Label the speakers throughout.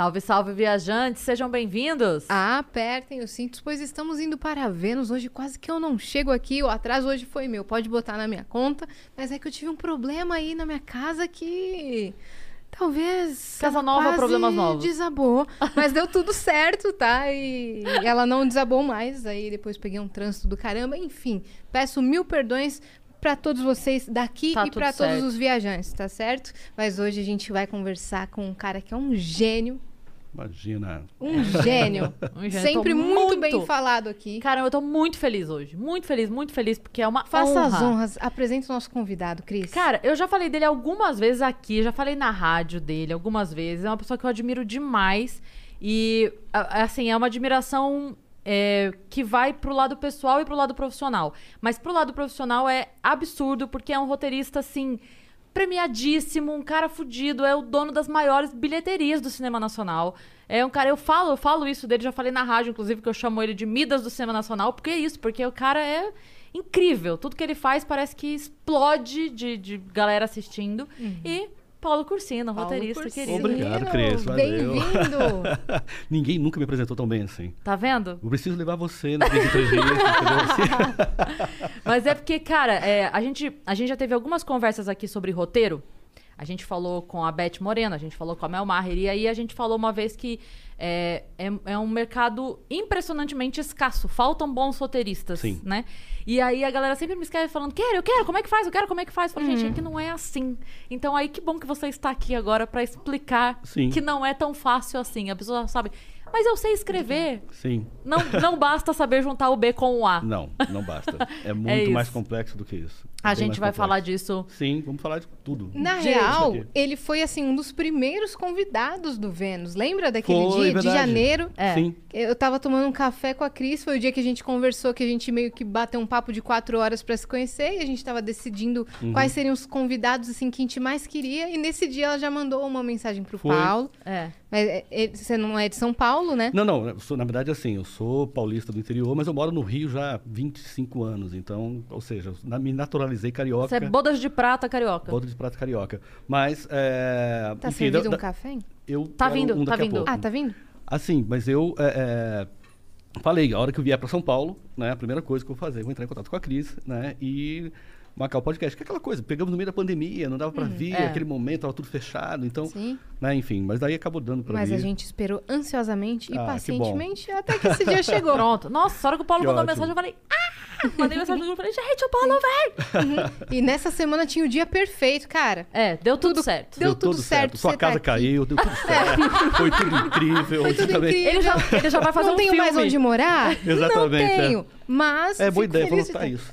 Speaker 1: Salve, salve, viajantes, sejam bem-vindos.
Speaker 2: Apertem os cintos, pois estamos indo para Vênus. Hoje quase que eu não chego aqui, o atraso hoje foi meu. Pode botar na minha conta, mas é que eu tive um problema aí na minha casa que talvez
Speaker 1: Casa nova, problemas novos.
Speaker 2: desabou, mas deu tudo certo, tá? E ela não desabou mais. Aí depois peguei um trânsito do caramba, enfim. Peço mil perdões para todos vocês daqui
Speaker 1: Tá
Speaker 2: e para todos os viajantes, tá certo? Mas hoje a gente vai conversar com um cara que é um gênio,
Speaker 3: Imagina.
Speaker 2: um gênio.
Speaker 1: Um gênio.
Speaker 2: Sempre
Speaker 1: Tô
Speaker 2: muito, bem
Speaker 1: muito-
Speaker 2: falado aqui.
Speaker 1: Caramba, eu tô muito feliz hoje. Muito feliz, muito feliz, porque é uma
Speaker 2: Faça
Speaker 1: honra.
Speaker 2: as honras, apresente o nosso convidado, Cris.
Speaker 1: Cara, eu já falei dele algumas vezes aqui, já falei na rádio dele algumas vezes. É uma pessoa que eu admiro demais. E, assim, é uma admiração é, que vai pro lado pessoal e pro lado profissional. Mas pro lado profissional é absurdo, porque é um roteirista, assim, premiadíssimo, um cara fudido, é o dono das maiores bilheterias do cinema nacional. É um cara, eu falo, eu falo isso dele, já falei na rádio, inclusive, que eu chamo ele de Midas do cinema nacional, porque é isso, porque o cara é incrível. Tudo que ele faz parece que explode de, de galera assistindo. E Paulo Cursino,
Speaker 2: Paulo
Speaker 1: roteirista
Speaker 2: Cursino.
Speaker 1: querido.
Speaker 3: Obrigado, Cris.
Speaker 2: Bem-vindo.
Speaker 3: Ninguém nunca me apresentou tão bem assim.
Speaker 1: Tá vendo?
Speaker 3: Eu preciso levar você na
Speaker 1: Mas é porque, cara, é, a, gente, a gente já teve algumas conversas aqui sobre roteiro. A gente falou com a Beth Moreno, a gente falou com a Mel Maher, e aí a gente falou uma vez que é, é, é um mercado impressionantemente escasso. Faltam bons roteiristas,
Speaker 3: Sim.
Speaker 1: né? E aí a galera sempre me escreve falando, quero, eu quero, como é que faz? Eu quero, como é que faz? Eu falo,
Speaker 3: Uhum.
Speaker 1: gente, é que não é assim. Então aí que bom que você está aqui agora pra explicar
Speaker 3: Sim.
Speaker 1: que não é tão fácil assim. A pessoa sabe, mas eu sei escrever.
Speaker 3: Sim.
Speaker 1: Não, não basta saber juntar o B com o A.
Speaker 3: Não, não basta. É muito mais
Speaker 1: isso.
Speaker 3: complexo do que isso. É
Speaker 1: A
Speaker 3: bem
Speaker 1: gente
Speaker 3: mais
Speaker 1: vai
Speaker 3: complexo.
Speaker 1: falar disso
Speaker 3: Sim, vamos falar de tudo.
Speaker 2: Na
Speaker 3: Gente,
Speaker 2: real, ele foi assim um dos primeiros convidados do Vênus. Lembra daquele
Speaker 3: Foi,
Speaker 2: dia de
Speaker 3: verdade.
Speaker 2: janeiro?
Speaker 1: É.
Speaker 3: Sim.
Speaker 2: Eu tava tomando um café com a Cris, foi o dia que a gente conversou, que a gente meio que bateu um papo de quatro horas pra se conhecer, e a gente tava decidindo
Speaker 3: Uhum.
Speaker 2: quais seriam os convidados assim que a gente mais queria, e nesse dia ela já mandou uma mensagem pro
Speaker 3: Foi.
Speaker 2: Paulo.
Speaker 1: É.
Speaker 2: Mas é, é, você não é de São Paulo, né?
Speaker 3: Não, não, sou, na verdade, assim, eu sou paulista do interior, mas eu moro no Rio já há 25 anos. Então, ou seja, eu na- me naturalizei carioca.
Speaker 1: Você é bodas de prata carioca.
Speaker 3: Boda de prata carioca. Mas, é,
Speaker 2: Tá
Speaker 3: enfim,
Speaker 2: servido
Speaker 3: da-
Speaker 2: um
Speaker 3: da-
Speaker 2: café? hein?
Speaker 3: eu
Speaker 1: Tá
Speaker 3: quero
Speaker 1: vindo,
Speaker 3: um
Speaker 1: tá vindo.
Speaker 2: Ah, tá vindo?
Speaker 3: Assim, mas eu é, é, falei, a hora que eu vier para São Paulo, né, a primeira coisa que eu vou fazer, eu vou entrar em contato com a Cris, né, e marcar o podcast, que é aquela coisa, pegamos no meio da pandemia, não dava para vir,
Speaker 1: É.
Speaker 3: aquele momento, tava tudo fechado, então,
Speaker 2: Sim.
Speaker 3: né, enfim, mas daí acabou dando para
Speaker 2: Mas
Speaker 3: vir.
Speaker 2: a gente esperou ansiosamente e
Speaker 3: Ah, que
Speaker 2: pacientemente até que esse dia chegou.
Speaker 1: Pronto. Nossa, a hora que o Paulo
Speaker 3: Que
Speaker 1: mandou
Speaker 3: ótimo.
Speaker 1: mensagem, eu falei, ah! Mandei mensagem no grupo, falei, gente, o Paulo vem!
Speaker 2: E nessa semana tinha o dia perfeito, cara.
Speaker 1: É, deu tudo, certo.
Speaker 2: Deu tudo certo,
Speaker 3: Sua
Speaker 2: você tá
Speaker 3: casa
Speaker 2: aqui.
Speaker 3: caiu, deu tudo certo. Foi tudo incrível.
Speaker 2: Foi tudo incrível.
Speaker 1: Ele já, ele já vai fazer
Speaker 2: não
Speaker 1: um
Speaker 2: tenho
Speaker 1: filme.
Speaker 2: mais onde morar?
Speaker 3: Exatamente,
Speaker 2: Não
Speaker 3: é.
Speaker 2: tenho. Mas.
Speaker 3: É boa ideia, vou
Speaker 2: feliz de
Speaker 3: anotar isso.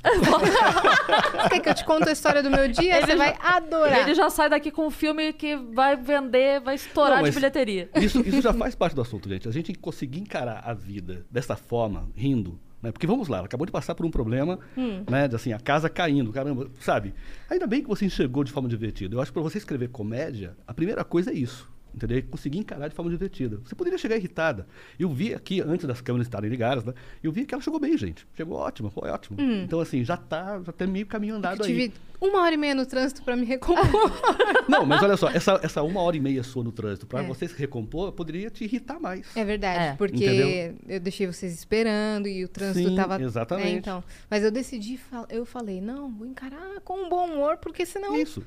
Speaker 2: Quer que eu te conte a história do meu dia?
Speaker 1: Ele
Speaker 2: Você
Speaker 1: já-
Speaker 2: vai adorar.
Speaker 1: Ele já sai daqui com um filme que vai vender, vai estourar
Speaker 3: Não,
Speaker 1: de bilheteria.
Speaker 3: Isso, isso já faz parte do assunto, gente. A gente conseguir encarar a vida dessa forma, rindo, né? Porque vamos lá, ela acabou de passar por um problema,
Speaker 2: Hum.
Speaker 3: né? De assim, a casa caindo, caramba, sabe? Ainda bem que você enxergou de forma divertida. Eu acho que para você escrever comédia, a primeira coisa é isso. Entendeu? Conseguir encarar de forma divertida. Você poderia chegar irritada. Eu vi aqui, antes das câmeras estarem ligadas, né? Eu vi que ela chegou bem, gente. Chegou ótima, foi ótimo. Então, assim, já tá, já tem meio caminho andado
Speaker 2: Eu
Speaker 3: aí.
Speaker 2: tive uma hora e meia no trânsito pra me recompor.
Speaker 3: Não, mas olha só, essa, essa uma hora e meia sua no trânsito, para
Speaker 2: É.
Speaker 3: você se recompor, poderia te irritar mais.
Speaker 2: É verdade,
Speaker 1: É.
Speaker 2: porque
Speaker 3: Entendeu?
Speaker 2: eu deixei vocês esperando e o trânsito
Speaker 3: Sim,
Speaker 2: tava.
Speaker 3: exatamente.
Speaker 2: É, então. Mas eu decidi, eu falei, não, vou encarar com um bom humor, porque senão
Speaker 3: Isso.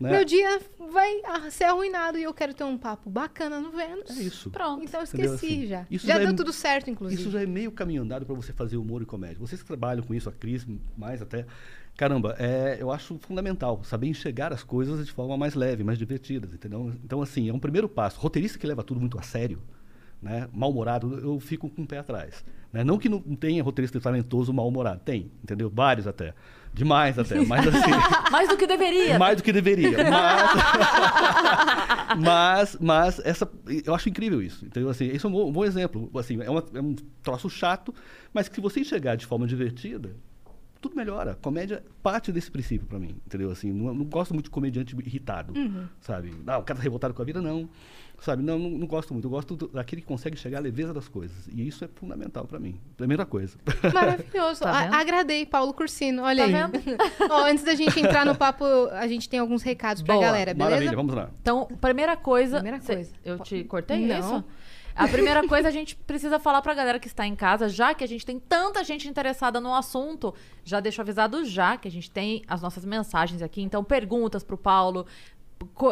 Speaker 3: Né?
Speaker 2: meu dia vai ah, ser arruinado e eu quero ter um papo bacana no Vênus.
Speaker 3: É isso.
Speaker 1: Pronto.
Speaker 2: Então esqueci
Speaker 3: Assim,
Speaker 2: já.
Speaker 3: isso
Speaker 2: já
Speaker 3: já é
Speaker 2: deu
Speaker 3: mu-
Speaker 2: tudo certo, inclusive.
Speaker 3: Isso já é meio caminho andado para você fazer humor e comédia. Vocês que trabalham com isso, a Cris mais até. Caramba, é, eu acho fundamental saber enxergar as coisas de forma mais leve, mais divertida, entendeu? Então, assim, é um primeiro passo. Roteirista que leva tudo muito a sério, né, mal-humorado, eu fico com o pé atrás. Né? Não que não tenha roteirista talentoso mal-humorado, tem, entendeu? Vários até. Demais até, mas assim...
Speaker 1: Mais do que deveria.
Speaker 3: mais do que deveria. Mas, mas, mas essa, eu acho incrível isso. Entendeu? Assim, isso é um bom, um bom exemplo. Assim, é, uma- é um troço chato, mas que se você enxergar de forma divertida, tudo melhora. Comédia parte desse princípio pra mim, entendeu? Assim, não, não gosto muito de comediante irritado, sabe? Não, o cara tá revoltado com a vida, não. Sabe? Não, não, não gosto muito. Eu gosto do- daquele que consegue chegar à leveza das coisas. E isso é fundamental pra mim. Primeira coisa.
Speaker 2: Maravilhoso.
Speaker 1: Tá
Speaker 2: A-
Speaker 1: vendo?
Speaker 2: agradei, Paulo Cursino. Olha
Speaker 1: Tá
Speaker 2: aí. Ó, antes da gente entrar no papo, a gente tem alguns recados pra
Speaker 1: Boa.
Speaker 2: galera, beleza?
Speaker 3: Maravilha, vamos lá.
Speaker 1: Então, primeira coisa.
Speaker 2: Primeira
Speaker 1: Cê-
Speaker 2: coisa.
Speaker 1: Eu te cortei
Speaker 2: Não.
Speaker 1: isso? A primeira coisa a gente precisa falar pra galera que está em casa, já que a gente tem tanta gente interessada no assunto, já deixo avisado já que a gente tem as nossas mensagens aqui, então perguntas pro Paulo,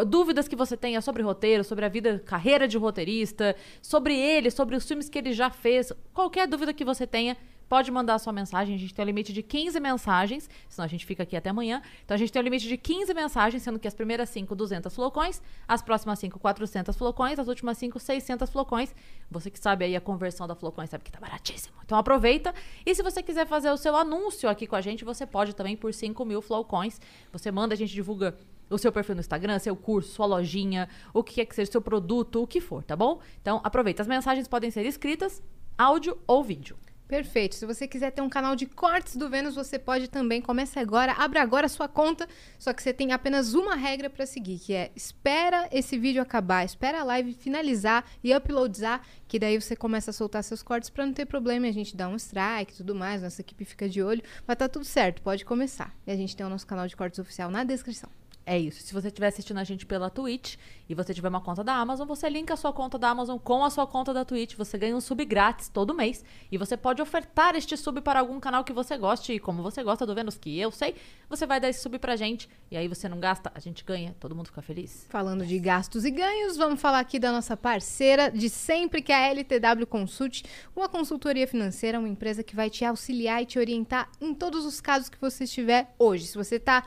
Speaker 1: dúvidas que você tenha sobre roteiro, sobre a vida, carreira de roteirista, sobre ele, sobre os filmes que ele já fez, qualquer dúvida que você tenha, pode mandar sua mensagem. A gente tem um limite de 15 mensagens, senão a gente fica aqui até amanhã. Então a gente tem um limite de 15 mensagens, sendo que as primeiras 5, 200 flocões, as próximas 5, 400 flocões, as últimas 5, 600 flocões. Você que sabe aí a conversão da flocões, sabe que tá baratíssimo. Então aproveita. E se você quiser fazer o seu anúncio aqui com a gente, você pode também por 5 mil flocões. Você manda, a gente divulga o seu perfil no Instagram, seu curso, sua lojinha, o que quer que seja, seu produto, o que for, tá bom? Então aproveita. As mensagens podem ser escritas, áudio ou vídeo.
Speaker 2: Perfeito. Se você quiser ter um canal de cortes do Vênus, você pode também. Comece agora, abre agora a sua conta. Só que você tem apenas uma regra para seguir, que é espera esse vídeo acabar, espera a live finalizar e uploadizar, que daí você começa a soltar seus cortes para não ter problema. A gente dá um strike e tudo mais, nossa equipe fica de olho. Mas tá tudo certo, pode começar. E a gente tem o nosso canal de cortes oficial na descrição.
Speaker 1: É isso. Se você estiver assistindo a gente pela Twitch e você tiver uma conta da Amazon, você linka a sua conta da Amazon com a sua conta da Twitch. Você ganha um sub grátis todo mês. E você pode ofertar este sub para algum canal que você goste. E como você gosta do Vênus, que eu sei, você vai dar esse sub pra gente. E aí você não gasta, a gente ganha, todo mundo fica feliz.
Speaker 2: Falando de gastos e ganhos, vamos falar aqui da nossa parceira de sempre, que é a LTW Consult, uma consultoria financeira, uma empresa que vai te auxiliar e te orientar em todos os casos que você estiver hoje. Se você está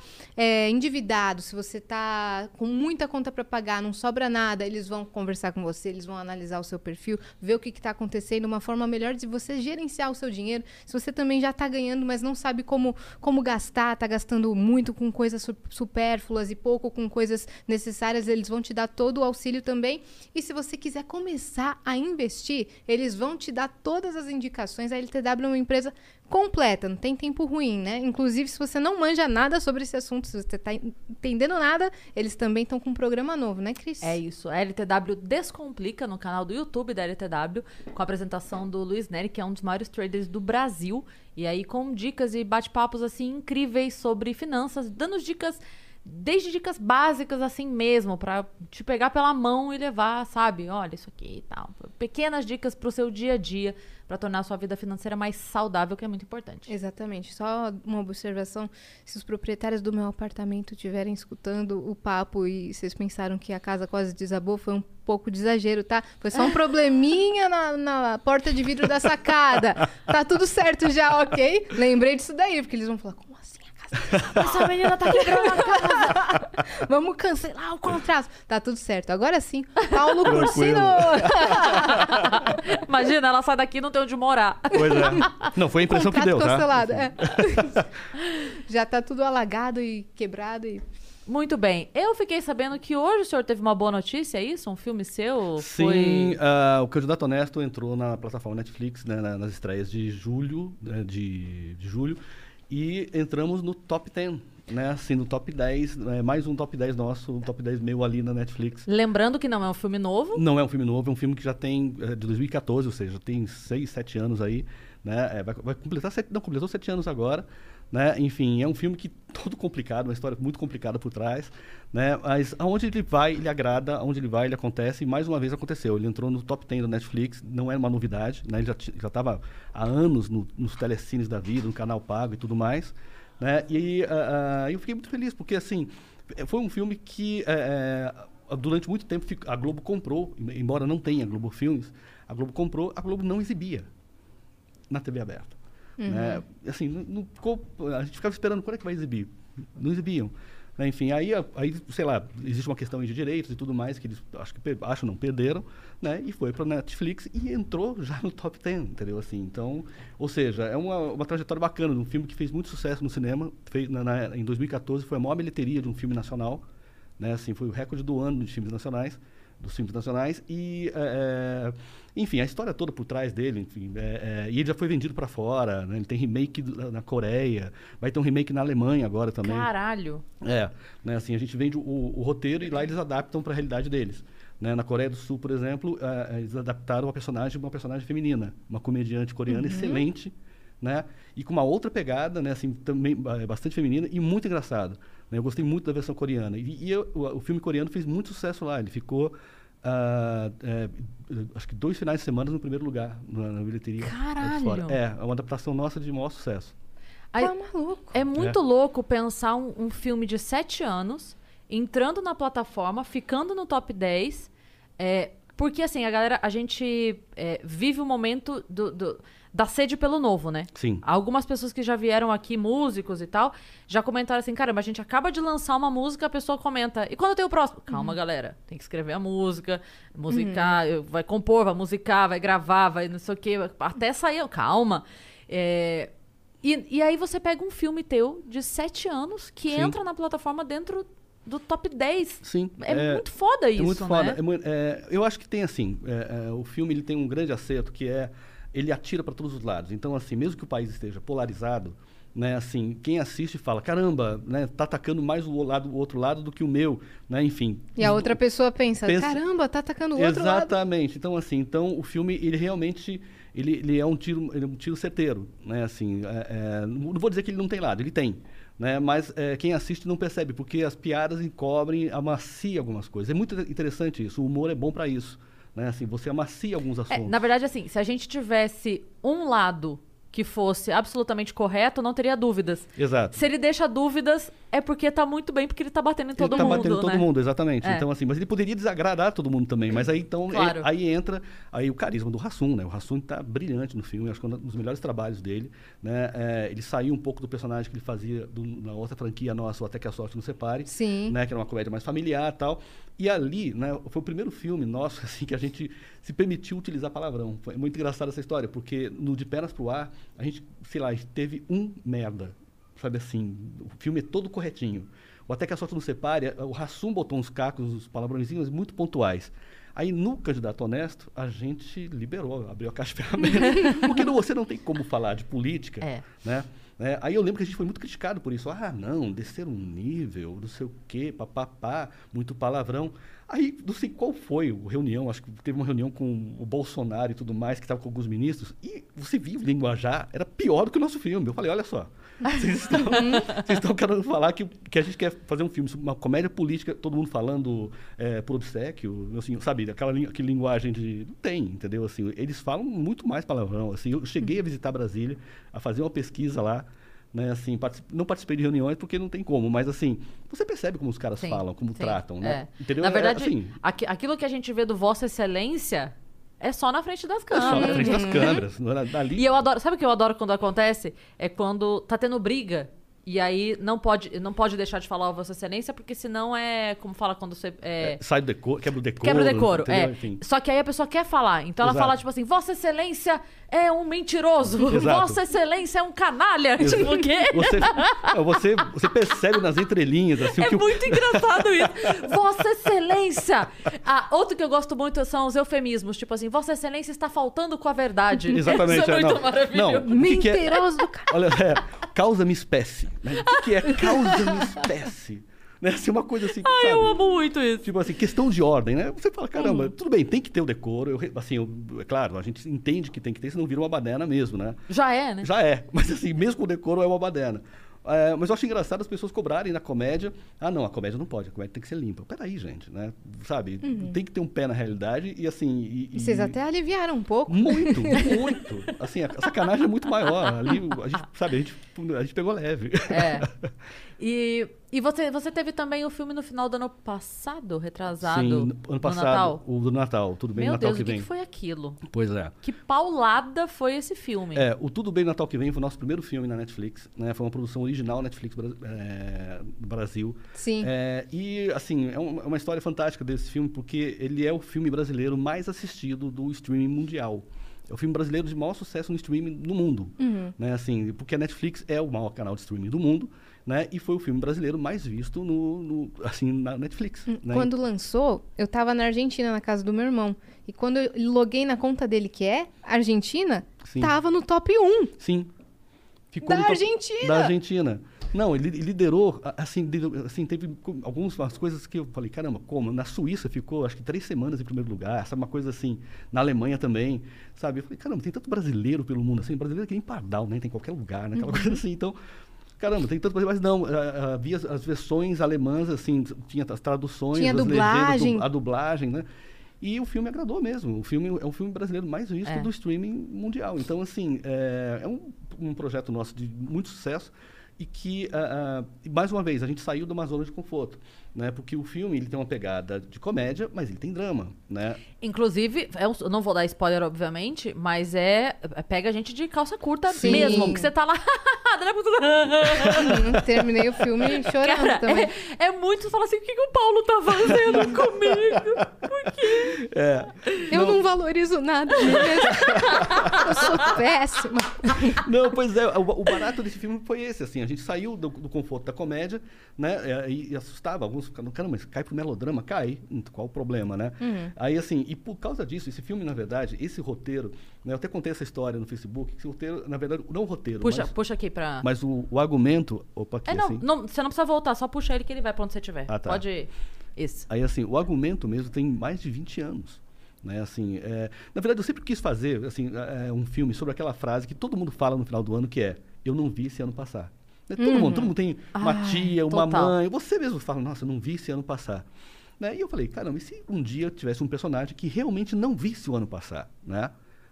Speaker 2: endividado, se você está com muita conta para pagar, não sobra nada, eles vão conversar com você, eles vão analisar o seu perfil, ver o que está acontecendo, uma forma melhor de você gerenciar o seu dinheiro. Se você também já está ganhando, mas não sabe como, como gastar, está gastando muito com coisas su- supérfluas e pouco com coisas necessárias, eles vão te dar todo o auxílio também. E se você quiser começar a investir, eles vão te dar todas as indicações. A LTW é uma empresa completa, não tem tempo ruim, né? Inclusive, se você não manja nada sobre esse assunto, se você está entendendo nada, eles também estão com um programa novo, né, Cris?
Speaker 1: É isso. A LTW Descomplica no canal do YouTube da LTW, com a apresentação do Luiz Neri, que é um dos maiores traders do Brasil. E aí com dicas e bate-papos assim incríveis sobre finanças, dando dicas desde dicas básicas assim mesmo, pra te pegar pela mão e levar, sabe? Olha isso aqui e tal. Pequenas dicas pro seu dia a dia, pra tornar a sua vida financeira mais saudável, que é muito importante.
Speaker 2: Exatamente. Só uma observação: se os proprietários do meu apartamento estiverem escutando o papo e vocês pensaram que a casa quase desabou, foi um pouco de exagero, tá? Foi só um probleminha na, na porta de vidro da sacada. Tá tudo certo já, ok? Lembrei disso daí, porque eles vão falar: como?
Speaker 1: Essa menina tá quebrando a casa.
Speaker 2: Vamos cancelar o contrato. Tá tudo certo. Agora sim, Paulo. Cursino.
Speaker 1: Imagina, ela sai daqui e não tem onde morar.
Speaker 3: Pois é. Não, foi a impressão que
Speaker 2: Contrato
Speaker 3: deu, tá?
Speaker 2: cancelado. é. Já tá tudo alagado e quebrado e
Speaker 1: Muito bem. Eu fiquei sabendo que hoje o senhor teve uma boa notícia, é isso? Um filme seu?
Speaker 3: Sim,
Speaker 1: Foi...
Speaker 3: ah, o Candidato Honesto entrou na plataforma Netflix, né, na- nas estreias de julho, né, de, de julho, e entramos no top 10, né, assim, no top 10, né, mais um top 10 nosso, um top 10 meu ali na Netflix.
Speaker 1: Lembrando que não é um filme novo.
Speaker 3: Não é um filme novo, é um filme que já tem, é, de 2014, ou seja, tem 6, 7 anos aí, né, é, vai, vai completar, sete, não, completou 7 anos agora, né, enfim, é um filme que todo complicado, uma história muito complicada por trás, né, mas aonde ele vai, ele agrada, aonde ele vai, ele acontece, e mais uma vez aconteceu, ele entrou no top 10 do Netflix, não é uma novidade, né, ele já estava há anos no- nos telecines da vida, no canal pago e tudo mais, né, e ah, ah, eu fiquei muito feliz, porque assim, foi um filme que é, durante muito tempo a Globo comprou, em- embora não tenha Globo Filmes, a Globo comprou, a Globo não exibia na TV aberta. Né? Assim, não, não ficou- a gente ficava esperando quando é que vai exibir. Não exibiam. Né? Enfim, aí, aí, sei lá, existe uma questão de direitos e tudo mais que eles acho que acho não perderam, né? E foi para Netflix e entrou já no top 10, entendeu? Assim, então, ou seja, é uma, uma trajetória bacana de um filme que fez muito sucesso no cinema. Fez, na, na- em 2014 foi a maior bilheteria de um filme nacional, né? Assim, foi o recorde do ano de filmes nacionais, dos filmes nacionais e é, é, enfim, a história toda por trás dele, enfim, é, é, e ele já foi vendido para fora, né? Ele tem remake na Coreia, vai ter um remake na Alemanha agora também.
Speaker 1: Caralho.
Speaker 3: É, né, assim, a gente vende o, o roteiro e lá eles adaptam para a realidade deles. Né? Na Coreia do Sul, por exemplo, eh, eles adaptaram uma personagem uma personagem feminina, uma comediante coreana excelente, né? E com uma outra pegada, né? Assim, também eh, bastante feminina e muito engraçado. né? Eu gostei muito da versão coreana. E, e eu- o, o filme coreano fez muito sucesso lá. Ele ficou, ah, eh, acho que dois finais de semana no primeiro lugar na, na bilheteria.
Speaker 1: Caralho!
Speaker 3: É, é uma adaptação nossa de maior sucesso.
Speaker 1: Aí-
Speaker 2: Tá maluco.
Speaker 1: É muito louco pensar um, um filme de 7 anos entrando na plataforma, ficando no top 10. é, porque, assim, a galera, a gente é, vive o momento do, do- da sede pelo novo, né?
Speaker 3: Sim.
Speaker 1: Algumas pessoas que já vieram aqui, músicos e tal, já comentaram assim: caramba, a gente acaba de lançar uma música, a pessoa comenta, e quando tem o próximo? Calma, galera, tem que escrever a música, musicar, vai compor, vai musicar, vai gravar, vai não sei o quê, até sair. Calma. É, e, e aí você pega um filme teu de sete anos que
Speaker 3: Sim.
Speaker 1: entra na plataforma dentro do top 10.
Speaker 3: Sim.
Speaker 1: É, muito foda isso,
Speaker 3: É muito foda.
Speaker 1: né?
Speaker 3: É é, eu acho que tem assim, é, é, o filme ele tem um grande acerto que é ele atira para todos os lados. Então assim, mesmo que o país esteja polarizado, né, assim, quem assiste fala, caramba, né, tá atacando mais o lado o outro lado do que o meu, né, enfim.
Speaker 2: E a outra pessoa pensa,
Speaker 3: Pensa-
Speaker 2: caramba, tá atacando o outro lado.
Speaker 3: Exatamente. Então assim, então o filme ele realmente ele, ele é um tiro é um tiro certeiro, né? Assim, é- é, não vou dizer que ele não tem lado, ele tem, né? Mas é, quem assiste não percebe porque as piadas encobrem, amacia algumas coisas. É muito interessante isso. O humor é bom para isso, né? Assim, você amacia alguns
Speaker 1: É,
Speaker 3: assuntos.
Speaker 1: na verdade, assim, se a gente tivesse um lado que fosse absolutamente correto, não teria dúvidas.
Speaker 3: Exato.
Speaker 1: Se ele deixa dúvidas, é porque tá muito bem, porque ele tá batendo em todo
Speaker 3: ele tá
Speaker 1: mundo,
Speaker 3: batendo em todo
Speaker 1: né?
Speaker 3: mundo, exatamente.
Speaker 1: É.
Speaker 3: Então, assim, mas ele poderia desagradar todo mundo também. Mas aí, então,
Speaker 1: Claro.
Speaker 3: é- aí entra aí o carisma do Hassum, né? O Hassum tá brilhante no filme, acho que é um dos melhores trabalhos dele, né? É, ele saiu um pouco do personagem que ele fazia do- na outra franquia nossa, Até que a Sorte Nos Separe.
Speaker 2: Sim.
Speaker 3: Né? Que era uma comédia mais familiar e tal. E ali, né? Foi o primeiro filme nosso, assim, que a gente se permitiu utilizar palavrão. Foi muito engraçada essa história, porque no De Pernas Pro Ar, a gente, sei lá, a gente teve um merda. Sabe assim, o filme é todo corretinho. O Até que a Sorte Nos Separe, o Rassum botou uns cacos, uns palavrõezinhos muito pontuais. Aí no Candidato Honesto, a gente liberou, abriu a caixa de ferramentas. porque não, você não tem como falar de política,
Speaker 1: É.
Speaker 3: né? É, aí eu lembro que a gente foi muito criticado por isso. Ah, não, descer um nível, não sei o quê, papapá, muito palavrão. Aí, não sei qual foi a reunião, acho que teve uma reunião com o Bolsonaro e tudo mais, que estava com alguns ministros, e você viu o linguajar, era pior do que o nosso filme. Eu falei, olha só, vocês estão, vocês estão querendo falar que, que a gente quer fazer um filme sobre uma comédia política, todo mundo falando é, por obsequio, assim, sabe, aquela, aquela linguagem de... Não tem, entendeu? Assim, eles falam muito mais palavrão. Assim, eu cheguei a visitar Brasília, a fazer uma pesquisa lá, né, assim, partici- não participei de reuniões porque não tem como, mas assim, você percebe como os caras
Speaker 1: Sim,
Speaker 3: falam, como
Speaker 1: sim,
Speaker 3: tratam, né?
Speaker 1: é.
Speaker 3: Entendeu?
Speaker 1: Na
Speaker 3: É,
Speaker 1: verdade,
Speaker 3: assim,
Speaker 1: aqui- aquilo que a gente vê do Vossa Excelência é só na frente das
Speaker 3: é
Speaker 1: câmeras.
Speaker 3: só na frente das câmeras, não era dali.
Speaker 1: E eu adoro, sabe o que eu adoro quando acontece? É quando tá tendo briga e aí não pode, não pode deixar de falar Vossa Excelência, porque senão é, como fala quando você é,
Speaker 3: Sai do decoro, quebra o decoro.
Speaker 1: quebra o decoro, é. Só que aí a pessoa quer falar, então ela
Speaker 3: Exato.
Speaker 1: fala tipo assim: Vossa Excelência é um mentiroso,
Speaker 3: Exato.
Speaker 1: Vossa Excelência é um canalha, tipo o quê?
Speaker 3: Você, você, você percebe nas entrelinhas, assim, o
Speaker 1: É
Speaker 3: que o-
Speaker 1: muito engraçado isso. Vossa Excelência! Ah, outro que eu gosto muito são os eufemismos. Tipo assim, Vossa Excelência está faltando com a verdade.
Speaker 3: Exatamente.
Speaker 1: Isso é
Speaker 3: é,
Speaker 1: muito
Speaker 3: não,
Speaker 1: maravilhoso.
Speaker 3: Não, que que é-
Speaker 2: Mentiroso do cara.
Speaker 3: Olha, é, causa-me espécie. Né? O que, que é causa-me espécie? Né? Assim, uma coisa assim,
Speaker 1: Ai,
Speaker 3: sabe?
Speaker 1: eu amo muito isso.
Speaker 3: Tipo assim, questão de ordem, né? Você fala, caramba,
Speaker 1: Uhum.
Speaker 3: tudo bem, tem que ter o decoro. Eu, assim, eu- é claro, a gente entende que tem que ter, senão vira uma baderna mesmo, né?
Speaker 1: Já é, né?
Speaker 3: Já é, mas assim, mesmo com o decoro é uma baderna. É, mas eu acho engraçado as pessoas cobrarem na comédia. Ah, não, a comédia não pode, a comédia tem que ser limpa. Peraí, gente, né? Sabe? Tem que ter um pé na realidade e assim. E,
Speaker 2: E vocês até aliviaram um pouco.
Speaker 3: Muito, muito. Assim, a sacanagem é muito maior. Ali, a gente, sabe, a gente, a gente pegou leve.
Speaker 1: É. E E você, você teve também o filme no final do ano passado, retrasado?
Speaker 3: Sim, ano
Speaker 1: no
Speaker 3: passado,
Speaker 1: Natal?
Speaker 3: o do Natal, Tudo Bem
Speaker 1: Meu
Speaker 3: Natal
Speaker 1: Deus,
Speaker 3: que
Speaker 1: o que,
Speaker 3: vem.
Speaker 1: que foi aquilo?
Speaker 3: Pois é.
Speaker 1: Que paulada foi esse filme?
Speaker 3: É, o Tudo Bem Natal que vem foi o nosso primeiro filme na Netflix, né? Foi uma produção original Netflix é, do Brasil.
Speaker 2: Sim.
Speaker 3: É, e, assim, é um- é uma história fantástica desse filme, porque ele é o filme brasileiro mais assistido do streaming mundial. É o filme brasileiro de maior sucesso no streaming no mundo. Né? Assim, porque a Netflix é o maior canal de streaming do mundo, né? E foi o filme brasileiro mais visto no, no- assim, na Netflix. né?
Speaker 2: Hum, Quando lançou, eu tava na Argentina, na casa do meu irmão. E quando eu loguei na conta dele, que é Argentina,
Speaker 3: Sim.
Speaker 2: tava no top 1.
Speaker 3: Sim. Ficou
Speaker 2: Da
Speaker 3: top-
Speaker 2: Argentina!
Speaker 3: Da Argentina. Não, ele, liderou, assim, liderou- assim, teve algumas coisas que eu falei, caramba, como? Na Suíça ficou, acho que três semanas em primeiro lugar, sabe, uma coisa assim, na Alemanha também, sabe? Eu falei, caramba, tem tanto brasileiro pelo mundo, assim, brasileiro que nem pardal, né? Tem em qualquer lugar, né? Aquela coisa assim, então... Caramba, tem tanto brasileiro, mas não, ah, ah, havia as, as versões alemãs, assim, tinha as traduções,
Speaker 2: Tinha
Speaker 3: as
Speaker 2: dublagem.
Speaker 3: legendas, a dublagem, né? E o filme agradou mesmo. O filme é o filme brasileiro mais visto
Speaker 1: É.
Speaker 3: do streaming mundial. Então, assim, é, é um, um projeto nosso de muito sucesso e que, ah, e mais uma vez, a gente saiu de uma zona de conforto, né? Porque o filme ele tem uma pegada de comédia, mas ele tem drama, né?
Speaker 1: Inclusive, é eu não vou dar spoiler, obviamente, mas é. é- Pega a gente de calça curta
Speaker 2: Sim.
Speaker 1: mesmo. Porque você tá lá.
Speaker 2: Hum, Terminei o filme chorando
Speaker 1: Cara,
Speaker 2: também.
Speaker 1: é, é muito. Você fala assim: o que, que o Paulo tá fazendo comigo? Por quê?
Speaker 3: É,
Speaker 2: Eu não, valorizo nada mesmo. eu sou péssima.
Speaker 3: Não, pois é, o, o barato desse filme foi esse, assim, a gente saiu do, do conforto da comédia, né, e, e assustava, alguns ficavam, caramba, mas cai pro melodrama, cai, Hum, qual o problema, né? Aí, assim, e por causa disso, esse filme, na verdade, esse roteiro, né, eu até contei essa história no Facebook, que esse roteiro, na verdade, não o roteiro,
Speaker 1: Puxa,
Speaker 3: mas,
Speaker 1: puxa aqui pra.
Speaker 3: mas o, o argumento, opa, aqui,
Speaker 1: é, não,
Speaker 3: assim,
Speaker 1: não, você não precisa voltar, só puxa ele que ele vai pra onde você estiver.
Speaker 3: Ah, tá.
Speaker 1: Pode ir. Isso.
Speaker 3: Aí, assim, o argumento mesmo tem mais de 20 anos. Né, assim, é, na verdade, eu sempre quis fazer assim, é, um filme sobre aquela frase que todo mundo fala no final do ano, que é Eu não vi esse ano passar. Né, Todo mundo, todo mundo tem uma
Speaker 1: Ai,
Speaker 3: tia, uma
Speaker 1: total.
Speaker 3: mãe. Você mesmo fala, nossa, eu não vi esse ano passar. Né, E eu falei, caramba, e se um dia eu tivesse um personagem que realmente não visse o ano passar? Né?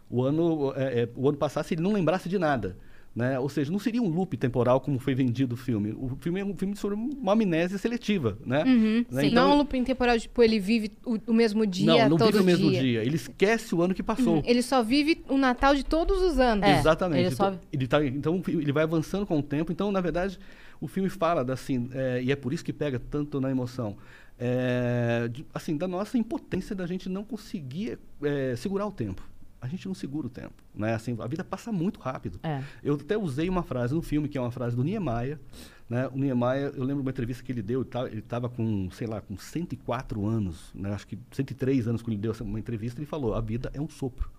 Speaker 3: O, ano, é, é, o ano passasse ele não lembrasse de nada. Né? Ou seja, não seria um loop temporal como foi vendido o filme. O filme é um filme sobre uma amnésia seletiva. Né? Né,
Speaker 1: sim.
Speaker 3: então-
Speaker 2: não é um looping temporal, tipo, ele vive o, o mesmo dia
Speaker 3: não, não
Speaker 2: todo
Speaker 3: vive o mesmo
Speaker 2: dia.
Speaker 3: dia. Ele esquece o ano que passou.
Speaker 2: Uhum. Ele só vive o Natal de todos os anos.
Speaker 1: É,
Speaker 3: Exatamente.
Speaker 1: ele só-
Speaker 3: Então, ele tá- então ele vai avançando com o tempo. Então, na verdade, o filme fala da, assim, é, e é por isso que pega tanto na emoção, é, de- assim, da nossa impotência da gente não conseguir é, segurar o tempo. A gente não segura o tempo, né? Assim, a vida passa muito rápido.
Speaker 1: É.
Speaker 3: Eu até usei uma frase no filme que é uma frase do Niemeyer, né? O Niemeyer, eu lembro de uma entrevista que ele deu, ele tava- ele estava com, sei lá, com 104 anos, né? Acho que 103 anos quando ele deu uma entrevista, ele falou: "A vida é um sopro".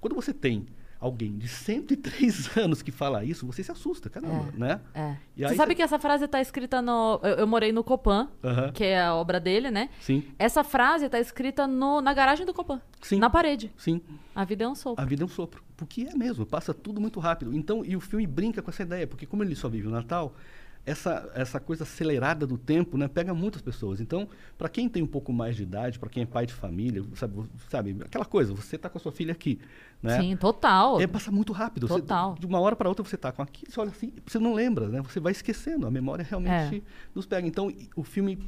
Speaker 3: Quando você tem alguém de 103 anos que fala isso, você se assusta, caramba, né?
Speaker 1: É. Você
Speaker 3: aí
Speaker 1: sabe que essa frase tá escrita no. Eu, eu morei no Copan,
Speaker 3: Aham.
Speaker 1: que é a obra dele, né?
Speaker 3: Sim,
Speaker 1: Essa frase tá escrita no, na garagem do Copan.
Speaker 3: Sim.
Speaker 1: Na parede.
Speaker 3: sim.
Speaker 1: A vida é um sopro.
Speaker 3: A vida é um sopro. Porque é mesmo, passa tudo muito rápido. Então, e o filme brinca com essa ideia, porque como ele só vive o Natal, essa, essa coisa acelerada do tempo né, pega muitas pessoas. Então, para quem tem um pouco mais de idade, para quem é pai de família, sabe, sabe aquela coisa, você está com a sua filha aqui. Né?
Speaker 1: Sim, total.
Speaker 3: É, passa muito rápido. Você-
Speaker 1: Total.
Speaker 3: de uma hora para outra você está com aquilo, você olha assim, você não lembra, né? Você vai esquecendo, a memória realmente
Speaker 1: É.
Speaker 3: nos pega. Então, o filme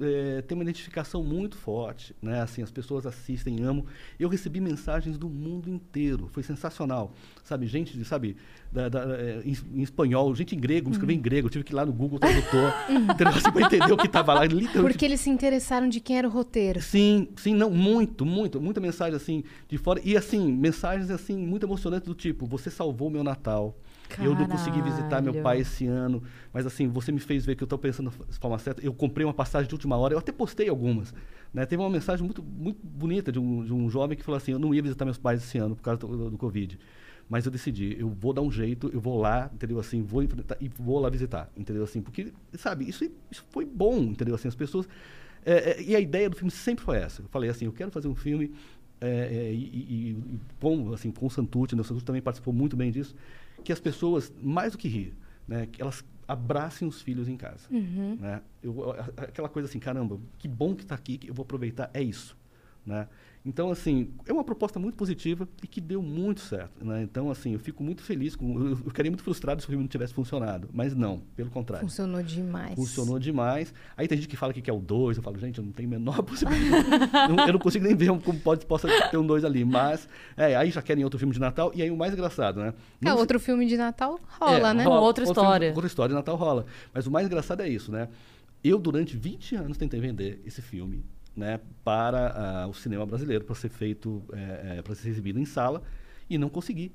Speaker 3: eh, tem uma identificação muito forte, né? Assim, as pessoas assistem, amam. Eu recebi mensagens do mundo inteiro, foi sensacional. Sabe, gente, sabe, da, da- eh, em, em espanhol, gente em grego, me escreveu em grego, eu tive que ir lá no Google Tradutor, entendeu? Assim, para entender o que estava lá, literalmente.
Speaker 2: Porque eles se interessaram de quem era o roteiro.
Speaker 3: Sim, sim, não, muito, muito, muita mensagem assim de fora e assim, mensagens assim muito emocionantes do tipo, você salvou meu Natal. Eu não consegui visitar meu
Speaker 1: Caralho.
Speaker 3: pai esse ano, mas assim, você me fez ver que eu estou pensando de forma certa. Eu comprei uma passagem de última hora, eu até postei algumas. Né? Teve uma mensagem muito, muito bonita de um, de um jovem que falou assim: Eu não ia visitar meus pais esse ano por causa do, do Covid. Mas eu decidi, eu vou dar um jeito, eu vou lá, entendeu? Assim, vou enfrentar e vou lá visitar, entendeu? Assim, porque, sabe, isso, isso foi bom, entendeu? Assim, as pessoas. é, é, e a ideia do filme sempre foi essa. Eu falei assim, eu quero fazer um filme é, é, e, e- e com, assim, com o Santucci, né? o Santucci também participou muito bem disso, que as pessoas, mais do que rir, né? que elas abracem os filhos em casa. Né? Eu, aquela coisa assim, caramba, que bom que está aqui, que eu vou aproveitar, é isso. né? Então, assim, é uma proposta muito positiva e que deu muito certo, né? Então, assim, eu fico muito feliz, com, eu, eu ficaria muito frustrado se o filme não tivesse funcionado, mas não, pelo contrário.
Speaker 2: Funcionou demais.
Speaker 3: Funcionou demais. Aí tem gente que fala que quer o 2, eu falo, gente, eu não tenho a menor possibilidade. Não- eu não consigo nem ver como pode, possa ter um 2 ali. Mas, é, aí já querem outro filme de Natal. E aí o mais engraçado, né?
Speaker 2: É,
Speaker 3: Não se-
Speaker 2: outro filme de Natal rola,
Speaker 3: é,
Speaker 2: né?
Speaker 1: rola. outra
Speaker 3: outro
Speaker 1: história.
Speaker 3: filme- outra história de Natal rola. Mas o mais engraçado é isso, né? Eu, durante 20 anos, tentei vender esse filme né, para ah, o cinema brasileiro, para ser feito, para ser exibido em sala, e não consegui.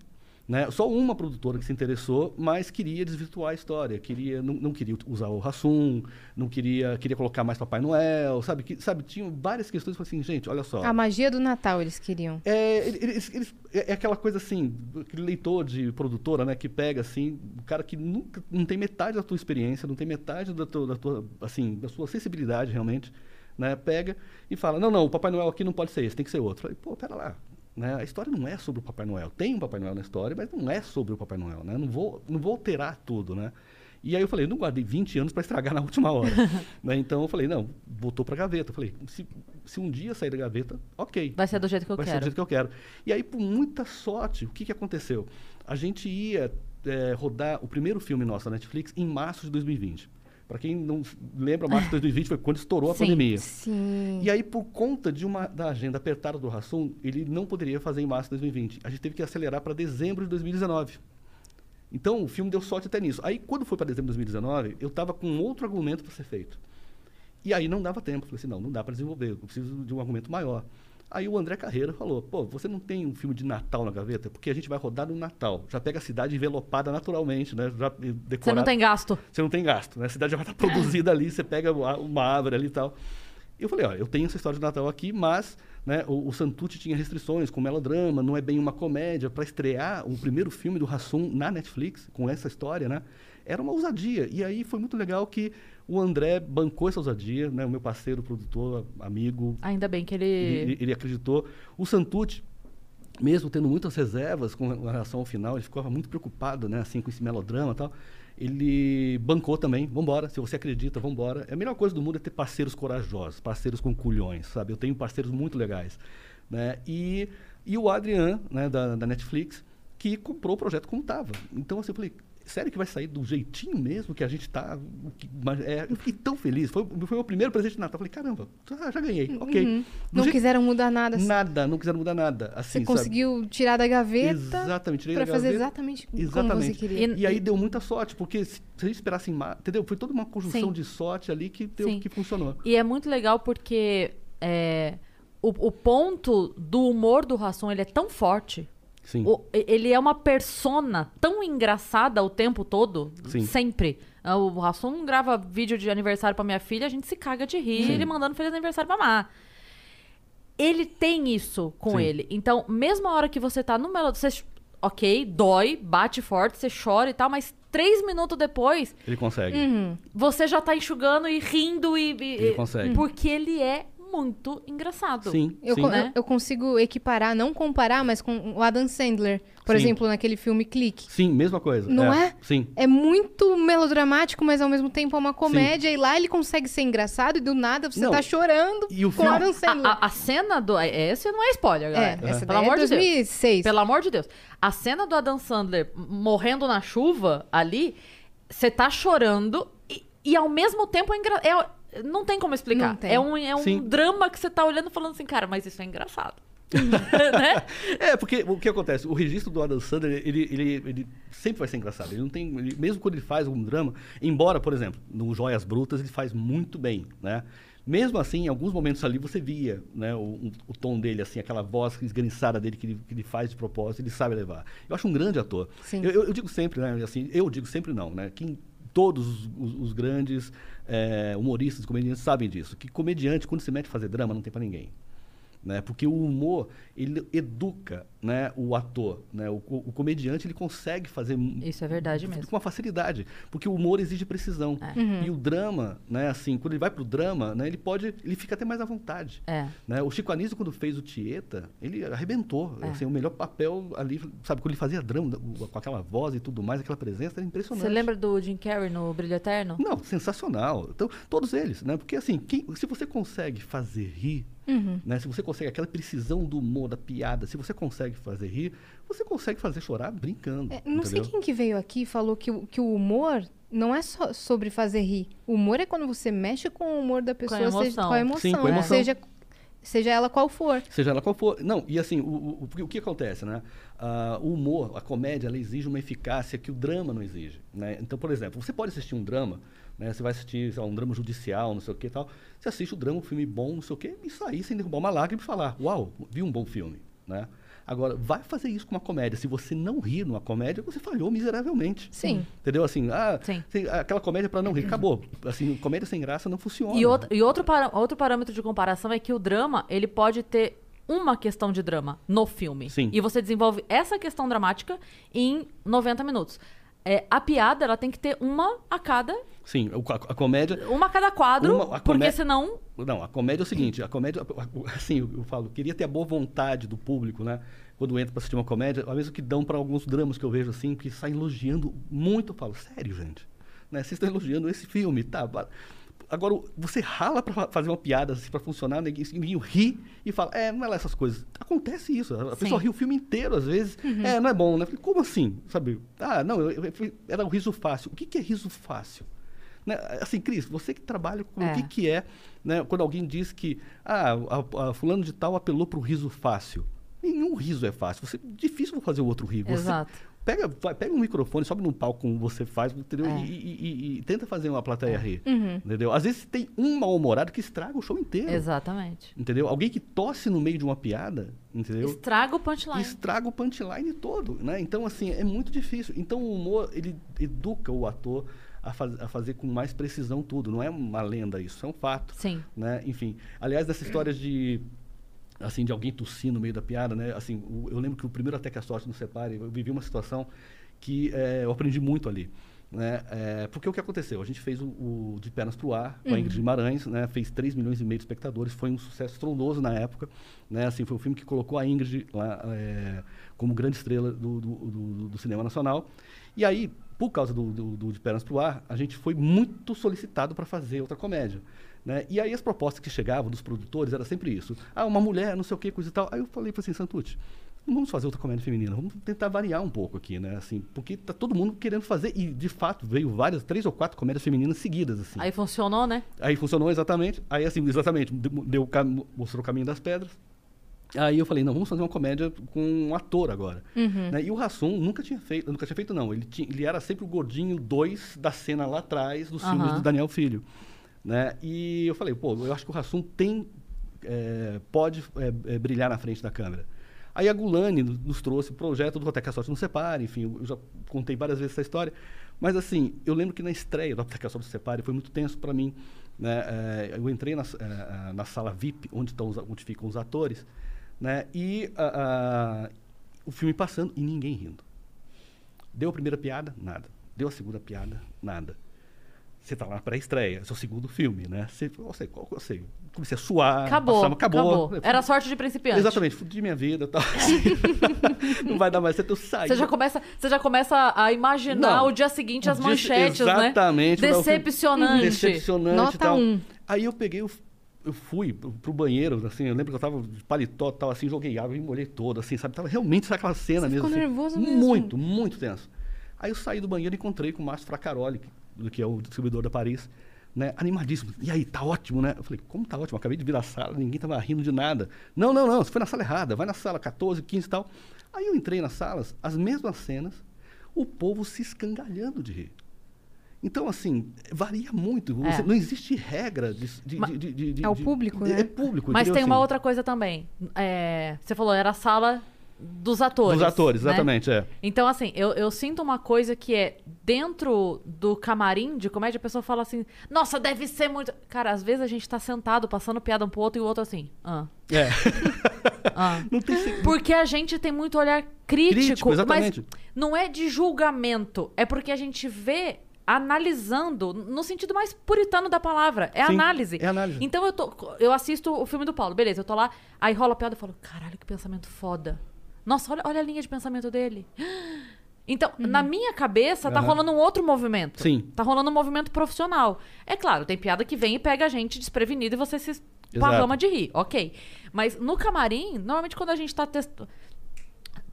Speaker 3: Né? Só uma produtora que se interessou, mas queria desvirtuar a história, queria, não, não queria usar o Rassum, não queria, queria colocar mais Papai Noel, sabe? Que, sabe tinham várias questões, assim, gente, olha só.
Speaker 2: A magia do Natal eles queriam.
Speaker 3: É, eles, eles- é é aquela coisa assim, aquele leitor de produtora, né, que pega assim, o cara que nunca não tem metade da tua experiência, não tem metade da tua, da tua assim, da sua sensibilidade realmente, né, pega e fala: "Não, não, o Papai Noel aqui não pode ser esse, tem que ser outro". Falei, pô, pera lá. Né? A história não é sobre o Papai Noel. Tem um Papai Noel na história, mas não é sobre o Papai Noel, né? Não vou, não vou alterar tudo, né? E aí eu falei, não guardei 20 anos para estragar na última hora. né? Então eu falei, não, voltou para gaveta. Eu falei, se, se um dia sair da gaveta, ok.
Speaker 1: Vai ser do jeito que eu
Speaker 3: Vai ser
Speaker 1: quero.
Speaker 3: do jeito que eu quero. E aí, por muita sorte, o que, que aconteceu? A gente ia eh, rodar o primeiro filme nosso da Netflix em março de 2020. Para quem não lembra, março de 2020 foi quando estourou a
Speaker 1: Sim.
Speaker 3: pandemia.
Speaker 2: Sim.
Speaker 3: E aí, por conta de uma, da agenda apertada do Rassum, ele não poderia fazer em março de 2020. A gente teve que acelerar para dezembro de 2019. Então, o filme deu sorte até nisso. Aí, quando foi para dezembro de 2019, eu estava com outro argumento para ser feito. E aí não dava tempo. Falei assim, não, não dá para desenvolver, eu preciso de um argumento maior. Aí o André Carreira falou, pô, você não tem um filme de Natal na gaveta? Porque a gente vai rodar no Natal. Já pega a cidade envelopada naturalmente, né? Já eh,
Speaker 1: Você
Speaker 3: decorada.
Speaker 1: não tem gasto.
Speaker 3: Você não tem gasto, né? A cidade já vai estar produzida ali, você pega uma uma árvore ali e tal. Eu falei, ó, eu tenho essa história de Natal aqui, mas né, o, o Santucci tinha restrições com melodrama, não é bem uma comédia. Para estrear o primeiro filme do Rassum na Netflix, com essa história, né? Era uma ousadia. E aí foi muito legal que o André bancou essa ousadia, né? O meu parceiro, produtor, amigo,
Speaker 1: Ainda bem que ele.
Speaker 3: ele, ele acreditou. O Santucci, mesmo tendo muitas reservas com relação ao final, ele ficava muito preocupado, né, assim, com esse melodrama e tal. Ele bancou também, vambora, se você acredita, vambora. É a melhor coisa do mundo é ter parceiros corajosos, parceiros com culhões, sabe? Eu tenho parceiros muito legais, né? E, e o Adrian, né, da, da Netflix, que comprou o projeto como estava. Então, assim, eu falei, sério que vai sair do jeitinho mesmo que a gente tá? Mas, é, eu fiquei tão feliz. Foi, foi o meu primeiro presente de Natal. Eu falei, caramba, já, já ganhei, ok.
Speaker 2: Uhum. Não
Speaker 3: jeito-
Speaker 2: quiseram mudar nada.
Speaker 3: Nada, não quiseram mudar nada. Assim,
Speaker 2: Você
Speaker 3: sabe?
Speaker 2: conseguiu tirar da gaveta
Speaker 3: Exatamente, tirei
Speaker 2: pra
Speaker 3: da
Speaker 2: fazer
Speaker 3: gaveta.
Speaker 2: exatamente, como você
Speaker 3: Exatamente.
Speaker 2: queria.
Speaker 1: E-
Speaker 3: E aí deu muita sorte, porque se, se a gente esperasse em mar, entendeu? Foi toda uma conjunção
Speaker 1: Sim.
Speaker 3: de sorte ali que, deu,
Speaker 1: Sim.
Speaker 3: que funcionou.
Speaker 1: E é muito legal porque é, o, o ponto do humor do Rassum ele é tão forte.
Speaker 3: Sim.
Speaker 1: O- ele é uma persona tão engraçada o tempo todo,
Speaker 3: Sim.
Speaker 1: sempre. Ah, O Rassum grava vídeo de aniversário pra minha filha, a gente se caga de rir,
Speaker 3: Sim.
Speaker 1: ele mandando feliz aniversário pra Má. Ele tem isso com
Speaker 3: Sim.
Speaker 1: ele. Então, mesmo a hora que você tá no melodrama, você, ok, dói, bate forte, você chora e tal, mas três minutos depois,
Speaker 3: Ele consegue.
Speaker 2: Uhum.
Speaker 1: você já tá enxugando e rindo e... e-
Speaker 3: Ele consegue.
Speaker 1: Porque ele é muito engraçado.
Speaker 3: Sim,
Speaker 2: Eu,
Speaker 3: sim.
Speaker 2: con-
Speaker 1: né?
Speaker 2: eu, consigo equiparar, não comparar, mas com o Adam Sandler, por
Speaker 3: Sim.
Speaker 2: exemplo, naquele filme Clique.
Speaker 3: Sim, mesma coisa.
Speaker 2: Não é?
Speaker 3: Sim.
Speaker 2: É muito melodramático, mas ao mesmo tempo é uma comédia. E lá ele consegue ser engraçado e do nada você
Speaker 3: Não,
Speaker 2: tá chorando
Speaker 3: e o
Speaker 2: com o
Speaker 3: filme-
Speaker 2: Adam Sandler.
Speaker 1: A, a- a cena do. é, Esse não é spoiler,
Speaker 2: é,
Speaker 1: galera.
Speaker 2: essa
Speaker 1: Pelo
Speaker 2: daí
Speaker 1: amor
Speaker 2: é
Speaker 1: de Deus.
Speaker 2: 2006.
Speaker 1: Pelo amor de Deus. A cena do Adam Sandler morrendo na chuva ali, você tá chorando e, e ao mesmo tempo é engraçado. Não tem como explicar.
Speaker 2: Tem.
Speaker 1: É um, é um
Speaker 3: Sim.
Speaker 1: drama que você tá olhando e falando assim, cara, mas isso é engraçado. né?
Speaker 3: É, porque o que acontece? O registro do Adam Sandler, ele, ele, ele sempre vai ser engraçado. Ele não tem. ele- mesmo quando ele faz algum drama, embora, por exemplo, no Joias Brutas ele faz muito bem, né? Mesmo assim, em alguns momentos ali você via né, o, o- tom dele, assim, aquela voz esganiçada dele que ele, que ele faz de propósito, ele sabe levar. Eu acho um grande ator.
Speaker 2: Sim.
Speaker 3: Eu, eu- eu digo sempre, né? Assim, eu digo sempre não, né? Quem, todos os, os- grandes eh, humoristas, comediantes sabem disso. Que comediante, quando se mete a fazer drama, não tem pra ninguém né? Porque o humor ele educa, né, o ator, né? O, o comediante ele consegue fazer
Speaker 1: Isso é verdade mesmo.
Speaker 3: com uma facilidade, porque o humor exige precisão.
Speaker 1: É.
Speaker 3: E o drama, né, assim, quando ele vai pro drama, né, ele pode, ele fica até mais à vontade.
Speaker 1: É.
Speaker 3: Né? O Chico Anísio, quando fez o Tieta, ele arrebentou.
Speaker 1: É.
Speaker 3: Assim, o melhor papel ali, sabe, quando ele fazia drama, com aquela voz e tudo mais, aquela presença, era impressionante.
Speaker 1: Você lembra do Jim Carrey no Brilho Eterno?
Speaker 3: Não, sensacional. Então, todos eles, né? Porque assim, quem- se você consegue fazer rir, Né? Se você consegue aquela precisão do humor, da piada, se você consegue fazer rir, você consegue fazer chorar brincando.
Speaker 2: É, não sei
Speaker 3: entendeu?
Speaker 2: quem que veio aqui e falou que, o- que o humor não é só sobre fazer rir. O humor é quando você mexe com o humor da pessoa, seja
Speaker 1: emoção.
Speaker 2: com a emoção,
Speaker 3: Sim, com a emoção.
Speaker 2: Seja, seja ela qual for.
Speaker 3: Seja ela qual for. Não, e assim, o, o, o que acontece, né? Ah, o humor, a comédia, ela exige uma eficácia que o drama não exige. Né? Então, por exemplo, você pode assistir um drama, né? Você vai assistir lá, um drama judicial, não sei o que e tal. Você assiste o drama, um filme bom, não sei o que, e sair sem derrubar uma lágrima e falar, uau, vi um bom filme. Né? Agora, vai fazer isso com uma comédia. Se você não rir numa comédia, você falhou miseravelmente.
Speaker 2: Sim.
Speaker 3: Entendeu? Assim, ah,
Speaker 1: Sim.
Speaker 3: sem- aquela comédia para não rir, acabou. Assim, comédia sem graça não funciona.
Speaker 1: E, outro, e outro, para- outro parâmetro de comparação é que o drama, ele pode ter uma questão de drama no filme.
Speaker 3: Sim.
Speaker 1: E você desenvolve essa questão dramática em 90 minutos. É, a piada, ela tem que ter uma a cada,
Speaker 3: Sim, a, a comédia
Speaker 1: uma a cada quadro,
Speaker 3: Uma- a
Speaker 1: porque
Speaker 3: comé-
Speaker 1: senão...
Speaker 3: Não, a comédia é o seguinte, a comédia, assim, eu, eu falo, queria ter a boa vontade do público, né? Quando entra para assistir uma comédia, ao mesmo que dão para alguns dramas que eu vejo assim, que saem elogiando muito, eu falo, sério, gente? Né? Vocês estão elogiando esse filme, tá? Agora, você rala para fazer uma piada assim, para funcionar, ninguém, ninguém ri e fala, é, não é lá essas coisas. Acontece isso, a a pessoa ri o filme inteiro, às vezes, é, não é bom, né? Falei, Como assim? Sabe? Ah, não, eu- eu- era o riso fácil. O que, que é riso fácil? Né? Assim, Cris, você que trabalha com
Speaker 1: É.
Speaker 3: o que, que é, né? Quando alguém diz que ah, a, a fulano de tal apelou para o riso fácil. Nenhum riso é fácil. Você, difícil fazer o outro rir. Você
Speaker 1: Exato.
Speaker 3: Pega, vai- pega um microfone, sobe num palco como você faz, entendeu?
Speaker 1: É.
Speaker 3: E, e- e- e tenta fazer uma plateia rir. Entendeu? Às vezes tem um mal-humorado que estraga o show inteiro.
Speaker 1: Exatamente.
Speaker 3: Entendeu? Alguém que tosse no meio de uma piada, entendeu?
Speaker 1: Estraga o punchline.
Speaker 3: estraga o punchline todo, né? Então, assim, é muito difícil. Então, o humor, ele educa o ator a, faz- a fazer com mais precisão tudo. Não é uma lenda isso, é um fato.
Speaker 1: Sim.
Speaker 3: Né? Enfim, aliás, dessa história de assim de alguém tossir no meio da piada, né? Assim, o- eu lembro que o primeiro até que a sorte nos separe, eu vivi uma situação que eh, eu aprendi muito ali. Né? Eh, porque o que aconteceu? A gente fez o, o De Pernas pro Ar, com a Ingrid Guimarães, né? fez 3 milhões e meio de espectadores, foi um sucesso estrondoso na época. Né? Assim, foi um filme que colocou a Ingrid lá eh, como grande estrela do, do, do- do cinema nacional. E aí, por causa do, De Pernas pro Ar, a gente foi muito solicitado para fazer outra comédia. Né? E aí as propostas que chegavam dos produtores era sempre isso. Ah, uma mulher, não sei o que, coisa e tal. Aí eu falei para assim, Santucci, não vamos fazer outra comédia feminina, vamos tentar variar um pouco aqui, né? Assim, porque tá todo mundo querendo fazer, e de fato veio várias, três ou quatro comédias femininas seguidas, assim.
Speaker 1: Aí funcionou, né?
Speaker 3: Aí funcionou exatamente. Aí, assim, exatamente, deu, mostrou o caminho das pedras. Aí eu falei, não, vamos fazer uma comédia com um ator agora. Né? E o Rassum nunca tinha feito, nunca tinha feito, não. Ele, tinha, ele era sempre o gordinho 2 da cena lá atrás dos filmes
Speaker 1: Aham.
Speaker 3: do Daniel Filho. Né? E eu falei, pô, eu acho que o Rassum tem, é, pode é, é, brilhar na frente da câmera. Aí a Gulani no- nos trouxe o projeto do Até que a Sorte Não Separe, enfim, eu já contei várias vezes essa história. Mas assim, eu lembro que na estreia do Até que a Sorte Não Separe foi muito tenso para mim. Né? É, eu entrei na, eh, na sala VIP, onde, estão onde ficam os atores, né? e ah, ah, o filme passando e ninguém rindo. Deu a primeira piada? Nada. Deu a segunda piada? Nada. Você está lá na pré-estreia, é seu segundo filme, né? Você, eu sei, qual eu sei. Comecei a suar,
Speaker 1: Acabou.
Speaker 3: passava- acabou.
Speaker 1: acabou. Era sorte de principiante.
Speaker 3: Exatamente, fudi minha vida e tal. não vai dar mais certo eu sair.
Speaker 1: Você já começa, você já começa a imaginar
Speaker 3: Não.
Speaker 1: o dia seguinte as
Speaker 3: dia-
Speaker 1: manchetes,
Speaker 3: exatamente,
Speaker 1: né?
Speaker 3: o filme-
Speaker 1: Decepcionante.
Speaker 3: Decepcionante
Speaker 2: Nota
Speaker 3: e tal.
Speaker 2: um.
Speaker 3: Aí eu peguei, o- eu fui pro, banheiro, assim, eu lembro que eu tava de paletó, tal, assim, joguei água e me molhei todo, assim, sabe? Tava realmente sabe, aquela cena
Speaker 2: Você
Speaker 3: mesmo.
Speaker 2: ficou
Speaker 3: assim,
Speaker 2: nervoso mesmo?
Speaker 3: Muito, muito tenso. Aí eu saí do banheiro e encontrei com o Márcio Fracaroli, que, que é o distribuidor da Paris, né? Animadíssimo. E aí, tá ótimo, né? Eu falei, como tá ótimo? Acabei de vir da sala, ninguém tava rindo de nada. Não, não, não, você foi na sala errada, vai na sala 14, 15 e tal. Aí eu entrei nas salas, as mesmas cenas, o povo se escangalhando de rir. Então, assim, varia muito.
Speaker 1: É.
Speaker 3: Não existe regra de. de-
Speaker 1: Ma-
Speaker 3: de- de-
Speaker 2: É o público,
Speaker 3: é,
Speaker 2: né?
Speaker 3: É público.
Speaker 1: Mas
Speaker 3: entendeu?
Speaker 1: tem uma
Speaker 3: Assim,
Speaker 1: outra coisa também. É, você falou, era a sala dos atores.
Speaker 3: Dos atores,
Speaker 1: né?
Speaker 3: exatamente, é.
Speaker 1: Então, assim, eu, eu sinto uma coisa que é dentro do camarim de comédia, a pessoa fala assim, nossa, deve ser muito. Cara, às vezes a gente tá sentado, passando piada um pro outro e o outro assim. Ah,
Speaker 3: É.
Speaker 1: ah.
Speaker 3: Não tem.
Speaker 1: Porque a gente tem muito olhar crítico,
Speaker 3: Crítico, exatamente.
Speaker 1: mas não é de julgamento, é porque a gente vê analisando no sentido mais puritano da palavra, é
Speaker 3: Sim,
Speaker 1: análise.
Speaker 3: é análise.
Speaker 1: Então eu tô eu assisto o filme do Paulo, beleza, eu tô lá, aí rola a piada e falo, caralho, que pensamento foda. Nossa, olha, olha a linha de pensamento dele. Então, na minha cabeça, tá
Speaker 3: Aham.
Speaker 1: rolando um outro movimento.
Speaker 3: Sim.
Speaker 1: Tá rolando um movimento profissional. É claro, tem piada que vem e pega a gente desprevenido e você se pra
Speaker 3: Exato.
Speaker 1: rama de rir, ok. Mas no camarim, normalmente quando a gente tá texto...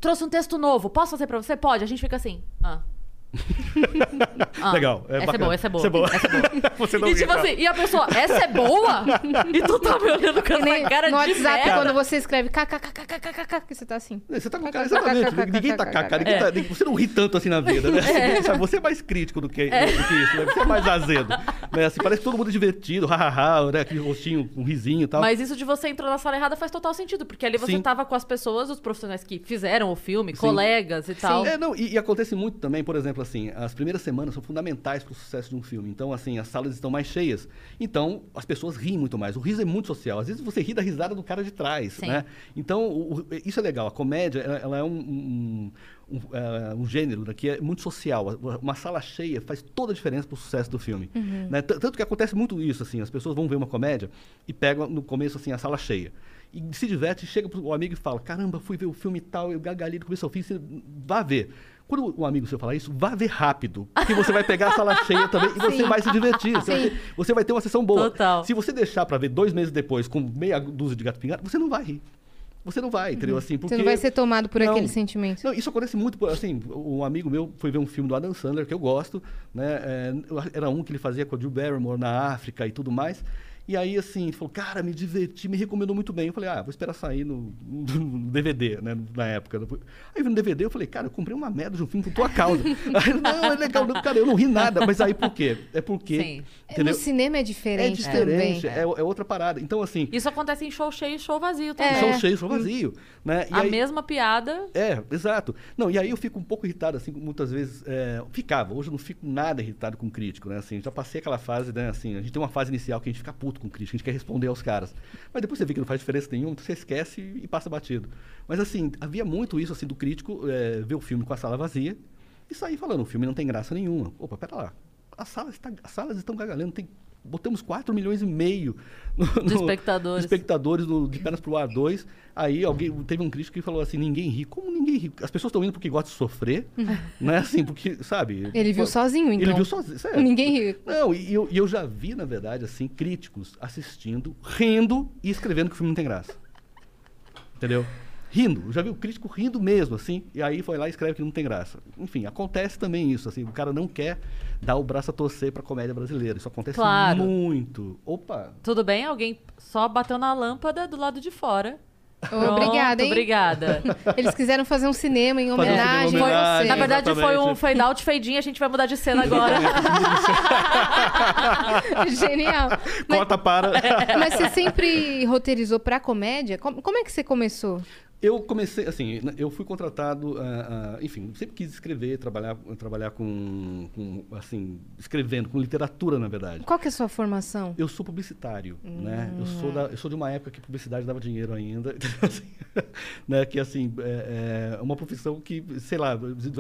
Speaker 1: Trouxe um texto novo, posso fazer pra você? Pode. A gente fica assim, ah. Ah,
Speaker 3: Legal.
Speaker 1: essa é boa, essa é boa.
Speaker 3: Essa é boa.
Speaker 1: Essa é boa.
Speaker 3: Você não
Speaker 1: E tipo assim, e a pessoa, essa é boa? E tu tá me olhando com essa cara
Speaker 2: no
Speaker 1: de
Speaker 2: WhatsApp,
Speaker 1: merda.
Speaker 2: quando você escreve kkkkkk, que você tá assim.
Speaker 3: Você tá com cara, exatamente. Ninguém tá cara.
Speaker 1: É.
Speaker 3: ninguém tá- você não ri tanto assim na vida, né? Sabe, Você é mais crítico do que, do que isso, né? Você é mais azedo. Né? Assim, parece que todo mundo é divertido, hahaha, né? Aquele rostinho, um risinho e tal.
Speaker 1: Mas isso de você entrou na sala errada faz total sentido, porque ali você
Speaker 3: Sim.
Speaker 1: tava com as pessoas, os profissionais que fizeram o filme, colegas e tal.
Speaker 3: É, não, e, e acontece muito também, por exemplo, assim, as primeiras semanas são fundamentais para o sucesso de um filme. Então, assim, as salas estão mais cheias. Então, as pessoas riem muito mais. O riso é muito social. Às vezes você ri da risada do cara de trás,
Speaker 1: Sim.
Speaker 3: né? Então, o- o- isso é legal. A comédia, ela, ela é um, um, um, é, um gênero né, que é muito social. Uma sala cheia faz toda a diferença para o sucesso do filme. né? T- Tanto que acontece muito isso, assim, as pessoas vão ver uma comédia e pegam no começo, assim, a sala cheia. E se diverte, chega pro amigo e fala, caramba, fui ver o filme tal, eu gargalhei do começo ao fim, você vá ver. Quando um amigo seu falar isso, vá ver rápido, porque você vai pegar a sala cheia também e você
Speaker 2: Sim.
Speaker 3: vai se divertir. Você vai, ter, você vai ter uma sessão boa.
Speaker 1: Total.
Speaker 3: Se você deixar para ver dois meses depois com meia dúzia de gato pingado, você não vai rir. Você não vai, entendeu? Assim, porque...
Speaker 2: Você não vai ser tomado por
Speaker 3: Não.
Speaker 2: aquele sentimento.
Speaker 3: Não, isso acontece muito, assim, um amigo meu foi ver um filme do Adam Sandler, que eu gosto, né? é, era um que ele fazia com a Jill Barrymore na África e tudo mais. E aí, assim, ele falou, cara, me diverti, me recomendou muito bem. Eu falei, ah, vou esperar sair no, no DVD, né, na época. Aí eu vi no DVD, eu falei, cara, eu comprei uma merda de um filme por tua causa. aí, não, é legal, não, cara, eu não ri nada. Mas aí por quê? É porque?
Speaker 2: No cinema é
Speaker 3: É
Speaker 2: diferente,
Speaker 3: diferente,
Speaker 2: também.
Speaker 3: é, é outra parada. Então, assim,
Speaker 1: Isso acontece em show cheio e show vazio também.
Speaker 2: É.
Speaker 3: show cheio, show vazio, né? E
Speaker 1: A
Speaker 3: aí-
Speaker 1: mesma piada.
Speaker 3: É, exato. Não, e aí eu fico um pouco irritado, assim, muitas vezes. é, ficava, hoje eu não fico nada irritado com crítico, né? Assim, já passei aquela fase, né? Assim, a gente tem uma fase inicial que a gente fica puto com crítico, a gente quer responder aos caras. Mas depois você vê que não faz diferença nenhuma, então você esquece e, e passa batido. Mas assim, havia muito isso, assim, do crítico é, ver o filme com a sala vazia e sair falando, o filme não tem graça nenhuma. Opa, pera lá. As salas, tá- as salas estão gargalhando, tem. Botamos 4 milhões e meio no,
Speaker 1: De
Speaker 3: no-
Speaker 1: espectadores.
Speaker 3: de espectadores no, de Pernas pro Ar 2. Aí alguém teve um crítico que falou assim: ninguém ri. Como ninguém ri? As pessoas estão indo porque gostam de sofrer, né? Assim, porque, sabe?
Speaker 2: Ele viu sozinho, então.
Speaker 3: Ele viu sozinho. sério.
Speaker 2: Ninguém riu.
Speaker 3: Não, e eu, e eu já vi, na verdade, assim, críticos assistindo, rindo e escrevendo que o filme não tem graça. Entendeu? Rindo. Eu já vi o crítico rindo mesmo, assim, e aí foi lá e escreve que não tem graça. Enfim, acontece também isso, assim, o cara não quer dar o braço a torcer pra comédia brasileira. Isso acontece
Speaker 1: Claro.
Speaker 3: muito. Opa!
Speaker 1: Tudo bem? Alguém só bateu na lâmpada do lado de fora.
Speaker 2: Obrigada,
Speaker 1: Pronto,
Speaker 2: hein?
Speaker 1: Obrigada.
Speaker 2: Eles quiseram fazer um cinema em
Speaker 3: Fazer um cinema em
Speaker 2: homenagem a
Speaker 3: homenagem.
Speaker 2: você.
Speaker 1: Na verdade, foi um
Speaker 3: exatamente.
Speaker 1: fade out, fade in. A gente vai mudar de cena agora.
Speaker 2: Genial. Mas,
Speaker 3: Corta para.
Speaker 2: mas você sempre roteirizou pra comédia? Como, como é que você começou?
Speaker 3: Eu comecei, assim, eu fui contratado, enfim, sempre quis escrever, trabalhar, trabalhar com, com, assim, escrevendo, com literatura, na verdade.
Speaker 2: Qual que é a sua formação?
Speaker 3: Eu sou publicitário, né? Eu sou, da, eu sou de uma época que publicidade dava dinheiro ainda, assim, né? Que, assim, é, é uma profissão que, sei lá,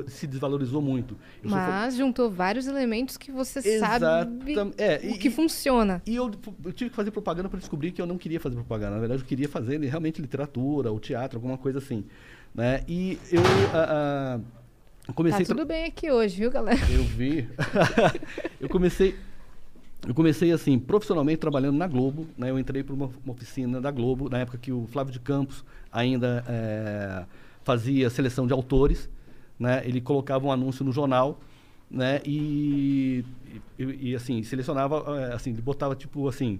Speaker 3: se desvalorizou muito. Eu sou
Speaker 2: Mas juntou vários elementos que você sabe
Speaker 3: é,
Speaker 2: o
Speaker 3: e-
Speaker 2: que funciona.
Speaker 3: E eu, eu tive que fazer propaganda para descobrir que eu não queria fazer propaganda. Na verdade, eu queria fazer realmente literatura, ou teatro, alguma coisa assim. Né? E eu ah, ah, comecei...
Speaker 2: Tá
Speaker 3: tra-
Speaker 2: tudo bem aqui hoje, viu, galera?
Speaker 3: Eu vi. eu comecei... Eu comecei, assim, profissionalmente trabalhando na Globo. Né? Eu entrei para uma, uma oficina da Globo, na época que o Flávio de Campos ainda eh, fazia seleção de autores. Né? Ele colocava um anúncio no jornal né? E, e, e, assim, selecionava, eh, assim, ele botava tipo assim,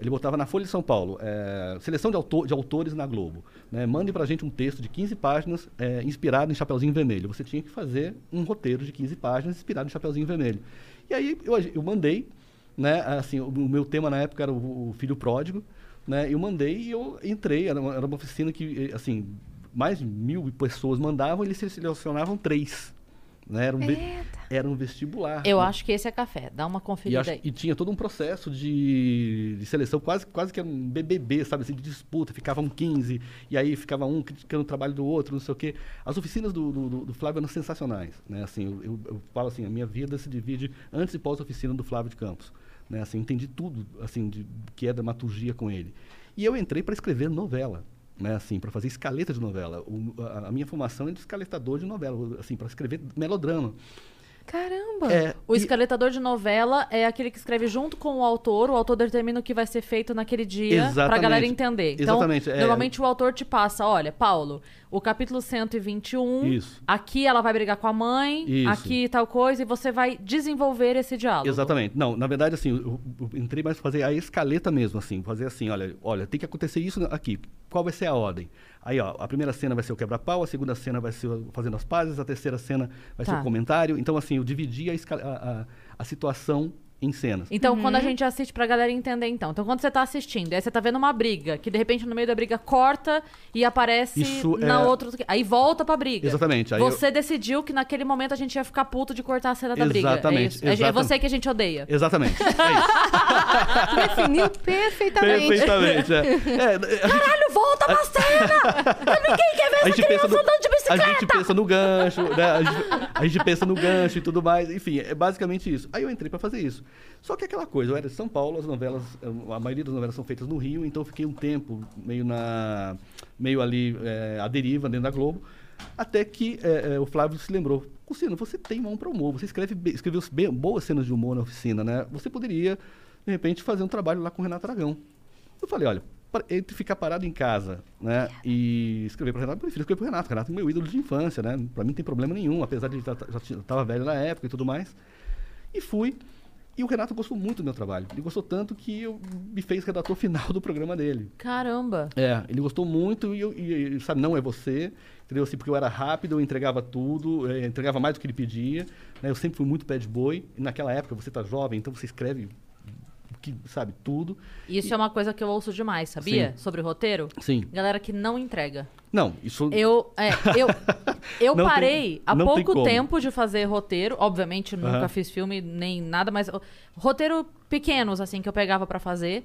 Speaker 3: ele botava na Folha de São Paulo, eh, seleção de, autor, de autores na Globo. Né? Mande pra gente um texto de 15 páginas eh, inspirado em Chapeuzinho Vermelho. Você tinha que fazer um roteiro de 15 páginas inspirado em Chapeuzinho Vermelho. E aí eu, eu mandei, né? Assim, o, o meu tema na época era o, o Filho Pródigo, né? Eu mandei e eu entrei, era uma, era uma oficina que, assim, mais de mil pessoas mandavam e eles selecionavam três. Né? Era, um era um vestibular.
Speaker 1: Eu
Speaker 3: né?
Speaker 1: acho que esse é café. Dá uma
Speaker 3: E,
Speaker 1: conferida
Speaker 3: acho-
Speaker 1: aí.
Speaker 3: e tinha todo um processo de, de seleção, quase, quase que era um BBB, sabe? Assim, de disputa. Ficavam 15, e aí ficava um criticando o trabalho do outro, não sei o quê. As oficinas do, do, do- do Flávio eram sensacionais. Né? Assim, eu, eu, eu falo assim, a minha vida se divide antes e pós-oficina do Flávio de Campos. Né? Assim, entendi tudo assim, de, que é dramaturgia com ele. E eu entrei para escrever novela. Né, assim, para fazer escaleta de novela. O- a, a minha formação é de escaletador de novela, assim, para escrever melodrama.
Speaker 2: Caramba!
Speaker 3: É,
Speaker 1: O
Speaker 3: e-
Speaker 1: escaletador de novela é aquele que escreve junto com o autor, o autor determina o que vai ser feito naquele dia pra
Speaker 3: Exatamente.
Speaker 1: galera entender. Então,
Speaker 3: Exatamente, é.
Speaker 1: normalmente o autor te passa, olha, Paulo, o capítulo 121,
Speaker 3: Isso.
Speaker 1: aqui ela vai brigar com a mãe,
Speaker 3: Isso.
Speaker 1: aqui tal coisa, e você vai desenvolver esse diálogo.
Speaker 3: Exatamente. Não, na verdade, assim, eu, eu entrei mais pra fazer a escaleta mesmo, assim, fazer assim, olha, olha, tem que acontecer isso aqui. Qual vai ser a ordem? Aí, ó, a primeira cena vai ser o quebra-pau, a segunda cena vai ser o fazendo as pazes, a terceira cena vai ser
Speaker 1: Tá.
Speaker 3: o comentário. Então, assim, eu dividi a, a, a, a situação em cenas.
Speaker 1: Então, quando
Speaker 3: Uhum.
Speaker 1: a gente assiste pra galera entender, então. Então, quando você tá assistindo, aí você tá vendo uma briga, que de repente no meio da briga corta e aparece
Speaker 3: Isso
Speaker 1: na
Speaker 3: é-
Speaker 1: outra. Aí volta pra briga.
Speaker 3: Exatamente, aí eu-
Speaker 1: Você decidiu que naquele momento a gente ia ficar puto de cortar a cena da briga. É,
Speaker 3: Exatamente.
Speaker 1: É- é
Speaker 3: exatamente.
Speaker 1: você que a gente odeia.
Speaker 3: Exatamente. É isso.
Speaker 2: Definiu perfeitamente.
Speaker 3: Perfeitamente. É. É, a gente-
Speaker 1: Caralho, volta pra cena! Ninguém quer ver
Speaker 3: a
Speaker 1: essa criança
Speaker 3: no,
Speaker 1: andando de
Speaker 3: a
Speaker 1: bicicleta!
Speaker 3: gente pensa no gancho, né? A gente, a gente pensa no gancho e tudo mais. Enfim, é basicamente isso. Aí eu entrei pra fazer isso. Só que aquela coisa, eu era de São Paulo, as novelas, a maioria das novelas são feitas no Rio, então eu fiquei um tempo meio na meio ali é, à deriva dentro da Globo, até que é, o Flávio se lembrou. Cusino, você tem mão para humor, você escreve escreveu boas cenas de humor na oficina, né? Você poderia, de repente, fazer um trabalho lá com o Renato Aragão. Eu falei, olha, entre ficar parado em casa, né, e escrever para Renato, eu prefiro escrever para Renato. Renato é meu ídolo de infância, né? Para mim não tem problema nenhum, apesar de já estava velho na época e tudo mais. E fui. E o Renato gostou muito do meu trabalho. Ele gostou tanto que eu me fez redator final do programa dele.
Speaker 1: Caramba.
Speaker 3: É, ele gostou muito e, eu, e, e, sabe, não é você, entendeu? Assim, porque eu era rápido, eu entregava tudo, eh, entregava mais do que ele pedia, né? Eu sempre fui muito pé de boi, e naquela época você tá jovem, então você escreve, que, sabe, tudo.
Speaker 1: Isso é uma coisa que eu ouço demais, sabia?
Speaker 3: Sim.
Speaker 1: Sobre roteiro.
Speaker 3: Sim.
Speaker 1: Galera que não entrega.
Speaker 3: Não, isso...
Speaker 1: Eu, é, eu, eu
Speaker 3: Não tem-
Speaker 1: parei há
Speaker 3: tem
Speaker 1: pouco
Speaker 3: como.
Speaker 1: tempo de fazer roteiro. Obviamente, nunca
Speaker 3: Aham.
Speaker 1: fiz filme nem nada, mas roteiro pequenos, assim, que eu pegava pra fazer.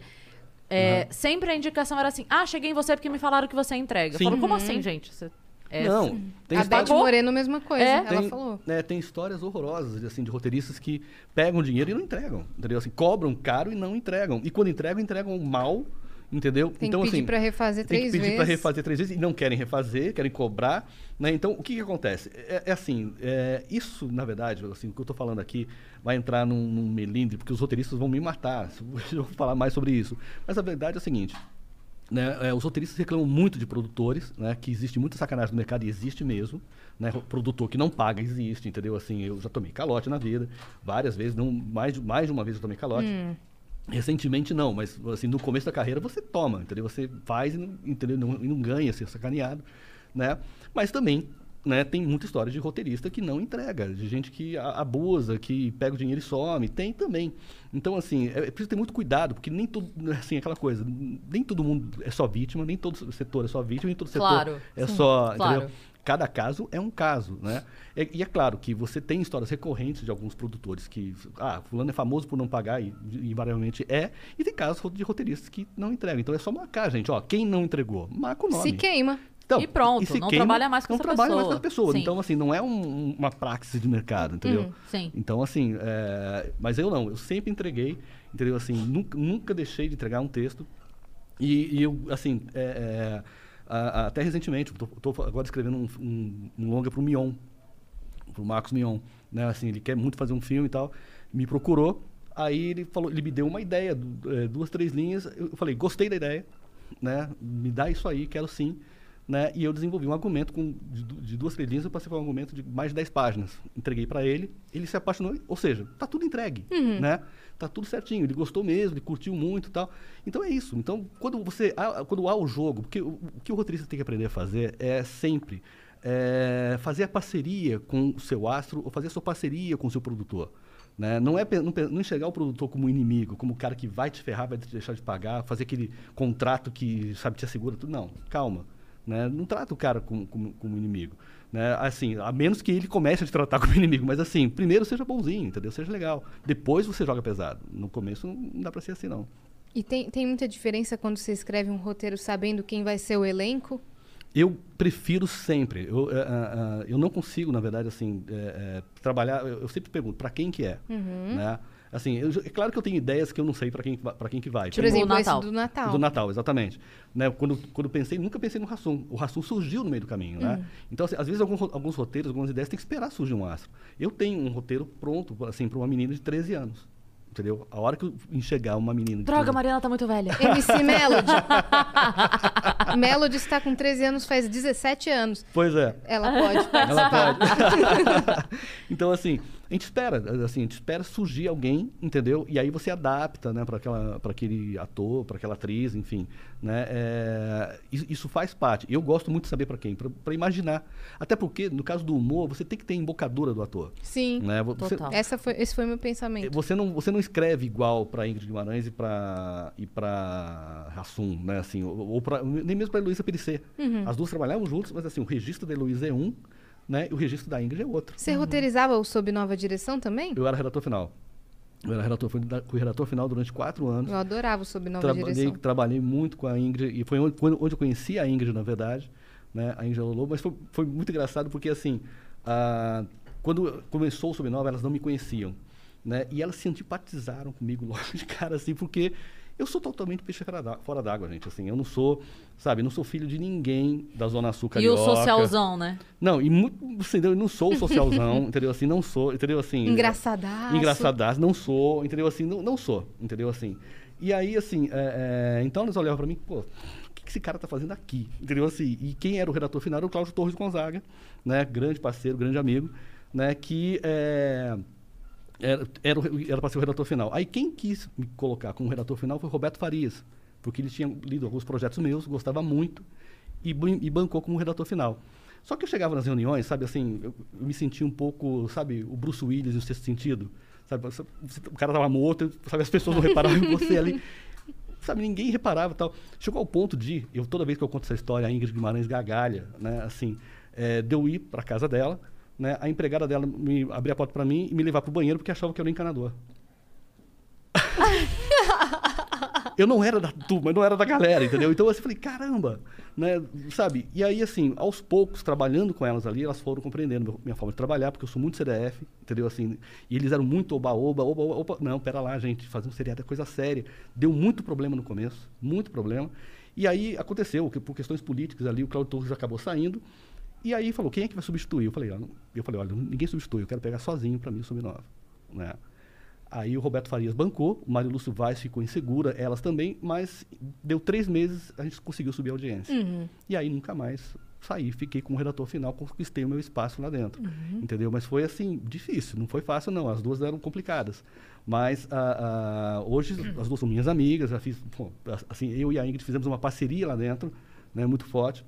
Speaker 1: É, Sempre a indicação era assim: ah, cheguei em você porque me falaram que você entrega.
Speaker 3: Sim.
Speaker 1: Eu falo, como assim, gente? Você- é,
Speaker 3: Não, tem
Speaker 2: a Beth Moreno, mesma coisa.
Speaker 1: É?
Speaker 2: Ela
Speaker 3: tem,
Speaker 2: falou.
Speaker 3: né, tem histórias horrorosas assim de roteiristas que pegam dinheiro e não entregam, entendeu? Assim, cobram caro e não entregam. E quando entregam, entregam mal, entendeu?
Speaker 2: Tem
Speaker 3: então
Speaker 2: que pedir
Speaker 3: assim,
Speaker 2: pra refazer
Speaker 3: tem
Speaker 2: três
Speaker 3: que pedir
Speaker 2: vezes.
Speaker 3: para refazer três vezes e não querem refazer, querem cobrar, né? Então, o que que acontece? É, é assim, é, isso, na verdade, assim, o que eu estou falando aqui vai entrar num, num melindre, porque os roteiristas vão me matar eu falar mais sobre isso. Mas a verdade é a seguinte, né, é, os roteiristas reclamam muito de produtores, né, que existe muita sacanagem no mercado e existe mesmo. Né, ro- produtor que não paga existe, entendeu? Assim, eu já tomei calote na vida, várias vezes, não, mais, de- mais de uma vez eu tomei calote. Recentemente não, mas assim, no começo da carreira você toma, entendeu? Você faz e não, entendeu? não, e não ganha, ser sacaneado, né? Mas também, né, tem muita história de roteirista que não entrega, de gente que abusa, que pega o dinheiro e some, tem também. Então, assim, é, é preciso ter muito cuidado, porque nem todo, assim, aquela coisa, nem todo mundo é só vítima, nem todo setor é só vítima, nem todo setor
Speaker 1: Claro,
Speaker 3: é
Speaker 1: sim,
Speaker 3: só,
Speaker 1: claro.
Speaker 3: entendeu? Cada caso é um caso, né? E, e é claro que você tem histórias recorrentes de alguns produtores que, ah, fulano é famoso por não pagar e, e invariavelmente é, e tem casos de roteiristas que não entregam. Então é só marcar, gente, ó, quem não entregou, marca o nome.
Speaker 2: Se queima.
Speaker 3: Então,
Speaker 1: E pronto,
Speaker 3: se
Speaker 1: não trabalha mais com
Speaker 3: não
Speaker 1: essa
Speaker 3: trabalha mais com
Speaker 1: pessoa.
Speaker 3: essa pessoa.
Speaker 1: Sim.
Speaker 3: Então, assim, não é um- uma praxis de mercado, entendeu?
Speaker 1: Hum, sim.
Speaker 3: Então, assim, é, mas eu não, eu sempre entreguei, entendeu? Assim, nunca, nunca deixei de entregar um texto. E, e eu, assim, é, é, a- a- até recentemente, estou agora escrevendo um, um, um longa para o Mion, para o Marcos Mion. Né? Assim, ele quer muito fazer um filme e tal, me procurou, aí ele, falou, ele me deu uma ideia, é, duas, três linhas, eu falei, gostei da ideia, né? me dá isso aí, quero sim. Né? E eu desenvolvi um argumento com, de, de duas, linhas, eu passei por um argumento de mais de 10 páginas. Entreguei para ele, ele se apaixonou, ou seja, tá tudo entregue, né? Tá tudo certinho, ele gostou mesmo, ele curtiu muito tal. Então é isso. Então, quando você quando há o jogo, porque o, o que o roteirista tem que aprender a fazer é sempre é, fazer a parceria com o seu astro ou fazer a sua parceria com o seu produtor. Né? Não é não, não enxergar o produtor como inimigo, como o cara que vai te ferrar, vai te deixar de pagar, fazer aquele contrato que sabe te assegura tudo. Não, calma. Né? Não trata o cara como, como, como inimigo. Né? Assim, a menos que ele comece a te tratar como inimigo. Mas assim, primeiro seja bonzinho, entendeu? Seja legal. Depois você joga pesado. No começo não dá pra ser assim, não.
Speaker 2: E tem, tem muita diferença quando você escreve um roteiro sabendo quem vai ser o elenco?
Speaker 3: Eu prefiro sempre. Eu, ah, ah, eu não consigo, na verdade, assim, eh, trabalhar. Eu, eu sempre pergunto para quem que é, né? Assim, eu- é claro que eu tenho ideias que eu não sei para quem, para quem que vai.
Speaker 2: Por
Speaker 1: Tipo
Speaker 2: exemplo,
Speaker 1: o
Speaker 2: esse
Speaker 1: Natal.
Speaker 2: do Natal.
Speaker 3: Do Natal, exatamente. Né? Quando, quando pensei, nunca pensei no Rassum. O Rassum surgiu no meio do caminho, né?
Speaker 2: Uhum.
Speaker 3: Então, assim, às vezes, alguns, alguns roteiros, algumas ideias, tem que esperar surgir um astro. Eu tenho um roteiro pronto, assim, para uma menina de 13 anos. Entendeu? A hora que eu enxergar uma menina de
Speaker 1: Droga,
Speaker 3: 13
Speaker 1: Mariana tá muito velha.
Speaker 2: MC Melody. Melody está com 13 anos, faz 17 anos.
Speaker 3: Pois é.
Speaker 2: Ela pode
Speaker 3: Ela pode. então, assim, a gente espera, assim, a gente espera surgir alguém, entendeu? E aí você adapta, né, para aquela, para aquele ator, para aquela atriz, enfim, né? É, isso, faz parte. Eu gosto muito de saber para quem, para imaginar. Até porque no caso do humor, você tem que ter embocadura do ator,
Speaker 2: Sim.
Speaker 3: né? Você,
Speaker 1: Total.
Speaker 2: Essa foi, esse foi meu pensamento.
Speaker 3: você não, você não escreve igual para Ingrid Guimarães e para e para Rassum, né? Assim, ou, ou pra, nem mesmo para Heloísa Perissé.
Speaker 2: Uhum.
Speaker 3: As duas trabalhavam juntas, mas assim, o registro da Heloísa é um, né? O registro da Ingrid é outro.
Speaker 2: Você roteirizava o Sob Nova Direção também?
Speaker 3: Eu era redator final. Eu era redator, fui, fui redator final durante quatro anos.
Speaker 2: Eu adorava o Sob Nova
Speaker 3: Trabalhei,
Speaker 2: Direção.
Speaker 3: trabalhei muito com a Ingrid, e foi onde, onde eu conheci a Ingrid, na verdade, né? A Ingrid Lolo, mas foi, foi muito engraçado porque, assim, ah, quando começou o Subnova, elas não me conheciam, né? E elas se antipatizaram comigo logo de cara, assim, porque eu sou totalmente peixe fora d'á- fora d'água, gente, assim, eu não sou, sabe, não sou filho de ninguém da Zona Sul
Speaker 1: E
Speaker 3: Carioca.
Speaker 1: o socialzão, né?
Speaker 3: Não, e muito, assim, eu não sou o socialzão, entendeu? Assim, não sou, entendeu? Assim,
Speaker 2: Engraçadaço.
Speaker 3: engraçadaço, não sou, entendeu? Assim, não, não sou, entendeu? Assim. E aí, assim, é, é, então eles olhavam pra mim, pô, o que, que esse cara tá fazendo aqui? Entendeu? Assim, e quem era o redator final era o Cláudio Torres Gonzaga, né? Grande parceiro, grande amigo, né? Que é, era, era, para ser o redator final. Aí quem quis me colocar como redator final foi o Roberto Farias, porque ele tinha lido alguns projetos meus, gostava muito, e, e bancou como redator final. Só que eu chegava nas reuniões, sabe, assim, eu, me sentia um pouco, sabe, o Bruce Willis no sexto sentido. Sabe, o cara tava morto, sabe, as pessoas não reparavam em você ali. Sabe, ninguém reparava tal. Chegou ao ponto de, eu toda vez que eu conto essa história, a Ingrid Guimarães gagalha, né, assim, é, de eu ir para casa dela, né, a empregada dela me abrir a porta para mim e me levar para o banheiro porque achava que eu era encanador. eu não era da turma, eu não era da galera, entendeu? Então assim, eu falei, caramba, né, sabe? E aí, assim, aos poucos, trabalhando com elas ali, elas foram compreendendo minha forma de trabalhar, porque eu sou muito CDF, entendeu? Assim, e eles eram muito oba-oba, oba, oba, não, pera lá, gente, fazer um seriado é coisa séria. Deu muito problema no começo, muito problema. E aí aconteceu, que por questões políticas ali, o Claudio Torres acabou saindo, e aí falou, quem é que vai substituir? Eu falei, não- eu falei, olha, ninguém substitui, eu quero pegar sozinho para mim o Sub-9, né? Aí o Roberto Farias bancou, o Mário Lúcio Vaz ficou insegura, elas também, mas deu três meses, a gente conseguiu subir a audiência.
Speaker 2: Uhum.
Speaker 3: E aí nunca mais saí, fiquei como redator final, conquistei o meu espaço lá dentro.
Speaker 2: Uhum.
Speaker 3: Entendeu? Mas foi assim, difícil, não foi fácil não, as duas eram complicadas. Mas ah, ah, hoje as duas são minhas amigas, já fiz, pô, assim, eu e a Ingrid fizemos uma parceria lá dentro, né, muito forte,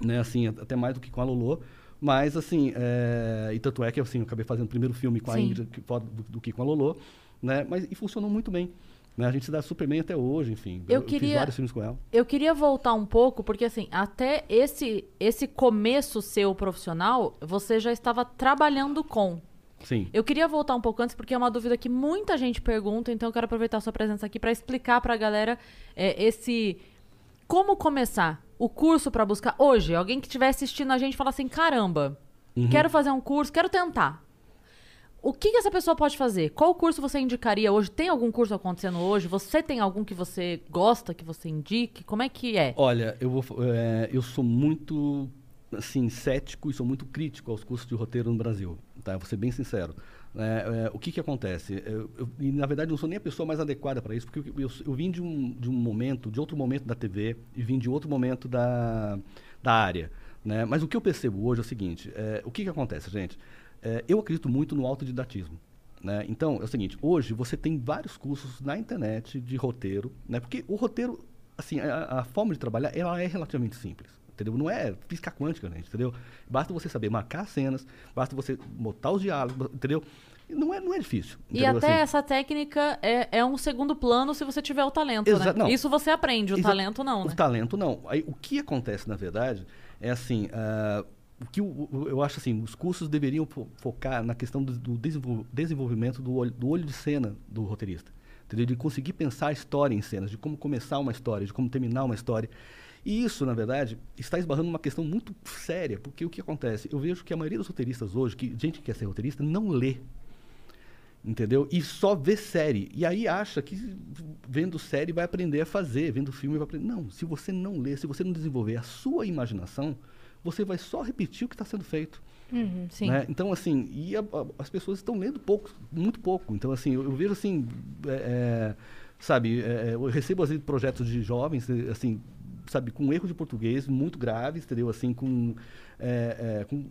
Speaker 3: né, assim, até mais do que com a Lolo. Mas, assim, é, e tanto é que assim, eu acabei fazendo o primeiro filme com a
Speaker 1: Sim.
Speaker 3: Ingrid do, do que com a Lolo, né? Mas, e funcionou muito bem. Né? A gente se dá super bem até hoje, enfim.
Speaker 1: Eu
Speaker 3: fiz
Speaker 1: queria-
Speaker 3: vários filmes com ela.
Speaker 1: Eu queria voltar um pouco, porque assim, até esse, esse começo seu profissional, você já estava trabalhando com.
Speaker 3: Sim.
Speaker 1: Eu queria voltar um pouco antes, porque é uma dúvida que muita gente pergunta, então eu quero aproveitar a sua presença aqui para explicar para a galera é, esse. Como começar o curso para buscar. Hoje, alguém que estiver assistindo a gente fala assim: caramba,
Speaker 3: Uhum.
Speaker 1: quero fazer um curso, quero tentar. O que, que essa pessoa pode fazer? Qual curso você indicaria hoje? Tem algum curso acontecendo hoje? Você tem algum que você gosta, que você indique? Como é que é?
Speaker 3: Olha, eu, vou, é, eu sou muito assim, cético e sou muito crítico aos cursos de roteiro no Brasil. Tá? Vou ser bem sincero. É, é, o que, que acontece? Eu, eu- e, na verdade, não sou nem a pessoa mais adequada para isso, porque eu, eu, eu vim de um, de um momento, de outro momento da TV e vim de outro momento da, da área. Né? Mas o que eu percebo hoje é o seguinte: é, o que, que acontece, gente? É, eu acredito muito no autodidatismo. Né? Então, é o seguinte, hoje você tem vários cursos na internet de roteiro, né? porque o roteiro, assim, a, a forma de trabalhar, ela é relativamente simples. Entendeu? Não é física quântica, gente, entendeu? Basta você saber marcar as cenas, basta você botar os diálogos, entendeu? Não é, não é difícil.
Speaker 1: E até
Speaker 3: Assim,
Speaker 1: essa técnica é, é um segundo plano se você tiver o talento,
Speaker 3: Exa-
Speaker 1: né? Isso você aprende, o
Speaker 3: Exa-
Speaker 1: talento não,
Speaker 3: O
Speaker 1: né?
Speaker 3: talento não. Aí, o que acontece, na verdade, é assim, ah, o que o- o- eu acho assim, os cursos deveriam fo- focar na questão do, do desenvol- desenvolvimento do olho, do olho de cena do roteirista. Entendeu? De conseguir pensar a história em cenas, de como começar uma história, de como terminar uma história. E isso, na verdade, está esbarrando numa questão muito séria, porque o que acontece? Eu vejo que a maioria dos roteiristas hoje, que gente que quer ser roteirista, não lê. entendeu? E só vê série. E aí acha que vendo série vai aprender a fazer, vendo filme vai aprender. Não, se você não ler, se você não desenvolver a sua imaginação, você vai só repetir o que está sendo feito.
Speaker 1: Uhum.
Speaker 3: Né? Então, assim, e a, a, as pessoas estão lendo pouco, muito pouco. Então, assim, eu, eu vejo assim, é, é, sabe, é, eu recebo às vezes projetos de jovens, assim, sabe, com erros de português muito graves, entendeu? Assim, com, é, é, com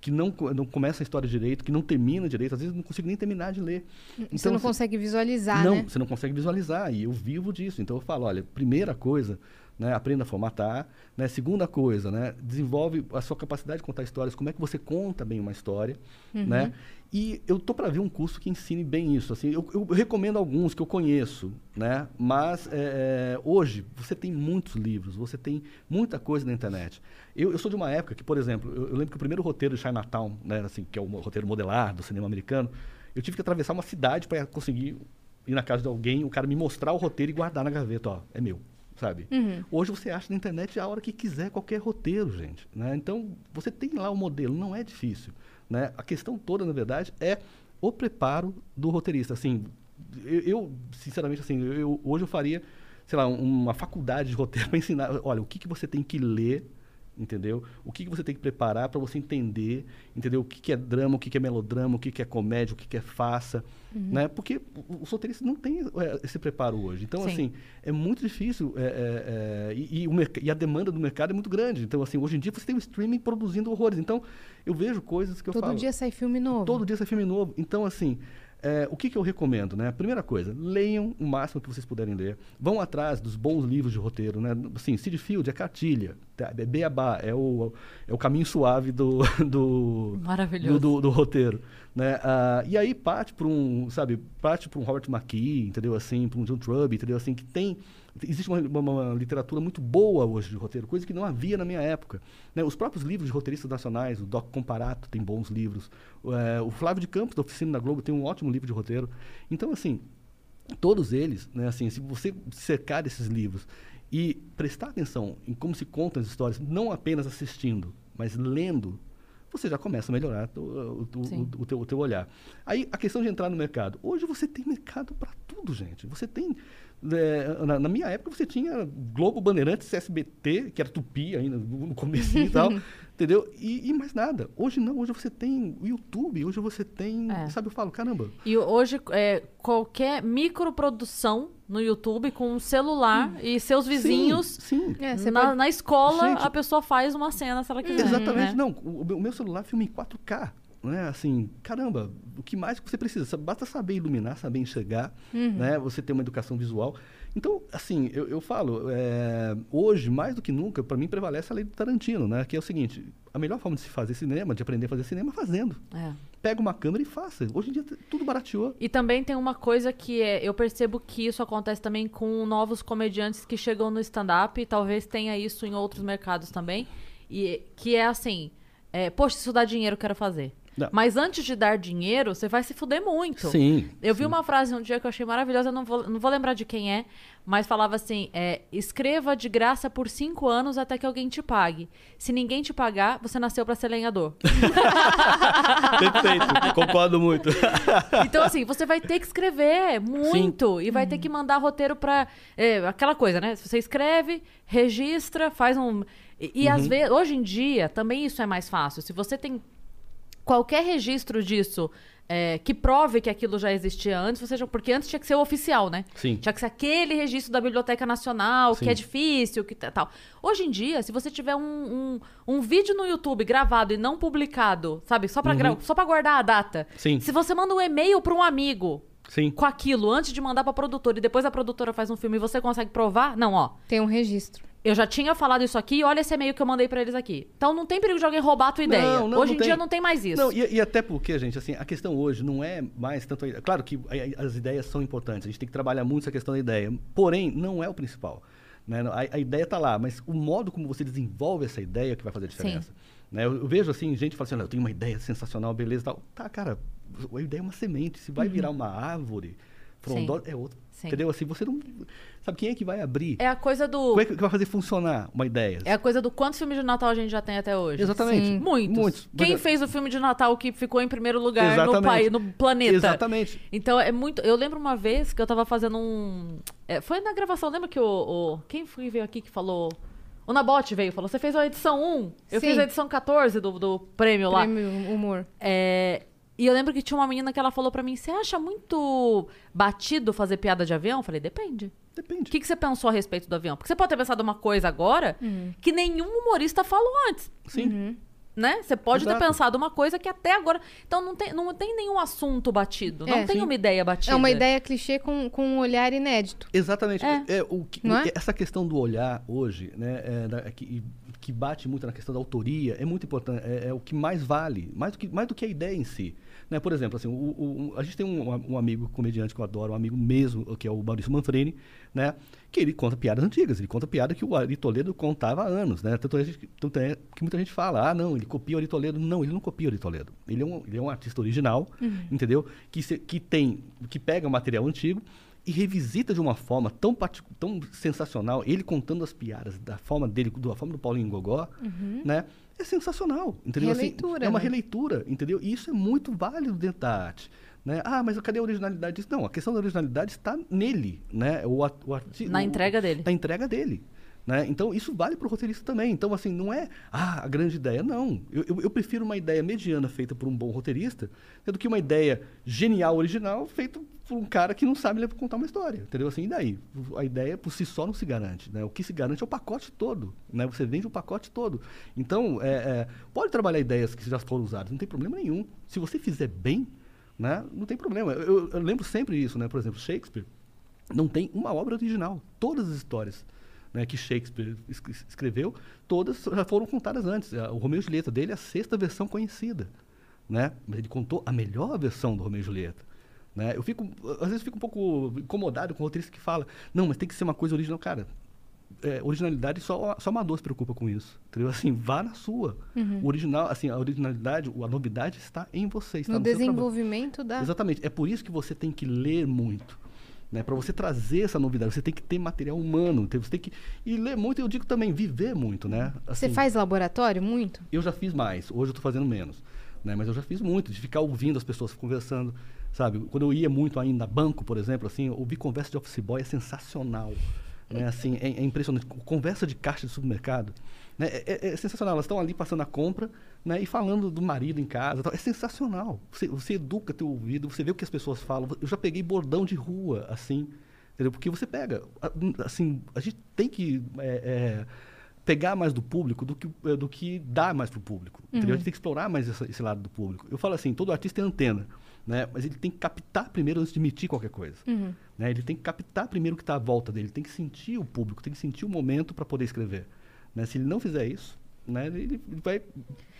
Speaker 3: que não, não começa a história direito, que não termina direito, às vezes não consigo nem terminar de ler.
Speaker 2: Então, você não consegue visualizar,
Speaker 3: não,
Speaker 2: né?
Speaker 3: você não consegue visualizar, e eu vivo disso. Então eu falo, olha, primeira coisa, né, aprenda a formatar. Né? Segunda coisa, né, desenvolve a sua capacidade de contar histórias, como é que você conta bem uma história. Uhum. Né? E eu tô para ver um curso que ensine bem isso. Assim, eu, eu recomendo alguns que eu conheço, né? mas é, é, hoje você tem muitos livros, você tem muita coisa na internet. Eu, eu sou de uma época que, por exemplo, eu, eu, lembro que o primeiro roteiro de Chinatown, né, assim, que é o roteiro modelar do cinema americano, eu tive que atravessar uma cidade para conseguir ir na casa de alguém, o cara me mostrar o roteiro e guardar na gaveta, ó, é meu sabe? Uhum. Hoje você acha na internet a hora que quiser qualquer roteiro, gente. Né? Então, você tem lá o modelo, não é difícil. Né? A questão toda, na verdade, é o preparo do roteirista. Assim, eu, eu sinceramente, assim, eu, hoje eu faria, sei lá, uma faculdade de roteiro para ensinar, olha, o que, que você tem que ler entendeu? O que, que você tem que preparar para você entender, entendeu? O que, que é drama, o que, que é melodrama, o que, que é comédia, o que, que é farsa, uhum. né? Porque os roteiristas não têm é, esse preparo hoje. Então, Sim. assim, é muito difícil é, é, é e, e, e, a demanda do mercado é muito grande. Então, assim, hoje em dia você tem o streaming produzindo horrores. Então, eu vejo coisas que eu
Speaker 2: Todo
Speaker 3: falo...
Speaker 2: Todo dia sai filme novo.
Speaker 3: Todo dia sai filme novo. Então, assim... É, o que, que, eu recomendo? Né? Primeira coisa, leiam o máximo que vocês puderem ler. Vão atrás dos bons livros de roteiro. Né? Assim, Sid Field é cartilha. Tá? É beabá, é o, é o caminho suave do, do, do, do, do roteiro. Né? Ah, e aí parte para um, sabe, parte para um Robert McKee, entendeu? Assim, para um John Truby, entendeu? Assim, que tem existe uma, uma, uma, literatura muito boa hoje de roteiro, coisa que não havia na minha época. Né? Os próprios livros de roteiristas nacionais, o Doc Comparato tem bons livros, é, o Flávio de Campos, da Oficina da Globo, tem um ótimo livro de roteiro. Então, assim, todos eles, né, assim, se você cercar desses livros e prestar atenção em como se contam as histórias, não apenas assistindo, mas lendo, você já começa a melhorar o, o, o, o, teu, o teu olhar. Aí, a questão de entrar no mercado. Hoje você tem mercado para tudo, gente. Você tem é, na, na, minha época você tinha Globo, Bandeirantes, SBT, que era Tupi ainda, no começo e tal, entendeu? E, e, mais nada. Hoje não, hoje você tem o YouTube, hoje você tem, é. sabe, eu falo, caramba.
Speaker 1: E hoje é, qualquer microprodução no YouTube com um celular hum. e seus vizinhos.
Speaker 3: Sim, sim.
Speaker 1: É, na, pode... na, escola, Gente, a pessoa faz uma cena se ela quiser.
Speaker 3: Exatamente, né? não. O, o meu celular filma em 4K né? Assim, caramba, o que mais que você precisa? Basta saber iluminar, saber enxergar, uhum. né? Você ter uma educação visual. Então, assim, eu, eu falo, é, hoje, mais do que nunca, para mim prevalece a lei do Tarantino, né? Que é o seguinte, a melhor forma de se fazer cinema, de aprender a fazer cinema, é fazendo. É. Pega uma câmera e faça. Hoje em dia tudo barateou.
Speaker 1: E também tem uma coisa que é, eu percebo que isso acontece também com novos comediantes que chegam no stand-up, e talvez tenha isso em outros mercados também, e que é assim, é, poxa, isso dá dinheiro, eu quero fazer. Não. Mas antes de dar dinheiro, você vai se fuder muito.
Speaker 3: Sim.
Speaker 1: Eu
Speaker 3: sim.
Speaker 1: vi uma frase um dia que eu achei maravilhosa, eu não vou, não vou lembrar de quem é, mas falava assim: é, escreva de graça por cinco anos até que alguém te pague. Se ninguém te pagar, você nasceu para ser lenhador.
Speaker 3: Perfeito, concordo muito.
Speaker 1: então, assim, você vai ter que escrever muito sim. e vai ter que mandar roteiro para é, aquela coisa, né? Você escreve, registra, faz um. E, e uhum. às vezes, hoje em dia, também isso é mais fácil. Se você tem qualquer registro disso é, que prove que aquilo já existia antes, ou seja, porque antes tinha que ser o oficial, né?
Speaker 3: Sim.
Speaker 1: Tinha que ser aquele registro da Biblioteca Nacional, Sim. que é difícil, que tal. Hoje em dia, se você tiver um, um, um vídeo no YouTube gravado e não publicado, sabe, só pra, uhum. só pra guardar a data.
Speaker 3: Sim.
Speaker 1: Se você manda um e-mail pra um amigo
Speaker 3: Sim.
Speaker 1: com aquilo antes de mandar pra produtora e depois a produtora faz um filme e você consegue provar, não, ó.
Speaker 2: Tem um registro.
Speaker 1: Eu já tinha falado isso aqui, olha esse e-mail que eu mandei para eles aqui. Então não tem perigo de alguém roubar a tua ideia. Não, não, hoje não em tem. dia não tem mais isso.
Speaker 3: Não, e, e, até porque, gente, assim, a questão hoje não é mais tanto. A, claro que as ideias são importantes, a gente tem que trabalhar muito essa questão da ideia. Porém, não é o principal. Né? A, a ideia está lá, mas o modo como você desenvolve essa ideia é que vai fazer a diferença. Né? Eu, eu, vejo assim, gente falando assim, eu tenho uma ideia sensacional, beleza tal. Tá, cara, a ideia é uma semente. Se vai uhum. virar uma árvore, É outra.
Speaker 1: Sim.
Speaker 3: Entendeu? Assim, você não. Sabe quem é que vai abrir?
Speaker 1: É a coisa do.
Speaker 3: Como é que vai fazer funcionar uma ideia?
Speaker 1: É a coisa do quantos filmes de Natal a gente já tem até hoje.
Speaker 3: Exatamente.
Speaker 2: Sim.
Speaker 1: Muitos.
Speaker 3: Muitos.
Speaker 1: Quem
Speaker 3: Mas-
Speaker 1: fez o filme de Natal que ficou em primeiro lugar no
Speaker 3: Exatamente.
Speaker 1: país, no planeta?
Speaker 3: Exatamente.
Speaker 1: Então é muito. Eu lembro uma vez que eu tava fazendo um. é, foi na gravação, lembra que o, o- Quem foi veio aqui que falou. O Nabote veio e falou: Você fez a edição 1, eu
Speaker 2: Sim.
Speaker 1: fiz a edição 14 do, do prêmio lá.
Speaker 2: Prêmio humor.
Speaker 1: É, e eu lembro que tinha uma menina que ela falou pra mim: Você acha muito batido fazer piada de avião? Eu falei: Depende. O
Speaker 3: Depende.
Speaker 1: que, que você pensou a respeito do avião? Porque você pode ter pensado uma coisa agora que nenhum humorista falou antes.
Speaker 3: Sim.
Speaker 1: Né? Você pode
Speaker 3: Exato.
Speaker 1: ter pensado uma coisa que até agora. Então não tem, não tem nenhum assunto batido. Não
Speaker 2: É,
Speaker 1: tem
Speaker 3: sim.
Speaker 1: uma ideia batida.
Speaker 2: É uma ideia clichê com, com um olhar inédito.
Speaker 3: Exatamente.
Speaker 1: É.
Speaker 3: É, o que-
Speaker 2: Não
Speaker 3: o
Speaker 2: é?
Speaker 3: Essa questão do olhar hoje, né, é, da- que, que bate muito na questão da autoria, é muito importante. É, é o que mais vale, mais do que, mais do que a ideia em si. Né? Por exemplo, assim, o- o- a gente tem um, um amigo comediante que eu adoro, um amigo mesmo, que é o Maurício Manfreni, né? Que ele conta piadas antigas, ele conta piada que o Ari Toledo contava há anos, né? Tanto é, que- tanto é que muita gente fala, ah, não, ele copia o Ari Toledo. Não, ele não copia o Ari Toledo. Ele é um, ele é um artista original, entendeu? Que, se- que tem, que pega material antigo e revisita de uma forma tão, tão sensacional, ele contando as piadas da forma dele, da forma do Paulinho Gogó, né? É sensacional, entendeu? Assim,
Speaker 2: Releitura,
Speaker 3: é uma
Speaker 2: né?
Speaker 3: releitura, entendeu? E isso é muito válido dentro da arte. Né? Ah, mas cadê a originalidade disso? Não, a questão da originalidade está nele, né? O, o arti-
Speaker 1: Na entrega dele.
Speaker 3: Na entrega dele. Né? Então, isso vale para o roteirista também. Então, assim, não é ah, a grande ideia, não. Eu, eu, eu prefiro uma ideia mediana feita por um bom roteirista do que uma ideia genial, original, feita por um cara que não sabe ler- contar uma história. Entendeu? Assim, e daí? A ideia por si só não se garante. Né? O que se garante é o pacote todo. Né? Você vende o pacote todo. Então, é, é, pode trabalhar ideias que já foram usadas, não tem problema nenhum. Se você fizer bem, né? não tem problema. Eu, eu- lembro sempre isso, né? Por exemplo, Shakespeare não tem uma obra original. Todas as histórias né, que Shakespeare es- es- escreveu, todas já foram contadas antes. O Romeu e Julieta dele é a sexta versão conhecida. Né? Mas ele contou a melhor versão do Romeu e Julieta. Né? Eu fico, às vezes, fico um pouco incomodado com o roteirista que fala, não, mas tem que ser uma coisa original. Cara, é, originalidade só, só amador se preocupa com isso. Entendeu? Assim, vá na sua. O original, assim, a originalidade, a novidade está em você. Está
Speaker 2: No
Speaker 3: no
Speaker 2: desenvolvimento da.
Speaker 3: Exatamente. É por isso que você tem que ler muito. Né? Para você trazer essa novidade, você tem que ter material humano. Você tem que. E ler muito, eu digo também, viver muito, né?
Speaker 2: Você
Speaker 3: Assim,
Speaker 2: faz laboratório muito?
Speaker 3: Eu já fiz mais, hoje eu estou fazendo menos. Né? Mas eu já fiz muito, de ficar ouvindo as pessoas conversando. Sabe? Quando eu ia muito ainda banco, por exemplo, assim, ouvir conversa de office boy é sensacional. Né? Assim, é, é impressionante. Conversa de caixa de supermercado. Né? É, é- é sensacional. Elas estão ali passando a compra né? e falando do marido em casa. tal. É sensacional. Você, você educa teu ouvido, você vê o que as pessoas falam. Eu já peguei bordão de rua, assim. Entendeu? Porque você pega. Assim, a gente tem que. é, é, pegar mais do público do que, eh, do que dar mais para o público. Entendeu? A gente tem que explorar mais essa- esse lado do público. Eu falo assim, todo artista tem antena, né? mas ele tem que captar primeiro antes de emitir qualquer coisa. Né? Ele tem que captar primeiro o que está à volta dele, ele tem que sentir o público, tem que sentir o momento para poder escrever. Né? Se ele não fizer isso, né? ele vai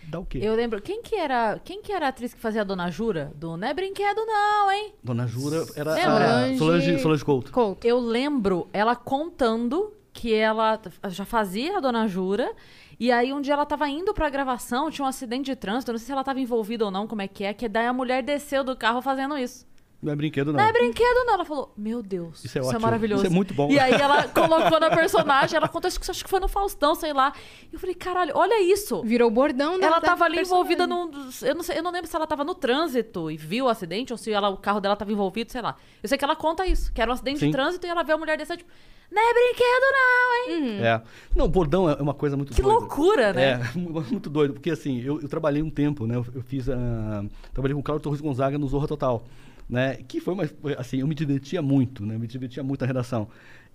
Speaker 3: dar o quê?
Speaker 1: Eu lembro. Quem que era, quem que era a atriz que fazia a Dona Jura? Do Não é brinquedo, não, hein?
Speaker 3: Dona Jura era a Solange, Solange Couto.
Speaker 2: Couto.
Speaker 1: Eu lembro ela contando que ela já fazia a Dona Jura. E aí um dia ela tava indo pra gravação, tinha um acidente de trânsito, eu não sei se ela tava envolvida ou não, como é que é, que daí a mulher desceu do carro fazendo isso.
Speaker 3: Não é brinquedo, não.
Speaker 1: Não é brinquedo, não. Ela falou, meu Deus,
Speaker 3: Isso é
Speaker 1: isso é maravilhoso.
Speaker 3: Isso é muito bom.
Speaker 1: E aí ela colocou na personagem, ela contou, acho que acho que foi no Faustão, sei lá. E eu falei, caralho, olha isso.
Speaker 2: Virou bordão da
Speaker 1: Ela
Speaker 2: da
Speaker 1: tava ali
Speaker 2: personagem.
Speaker 1: envolvida num. Eu não, sei, eu não lembro se ela tava no trânsito e viu o acidente, ou se ela, o carro dela tava envolvido, sei lá. Eu sei que ela conta isso, que era um acidente
Speaker 3: Sim.
Speaker 1: de trânsito e ela vê a mulher descer, tipo, não é brinquedo, não, hein?
Speaker 3: É. Não, bordão é uma coisa muito
Speaker 1: Que
Speaker 3: doida.
Speaker 1: loucura, né?
Speaker 3: É, muito doido, porque assim, eu, eu trabalhei um tempo, né? Eu, eu fiz a. Trabalhei com o Carlos Torres Gonzaga no Zorra Total. Né? Que foi uma. Assim, eu me divertia muito, né? Eu me divertia muito na redação.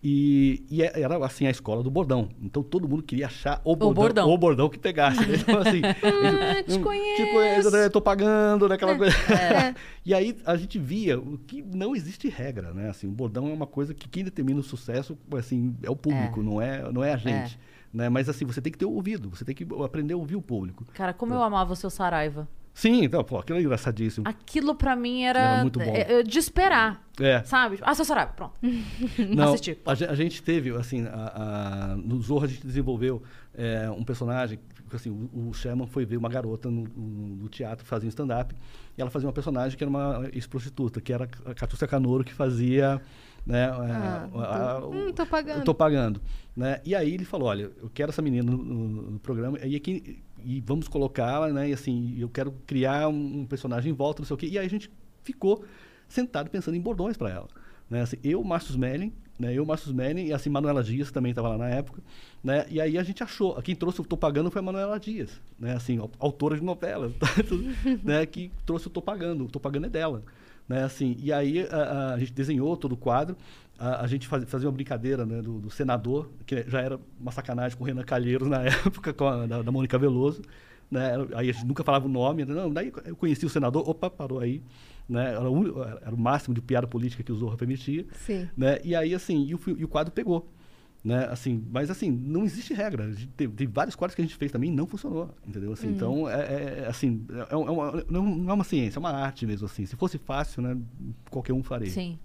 Speaker 3: E, e é- era assim a escola do bordão. Então todo mundo queria achar o bordão,
Speaker 1: bordão.
Speaker 3: o bordão que pegasse. Então, assim,
Speaker 2: Ah, te
Speaker 3: hum,
Speaker 2: conheço.
Speaker 3: Tipo, é, né, tô pagando, né? Aquela coisa.
Speaker 2: É.
Speaker 3: E aí a gente via o que não existe regra, né? Assim, o bordão é uma coisa que quem determina o sucesso, assim, é o público,
Speaker 1: É.
Speaker 3: não é, não é a gente. Né? Mas assim, você tem que ter o ouvido, você tem que aprender a ouvir o público.
Speaker 1: Cara, como eu amava o seu Saraiva.
Speaker 3: Sim, então, pô, aquilo é engraçadíssimo.
Speaker 1: Aquilo pra mim era,
Speaker 3: Era muito bom.
Speaker 1: é, é, de esperar,
Speaker 3: É.
Speaker 1: sabe? Ah, seu Soraya, pronto.
Speaker 3: Não,
Speaker 1: Assisti.
Speaker 3: a, gen- a gente teve, assim, a- a- no Zorro a gente desenvolveu é, um personagem, que, assim, o, o Sherman foi ver uma garota no, no- no teatro fazia um stand-up, e ela fazia uma personagem que era uma ex-prostituta, que era a Catuça Canoro, que fazia, né,
Speaker 2: Ah,
Speaker 3: a-
Speaker 2: tô- hum, tô pagando.
Speaker 3: Eu tô pagando, né? E aí ele falou, olha, eu quero essa menina no, no- no programa, e, aqui, e vamos colocá-la, né, e assim, eu quero criar um, um personagem em volta, não sei o quê, e aí a gente ficou sentado pensando em bordões para ela. Né? Assim, eu, Márcio Smelling, né? eu, Márcio Smelling, e assim, Manuela Dias também estava lá na época, né? E aí a gente achou, quem trouxe o Tô Pagando foi a Manuela Dias, né? Assim, au- autora de novelas, né? Que trouxe o Tô Pagando, o Tô Pagando é dela, né? Assim, e aí a- a gente desenhou todo o quadro, a, a gente faz- fazia uma brincadeira né, do, do senador, que já era uma sacanagem com o Renan Calheiros na época, com a, da, da Mônica Veloso, né? Aí a gente nunca falava o nome, não, daí eu conheci o senador, opa, parou aí, né? Era, o era o máximo de piada política que o Zorro permitia,
Speaker 2: Sim.
Speaker 3: né? E aí, assim, e o, e o quadro pegou. Né? Assim, mas assim, não existe regra. Tem, tem vários quadros que a gente fez também e não funcionou, entendeu? Assim, Então, é, é- é, assim, é, é uma, não é uma ciência, é uma arte mesmo, assim. Se fosse fácil, né, qualquer um faria.
Speaker 1: Sim,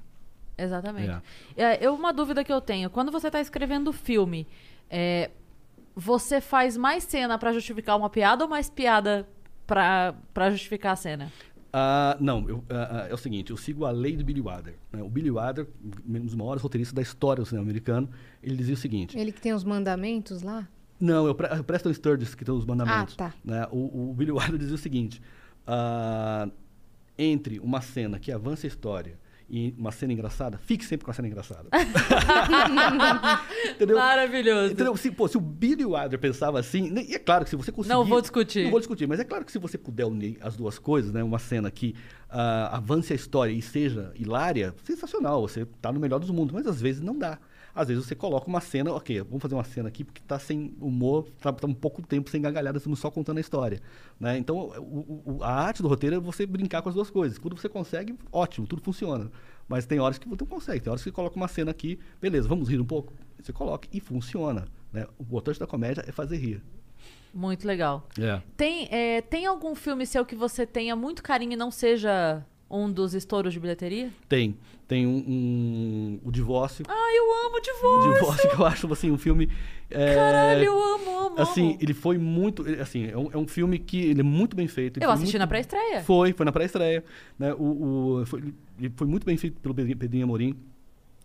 Speaker 1: exatamente.
Speaker 3: É.
Speaker 1: É, eu, uma dúvida que eu tenho, quando você tá escrevendo filme, é, você faz mais cena pra justificar uma piada ou mais piada pra justificar a cena?
Speaker 3: Ah, não, eu- ah, é o seguinte, eu sigo a lei do Billy Wilder. né? O Billy Wilder, um dos maiores roteiristas da história do cinema americano, ele dizia o seguinte...
Speaker 2: Ele que tem os mandamentos lá?
Speaker 3: Não, eu, pre eu Preston Sturges que tem os mandamentos.
Speaker 2: Ah, tá.
Speaker 3: né? O, o Billy Wilder dizia o seguinte: ah, entre uma cena que avança a história e uma cena engraçada, fique sempre com a cena engraçada. Entendeu?
Speaker 1: Maravilhoso.
Speaker 3: Entendeu? Se, pô, se o Billy Wilder pensava assim, né, e é claro que se você conseguir...
Speaker 1: Não vou discutir.
Speaker 3: Não vou discutir, mas é claro que se você puder unir as duas coisas, né? Uma cena que ah, avance a história e seja hilária, sensacional, você tá no melhor dos mundos, mas às vezes não dá. Às vezes você coloca uma cena, ok, vamos fazer uma cena aqui porque tá sem humor, tá, tá um pouco tempo sem gargalhada, estamos só contando a história. Né? Então, o- o- a arte do roteiro é você brincar com as duas coisas. Quando você consegue, ótimo, tudo funciona. Mas tem horas que você não consegue, tem horas que você coloca uma cena aqui, beleza, vamos rir um pouco? Você coloca e funciona. Né? O importante da comédia é fazer rir.
Speaker 1: Muito legal.
Speaker 3: É.
Speaker 1: Tem, é, tem algum filme seu que você tenha muito carinho e não seja um dos estouros de bilheteria?
Speaker 3: Tem. Tem um, um- o Divórcio.
Speaker 1: Ai, eu amo
Speaker 3: O
Speaker 1: Divórcio.
Speaker 3: Divórcio, que eu acho assim, um filme. é,
Speaker 1: Caralho, eu amo, amo,
Speaker 3: Assim,
Speaker 1: amo.
Speaker 3: ele foi muito. Assim, é um, é um filme que ele é muito bem feito.
Speaker 1: Eu assisti
Speaker 3: muito-
Speaker 1: na pré-estreia.
Speaker 3: Foi, foi na pré-estreia. Né? O, o- foi, ele foi muito bem feito pelo Pedrinho Pedrinho Amorim.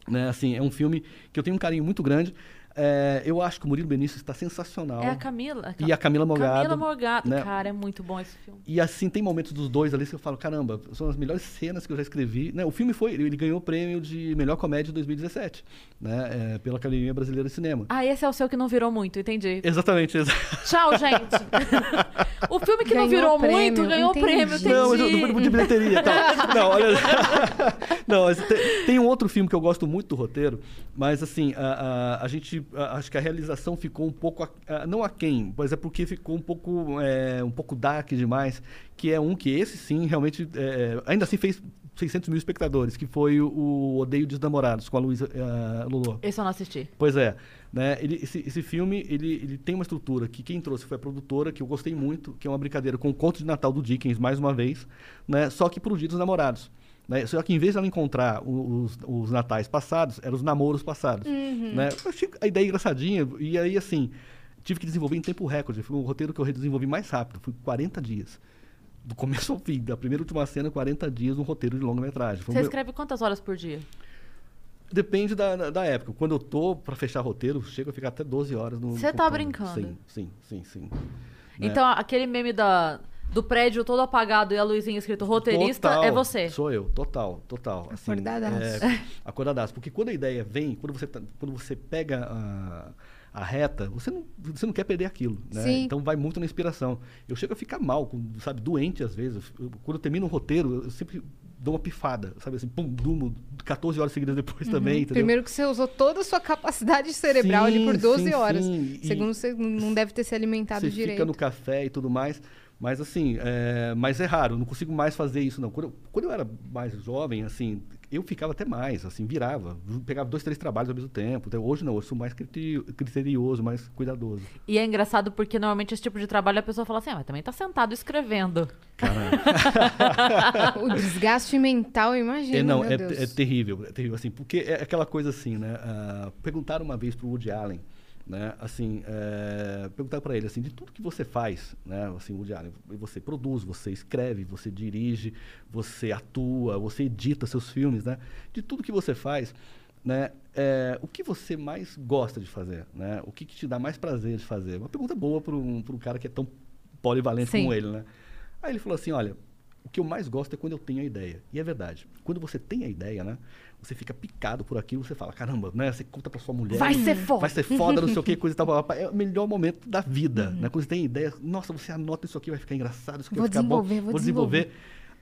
Speaker 3: Né? Assim, é um filme que eu tenho um carinho muito grande. É, eu acho que o Murilo Benício está sensacional.
Speaker 1: É a Camila.
Speaker 3: E a Camila Morgado.
Speaker 1: Camila Morgado.
Speaker 3: né?
Speaker 1: Cara, é muito bom esse filme.
Speaker 3: E assim, tem momentos dos dois ali que eu falo, caramba, são as melhores cenas que eu já escrevi. Né? O filme foi, ele ganhou o prêmio de melhor comédia de 2017, né? É, pela Academia Brasileira de Cinema.
Speaker 1: Ah, esse é o seu que não virou muito, entendi.
Speaker 3: Exatamente, exa-
Speaker 1: Tchau, gente. o filme que não
Speaker 2: Ganhou
Speaker 1: virou
Speaker 2: prêmio,
Speaker 1: muito ganhou
Speaker 2: entendi.
Speaker 1: prêmio, entendi.
Speaker 3: Não, mas eu não foi de bilheteria e tal. Não, olha. não, tem, tem um outro filme que eu gosto muito do roteiro, mas assim, a, a, a gente. Acho que a realização ficou um pouco. a- a- não aquém, mas é porque ficou um pouco. é, um pouco dark demais. Que é um que esse sim realmente. é, ainda assim fez 600 mil espectadores, que foi o, o Odeio dos Namorados, com a Luísa uh, Lulu.
Speaker 1: Esse eu não assisti.
Speaker 3: Pois é, né? Ele, esse, esse filme ele, ele tem uma estrutura que quem trouxe foi a produtora, que eu gostei muito, que é uma brincadeira com o conto de Natal do Dickens, mais uma vez, né? Só que pro dia dos namorados. Né? Só que em vez de ela encontrar os, os natais passados, eram os namoros passados. Né? Eu achei a ideia engraçadinha, e aí assim, tive que desenvolver em tempo recorde. Foi um roteiro que eu desenvolvi mais rápido, foi 40 dias. Do começo ao fim, da primeira e última cena, 40 dias, um roteiro de longa-metragem.
Speaker 1: Você
Speaker 3: meu-
Speaker 1: escreve quantas horas por dia?
Speaker 3: Depende da, da- época. Quando eu tô pra fechar roteiro, chega a ficar até 12 horas no.
Speaker 1: Você tá brincando?
Speaker 3: Sim, sim, sim, sim. Né?
Speaker 1: Então, aquele meme da, do prédio todo apagado e a luzinha escrito roteirista
Speaker 3: Total,
Speaker 1: é você.
Speaker 3: Sou eu, total, total. Assim,
Speaker 2: Acordadaço.
Speaker 3: É, acordadaço. Porque quando a ideia vem, quando você, tá- quando você pega a, a reta, você não, você não quer perder aquilo. Né?
Speaker 2: Sim.
Speaker 3: Então vai muito na inspiração. Eu chego a ficar mal, sabe, doente às vezes. Eu- quando eu termino um roteiro, eu sempre dou uma pifada, sabe assim, pum, durmo 14 horas seguidas depois também, entendeu?
Speaker 2: Primeiro que você usou toda a sua capacidade cerebral ali por
Speaker 3: Sim,
Speaker 2: 12
Speaker 3: sim,
Speaker 2: horas.
Speaker 3: sim. E-
Speaker 2: Segundo, você não deve ter se alimentado
Speaker 3: você
Speaker 2: direito.
Speaker 3: fica no café e tudo mais. Mas assim, é, mas é raro, não consigo mais fazer isso não. Quando eu, quando eu era mais jovem, assim, eu ficava até mais, assim, virava, pegava dois, três trabalhos ao mesmo tempo. Então, hoje não, eu sou mais criterio- criterioso, mais cuidadoso.
Speaker 1: E é engraçado porque normalmente esse tipo de trabalho a pessoa fala assim, ah, mas também tá sentado escrevendo.
Speaker 2: o desgaste mental, imagina.
Speaker 3: É, não,
Speaker 2: meu
Speaker 3: é,
Speaker 2: Deus.
Speaker 3: é terrível, é terrível, assim, porque é aquela coisa assim, né? ah, perguntaram uma vez pro Woody Allen, né? Assim, é, perguntaram para ele assim, de tudo que você faz, né? Assim, Woody Allen, você produz, você escreve, você dirige, você atua, você edita seus filmes, né? De tudo que você faz, né? é, o que você mais gosta de fazer, né? O que, que te dá mais prazer de fazer? Uma pergunta boa para um, pra um cara que é tão polivalente
Speaker 1: Sim.
Speaker 3: como ele, né? Aí ele falou assim, olha, o que eu mais gosto é quando eu tenho a ideia. E é verdade. Quando você tem a ideia, né? Você fica picado por aquilo, você fala, caramba, né? Você conta pra sua mulher.
Speaker 1: Vai ser foda.
Speaker 3: Vai ser foda, não sei o que, coisa e tal. blá, blá, blá. É o melhor momento da vida,
Speaker 1: Uhum.
Speaker 3: né? Quando você tem ideia, nossa, você anota isso aqui, vai ficar engraçado, isso aqui
Speaker 2: Vou
Speaker 3: vai ficar bom.
Speaker 2: desenvolver, vou
Speaker 3: desenvolver.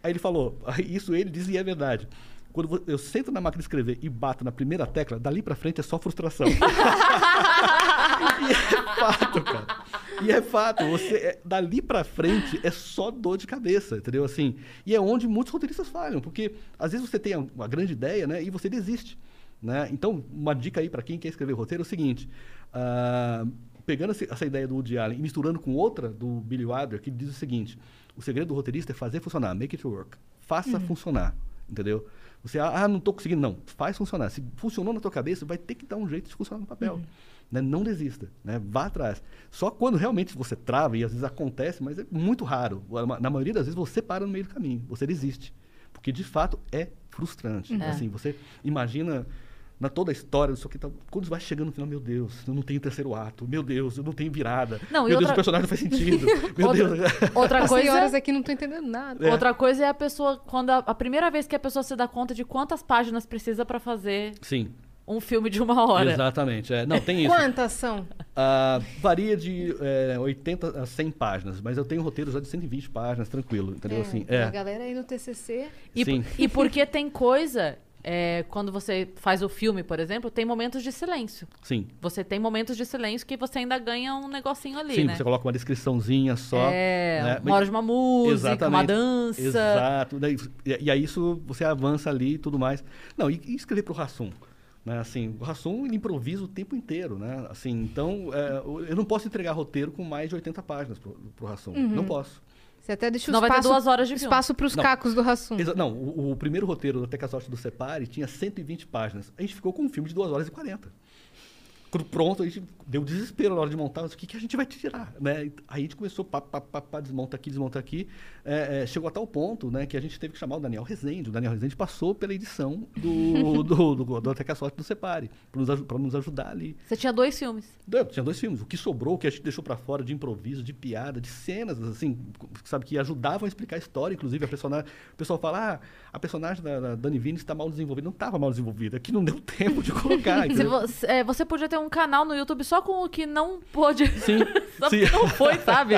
Speaker 3: Aí ele falou, isso ele dizia é verdade. Quando eu sento na máquina de escrever e bato na primeira tecla, dali pra frente é só frustração. e é fato, cara. E é fato, você é- dali pra frente é só dor de cabeça, entendeu? Assim, e é onde muitos roteiristas falham, porque às vezes você tem uma grande ideia, né, e você desiste, né? Então, uma dica aí pra quem quer escrever roteiro é o seguinte: ah, pegando essa ideia do Woody Allen e misturando com outra do Billy Wilder, que diz o seguinte: o segredo do roteirista é fazer funcionar, make it work, faça funcionar, entendeu? Você, ah, não estou conseguindo, não. Faz funcionar. Se funcionou na tua cabeça, vai ter que dar um jeito de funcionar no papel. Né? Não desista, né? Vá atrás. Só quando realmente você trava, e às vezes acontece, mas é muito raro. Na maioria das vezes você para no meio do caminho, você desiste. Porque de fato é frustrante.
Speaker 1: É.
Speaker 3: Assim, você imagina na toda a história, isso aqui tá, quando vai chegando no final, meu Deus, eu não tenho terceiro ato, meu Deus, eu não tenho virada.
Speaker 1: Não,
Speaker 3: meu Deus,
Speaker 1: outra-
Speaker 3: o personagem não faz sentido. meu
Speaker 1: outra,
Speaker 3: Deus.
Speaker 1: outra
Speaker 2: As
Speaker 1: coisa...
Speaker 2: senhoras aqui não tô entendendo nada.
Speaker 1: Outra coisa é a pessoa, quando a, a primeira vez que a pessoa se dá conta de quantas páginas precisa pra fazer
Speaker 3: Sim,
Speaker 1: um filme de uma hora.
Speaker 3: exatamente. É. Não, tem isso.
Speaker 2: Quantas são?
Speaker 3: Ah, varia de é, 80 a 100 páginas, mas eu tenho roteiros já de 120 páginas, tranquilo, entendeu? assim,
Speaker 2: A
Speaker 3: é.
Speaker 2: galera aí no TCC.
Speaker 1: E,
Speaker 3: Sim.
Speaker 1: e porque tem coisa, é, quando você faz o filme, por exemplo, tem momentos de silêncio.
Speaker 3: Sim.
Speaker 1: Você tem momentos de silêncio que você ainda ganha um negocinho ali,
Speaker 3: Sim,
Speaker 1: né?
Speaker 3: você coloca uma descriçãozinha só.
Speaker 1: É,
Speaker 3: né?
Speaker 1: uma hora de uma música, uma
Speaker 3: Exatamente.
Speaker 1: dança.
Speaker 3: Exato. Daí- E, e aí isso você avança ali e tudo mais. Não, e, e escrever pro Rassum. Né? Assim, o Rassum ele improvisa o tempo inteiro, né? Assim, então, é, eu não posso entregar roteiro com mais de 80 páginas pro, pro Rassum.
Speaker 1: Uhum.
Speaker 3: Não posso.
Speaker 2: Você até deixa o
Speaker 1: Senão vai ter
Speaker 2: espaço,
Speaker 1: duas horas de filme.
Speaker 2: espaço pros
Speaker 3: Não.
Speaker 2: cacos do Rassum.
Speaker 3: Não, o, o primeiro roteiro do Até que a Sorte do Separe tinha 120 páginas. A gente ficou com um filme de 2 horas e 40. Quando pronto, a gente deu desespero na hora de montar. mas O que, que a gente vai tirar? Né? Aí a gente começou, pá, pá, pá, pá, desmonta aqui, desmonta aqui. É, é, chegou a tal ponto né, que a gente teve que chamar o Daniel Rezende. O Daniel Rezende passou pela edição do, do, do, do Até que a Sorte do Separe, para nos, pra nos ajudar ali.
Speaker 1: Você tinha dois filmes.
Speaker 3: Não, Tinha dois filmes. O que sobrou, o que a gente deixou pra fora de improviso, de piada, de cenas, assim, sabe, que ajudavam a explicar a história, inclusive. A personagem, o pessoal fala, ah, a personagem da, da Dani Vini está mal desenvolvida. Não estava mal desenvolvida, que não deu tempo de colocar.
Speaker 1: Você, é, você podia ter um canal no YouTube só com o que não pôde.
Speaker 3: Sim,
Speaker 1: só
Speaker 3: sim.
Speaker 1: não foi, sabe?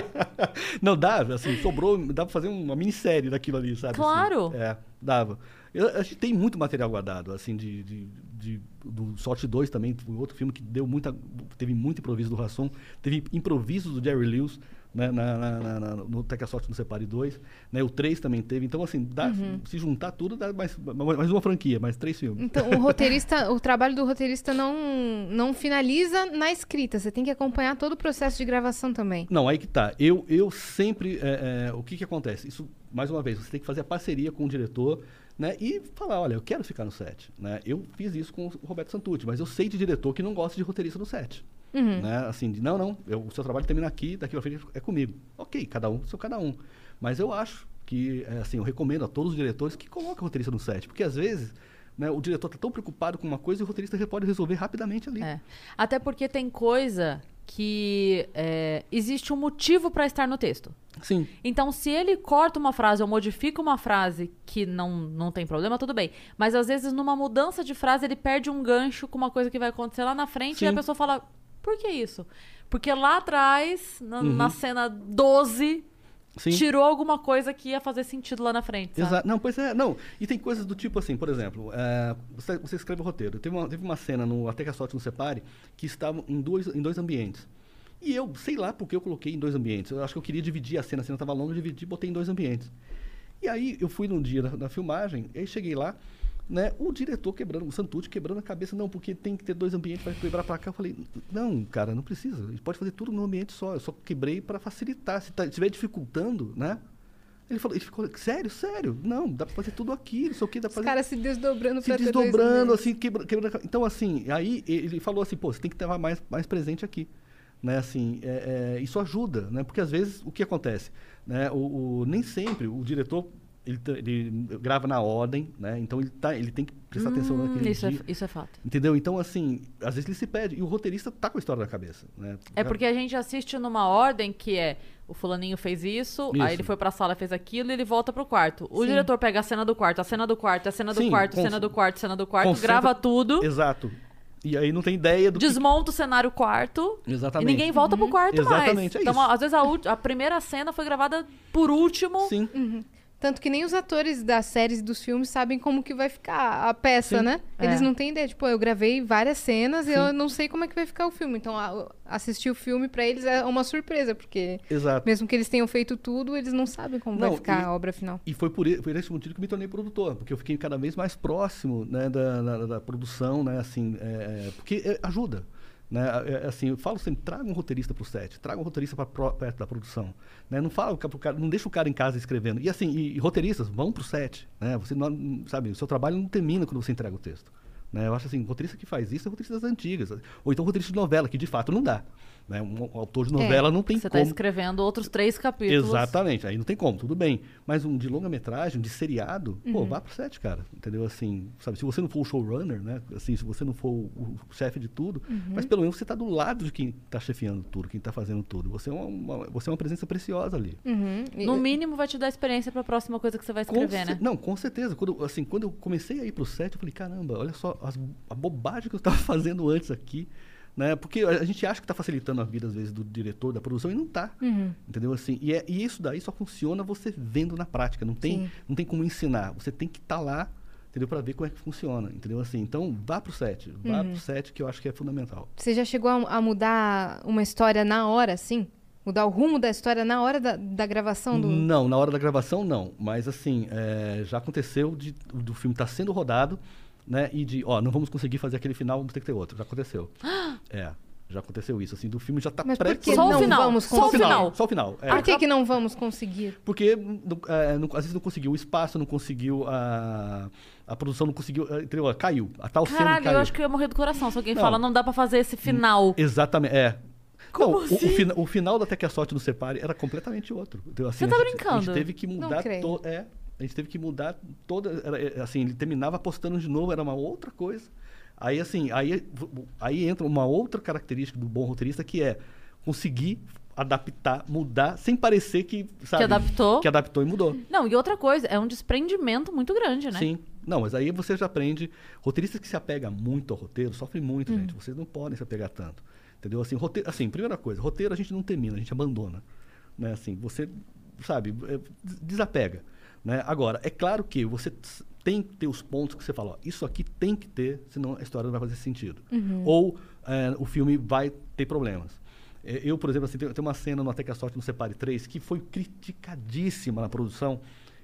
Speaker 3: Não, dava, assim, sobrou, dá pra fazer uma minissérie daquilo ali, sabe? assim.
Speaker 1: Claro.
Speaker 3: é, dava. Eu, a gente tem muito material guardado, assim, de, de, de- do Sorte 2 também, foi outro filme que deu muita, teve muito improviso do Rasson, teve improviso do Jerry Lewis, né, na, na, na- no Sorte no Separe 2, né, o 3 também teve, então assim, dá,
Speaker 1: Uhum.
Speaker 3: se juntar tudo, dá mais, mais uma franquia, mais três filmes.
Speaker 2: Então, o roteirista, o trabalho do roteirista não, não finaliza na escrita. Você tem que acompanhar todo o processo de gravação também.
Speaker 3: Não, aí que tá. Eu, eu sempre. é, é, o que que acontece? Isso, mais uma vez, você tem que fazer a parceria com o diretor, né? E falar, olha, eu quero ficar no set. Né? Eu fiz isso com o Roberto Santucci, mas eu sei de diretor que não gosta de roteirista no set. Né? Assim, de, não, não, eu- o seu trabalho termina aqui, daqui pra frente é comigo. Ok, cada um, seu cada um. Mas eu acho que, é, assim, eu recomendo a todos os diretores que coloquem o roteirista no set, porque às vezes. Né, o diretor está tão preocupado com uma coisa e o roteirista pode resolver rapidamente ali.
Speaker 1: É. Até porque tem coisa que é, existe um motivo pra estar no texto.
Speaker 3: Sim.
Speaker 1: Então, se ele corta uma frase ou modifica uma frase que não, não tem problema, tudo bem. Mas às vezes, numa mudança de frase, ele perde um gancho com uma coisa que vai acontecer lá na frente e a
Speaker 3: Sim.
Speaker 1: pessoa fala: por que isso? Porque lá atrás, na,
Speaker 3: Uhum.
Speaker 1: na cena 12,
Speaker 3: Sim.
Speaker 1: tirou alguma coisa que ia fazer sentido lá na frente. sabe?
Speaker 3: Exato. Não, pois é, não. E tem coisas do tipo assim, por exemplo, é, você, você escreve o roteiro. Teve uma, teve uma cena no Até que a Sorte nos Separe que estavam em dois, em dois ambientes. E eu, sei lá porque eu coloquei em dois ambientes. Eu acho que eu queria dividir a cena, a cena estava longa, eu dividi e botei em dois ambientes. E aí eu fui num dia na, na filmagem, aí cheguei lá, né, o diretor quebrando, o Santucci quebrando a cabeça, não, porque tem que ter dois ambientes para quebrar para cá. Eu falei, não, cara, não precisa. A gente pode fazer tudo num ambiente só. Eu só quebrei para facilitar. Se tá- estiver dificultando, né? Ele falou, ele ficou, sério, sério? Não, dá para fazer tudo aqui, não sei o que, dá
Speaker 2: Os
Speaker 3: pra fazer
Speaker 2: caras se desdobrando
Speaker 3: se desdobrando, assim, quebra, quebra- Então, assim, aí ele falou assim, pô, você tem que estar mais, mais presente aqui. Né, assim, é, é, isso ajuda, né? Porque às vezes o que acontece? Né, o, o- nem sempre o diretor ele, tá- ele grava na ordem, né? Então ele, tá, ele tem que prestar atenção
Speaker 1: Hum,
Speaker 3: naquele
Speaker 1: isso, é,
Speaker 3: dia.
Speaker 1: isso é fato.
Speaker 3: Entendeu? Então, assim, às vezes ele se perde. E o roteirista tá com a história na cabeça. Né?
Speaker 1: É porque a gente assiste numa ordem que é o fulaninho fez isso,
Speaker 3: Isso.
Speaker 1: aí ele foi pra sala, fez aquilo e ele volta pro quarto. O
Speaker 2: Sim.
Speaker 1: diretor pega a cena do quarto, a cena do quarto, a cena do
Speaker 3: Sim,
Speaker 1: quarto, a cena do quarto, a cena do quarto,
Speaker 3: concentra-
Speaker 1: grava tudo,
Speaker 3: Exato. E aí não tem ideia do que...
Speaker 1: desmonta o cenário quarto
Speaker 3: Exatamente.
Speaker 1: e ninguém volta pro quarto mais.
Speaker 3: Exatamente, é
Speaker 1: então,
Speaker 3: isso.
Speaker 1: às vezes a, a primeira cena foi gravada por último.
Speaker 3: Sim.
Speaker 2: Tanto que nem os atores das séries e dos filmes sabem como que vai ficar a peça,
Speaker 3: Sim.
Speaker 2: né? Eles
Speaker 1: É.
Speaker 2: não têm ideia. Tipo, eu gravei várias cenas e
Speaker 3: Sim.
Speaker 2: eu não sei como é que vai ficar o filme. Então, a- assistir o filme pra eles é uma surpresa, porque
Speaker 3: Exato.
Speaker 2: mesmo que eles tenham feito tudo, eles não sabem como vai
Speaker 3: Não,
Speaker 2: ficar
Speaker 3: e-
Speaker 2: a obra final.
Speaker 3: E foi por, e- por esse motivo que me tornei produtor, porque eu fiquei cada vez mais próximo né, da, da- da produção, né, assim, é, porque é, ajuda. Né, é, assim, eu falo sempre, traga um roteirista para o set, traga um roteirista para perto da produção. Né, não fala pro cara, não deixa o cara em casa escrevendo. E assim, e, e roteiristas, vão para o set. Né, você não, sabe, o seu trabalho não termina quando você entrega o texto. Né, eu acho assim, roteirista que faz isso é roteirista das antigas. Ou então roteirista de novela, que de fato não dá. Né, um, autor de novela não tem
Speaker 1: Você tá
Speaker 3: como.
Speaker 1: escrevendo outros três capítulos.
Speaker 3: Exatamente, aí não tem como, tudo bem. Mas um de longa-metragem, de seriado,
Speaker 1: Uhum.
Speaker 3: pô, vá pro set, cara. Entendeu? Assim, sabe, se você não for o showrunner, né? Assim, se você não for o, o chefe de tudo,
Speaker 1: Uhum.
Speaker 3: mas pelo menos você tá do lado de quem tá chefiando tudo, quem tá fazendo tudo. Você é uma, uma- você é uma presença preciosa ali.
Speaker 2: Uhum. E-
Speaker 1: No mínimo vai te dar experiência pra próxima coisa que você vai escrever, né?
Speaker 3: Não, com certeza. Quando, assim, quando eu comecei a ir pro set, eu falei, caramba, olha só as- a bobagem que eu estava fazendo antes aqui. Né? Porque a gente acha que está facilitando a vida, às vezes, do diretor, da produção, e não está.
Speaker 2: Uhum.
Speaker 3: Entendeu? Assim, e, é- e isso daí só funciona você vendo na prática. Não tem,
Speaker 2: Sim.
Speaker 3: não tem como ensinar. Você tem que estar lá, entendeu? Para ver como é que funciona. Entendeu? Assim, então, vá pro set. Vá
Speaker 2: Uhum.
Speaker 3: pro set, que eu acho que é fundamental.
Speaker 2: Você já chegou a, a mudar uma história na hora, assim? Mudar o rumo da história na hora da, da gravação do.
Speaker 3: Não, na hora da gravação, não. Mas, assim, é, já aconteceu de, do filme estar sendo rodado, né? E de, ó, não vamos conseguir fazer aquele final, vamos ter que ter outro. Já aconteceu. é, já aconteceu isso. Assim, do filme já está
Speaker 2: Mas
Speaker 3: pré
Speaker 2: por que
Speaker 1: Só o
Speaker 2: não
Speaker 1: final,
Speaker 2: vamos
Speaker 1: só o
Speaker 2: conseguir?
Speaker 1: final.
Speaker 3: Só o final. é.
Speaker 2: Por que, que não vamos conseguir?
Speaker 3: Porque não- é, não- às vezes não conseguiu o espaço, não conseguiu a, a produção, não conseguiu. é, Entendeu? Caiu. A tal cena
Speaker 1: Caralho,
Speaker 3: caiu.
Speaker 1: eu acho que eu ia morrer do coração se alguém
Speaker 3: Não.
Speaker 1: fala, não dá pra fazer esse final.
Speaker 3: Exatamente, é.
Speaker 1: Como
Speaker 3: não, o- o,
Speaker 1: assim?
Speaker 3: fina- o final da Até que a Sorte nos Separe era completamente outro. Então, assim,
Speaker 1: Você tá
Speaker 3: a gente- A
Speaker 1: brincando?
Speaker 3: gente teve que
Speaker 2: Não
Speaker 3: mudar
Speaker 2: creio.
Speaker 3: to- é, a gente teve que mudar toda. era, é, assim, ele terminava apostando de novo, era uma outra coisa. Aí, assim, aí, aí entra uma outra característica do bom roteirista que é conseguir adaptar, mudar, sem parecer que. Sabe,
Speaker 1: adaptou.
Speaker 3: Que adaptou e mudou.
Speaker 1: Não, e outra coisa, é um desprendimento muito grande, né?
Speaker 3: Sim. Não, mas aí você já aprende. Roteiristas que se apegam muito ao roteiro sofrem muito,
Speaker 1: Hum.
Speaker 3: gente. Vocês não podem se apegar tanto. Entendeu? Assim, roteiro, assim, primeira coisa, roteiro a gente não termina, a gente abandona. Né? Assim, você, sabe, é, des- desapega. Né? Agora, é claro que você tem que ter os pontos que você fala, ó, isso aqui tem que ter, senão a história não vai fazer sentido. Ou é, o filme vai ter problemas. É, Eu, por exemplo, assim, tem, tem uma cena no Até que a Sorte no Separe 3 que foi criticadíssima na produção,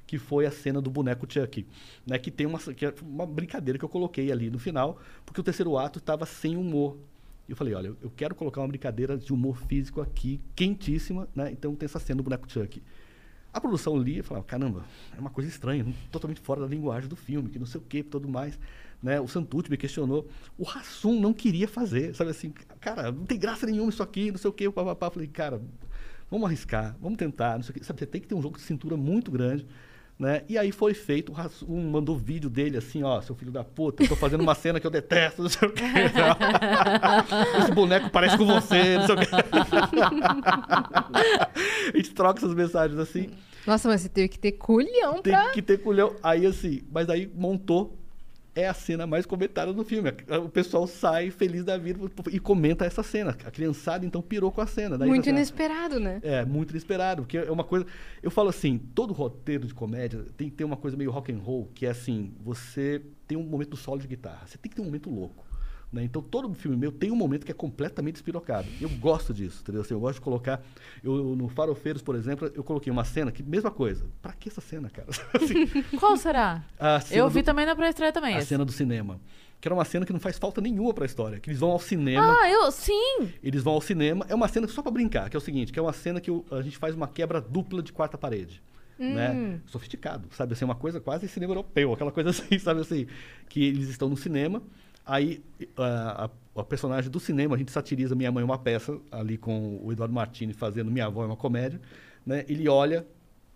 Speaker 3: que foi a cena do boneco Chucky, né? Que tem uma, que é uma brincadeira que eu coloquei ali no final, porque o terceiro ato estava sem humor. E eu falei, olha, eu- quero colocar uma brincadeira de humor físico aqui, quentíssima, né? Então tem essa cena do boneco Chucky. A produção lia e falava, caramba, é uma coisa estranha, totalmente fora da linguagem do filme, que não sei o que, tudo mais. Né? O Santucci me questionou. O Hassum não queria fazer, sabe assim, cara, não tem graça nenhuma isso aqui, não sei o que, papapá. Falei, cara, vamos arriscar, vamos tentar, não sei o quê. Sabe, você tem que ter um jogo de cintura muito grande. Né? E aí foi feito, o Hassum mandou vídeo dele assim, ó, seu filho da puta, eu tô fazendo uma cena que eu detesto, não sei o quê. Esse boneco parece com você, não sei o quê. A gente troca essas mensagens assim.
Speaker 2: Nossa, mas você teve que ter culhão
Speaker 3: Tem
Speaker 2: pra.
Speaker 3: que ter culhão. Aí assim, mas aí montou. É a cena mais comentada do filme. O pessoal sai feliz da vida e comenta essa cena. A criançada então pirou com a cena. Daí
Speaker 2: Muito inesperado, né?
Speaker 3: É, muito inesperado, porque é uma coisa. Eu falo assim, todo roteiro de comédia tem que ter uma coisa meio rock and roll, que é assim, você tem um momento solo de guitarra, você tem que ter um momento louco. Né? Então, todo filme meu tem um momento que é completamente despirocado. Eu gosto disso, entendeu? Assim, eu gosto de colocar... Eu, no Farofeiros, por exemplo, eu coloquei uma cena que... Mesma coisa. Pra que essa cena, cara? Assim,
Speaker 1: Qual será? Eu vi
Speaker 3: do-
Speaker 1: também na pré-estreia também.
Speaker 3: A
Speaker 1: esse.
Speaker 3: cena do cinema. Que era uma cena que não faz falta nenhuma pra história. Que eles vão ao cinema...
Speaker 1: Ah, eu. Sim!
Speaker 3: Eles vão ao cinema. É uma cena só pra brincar, que é o seguinte, que é uma cena que a gente faz uma quebra dupla de quarta parede. Né? Sofisticado, sabe? Assim, uma coisa quase cinema europeu, aquela coisa assim, sabe assim? Que eles estão no cinema, aí a, a- a personagem do cinema, a gente satiriza Minha Mãe é uma peça, ali com o Eduardo Martini fazendo Minha Avó é uma comédia, né? Ele olha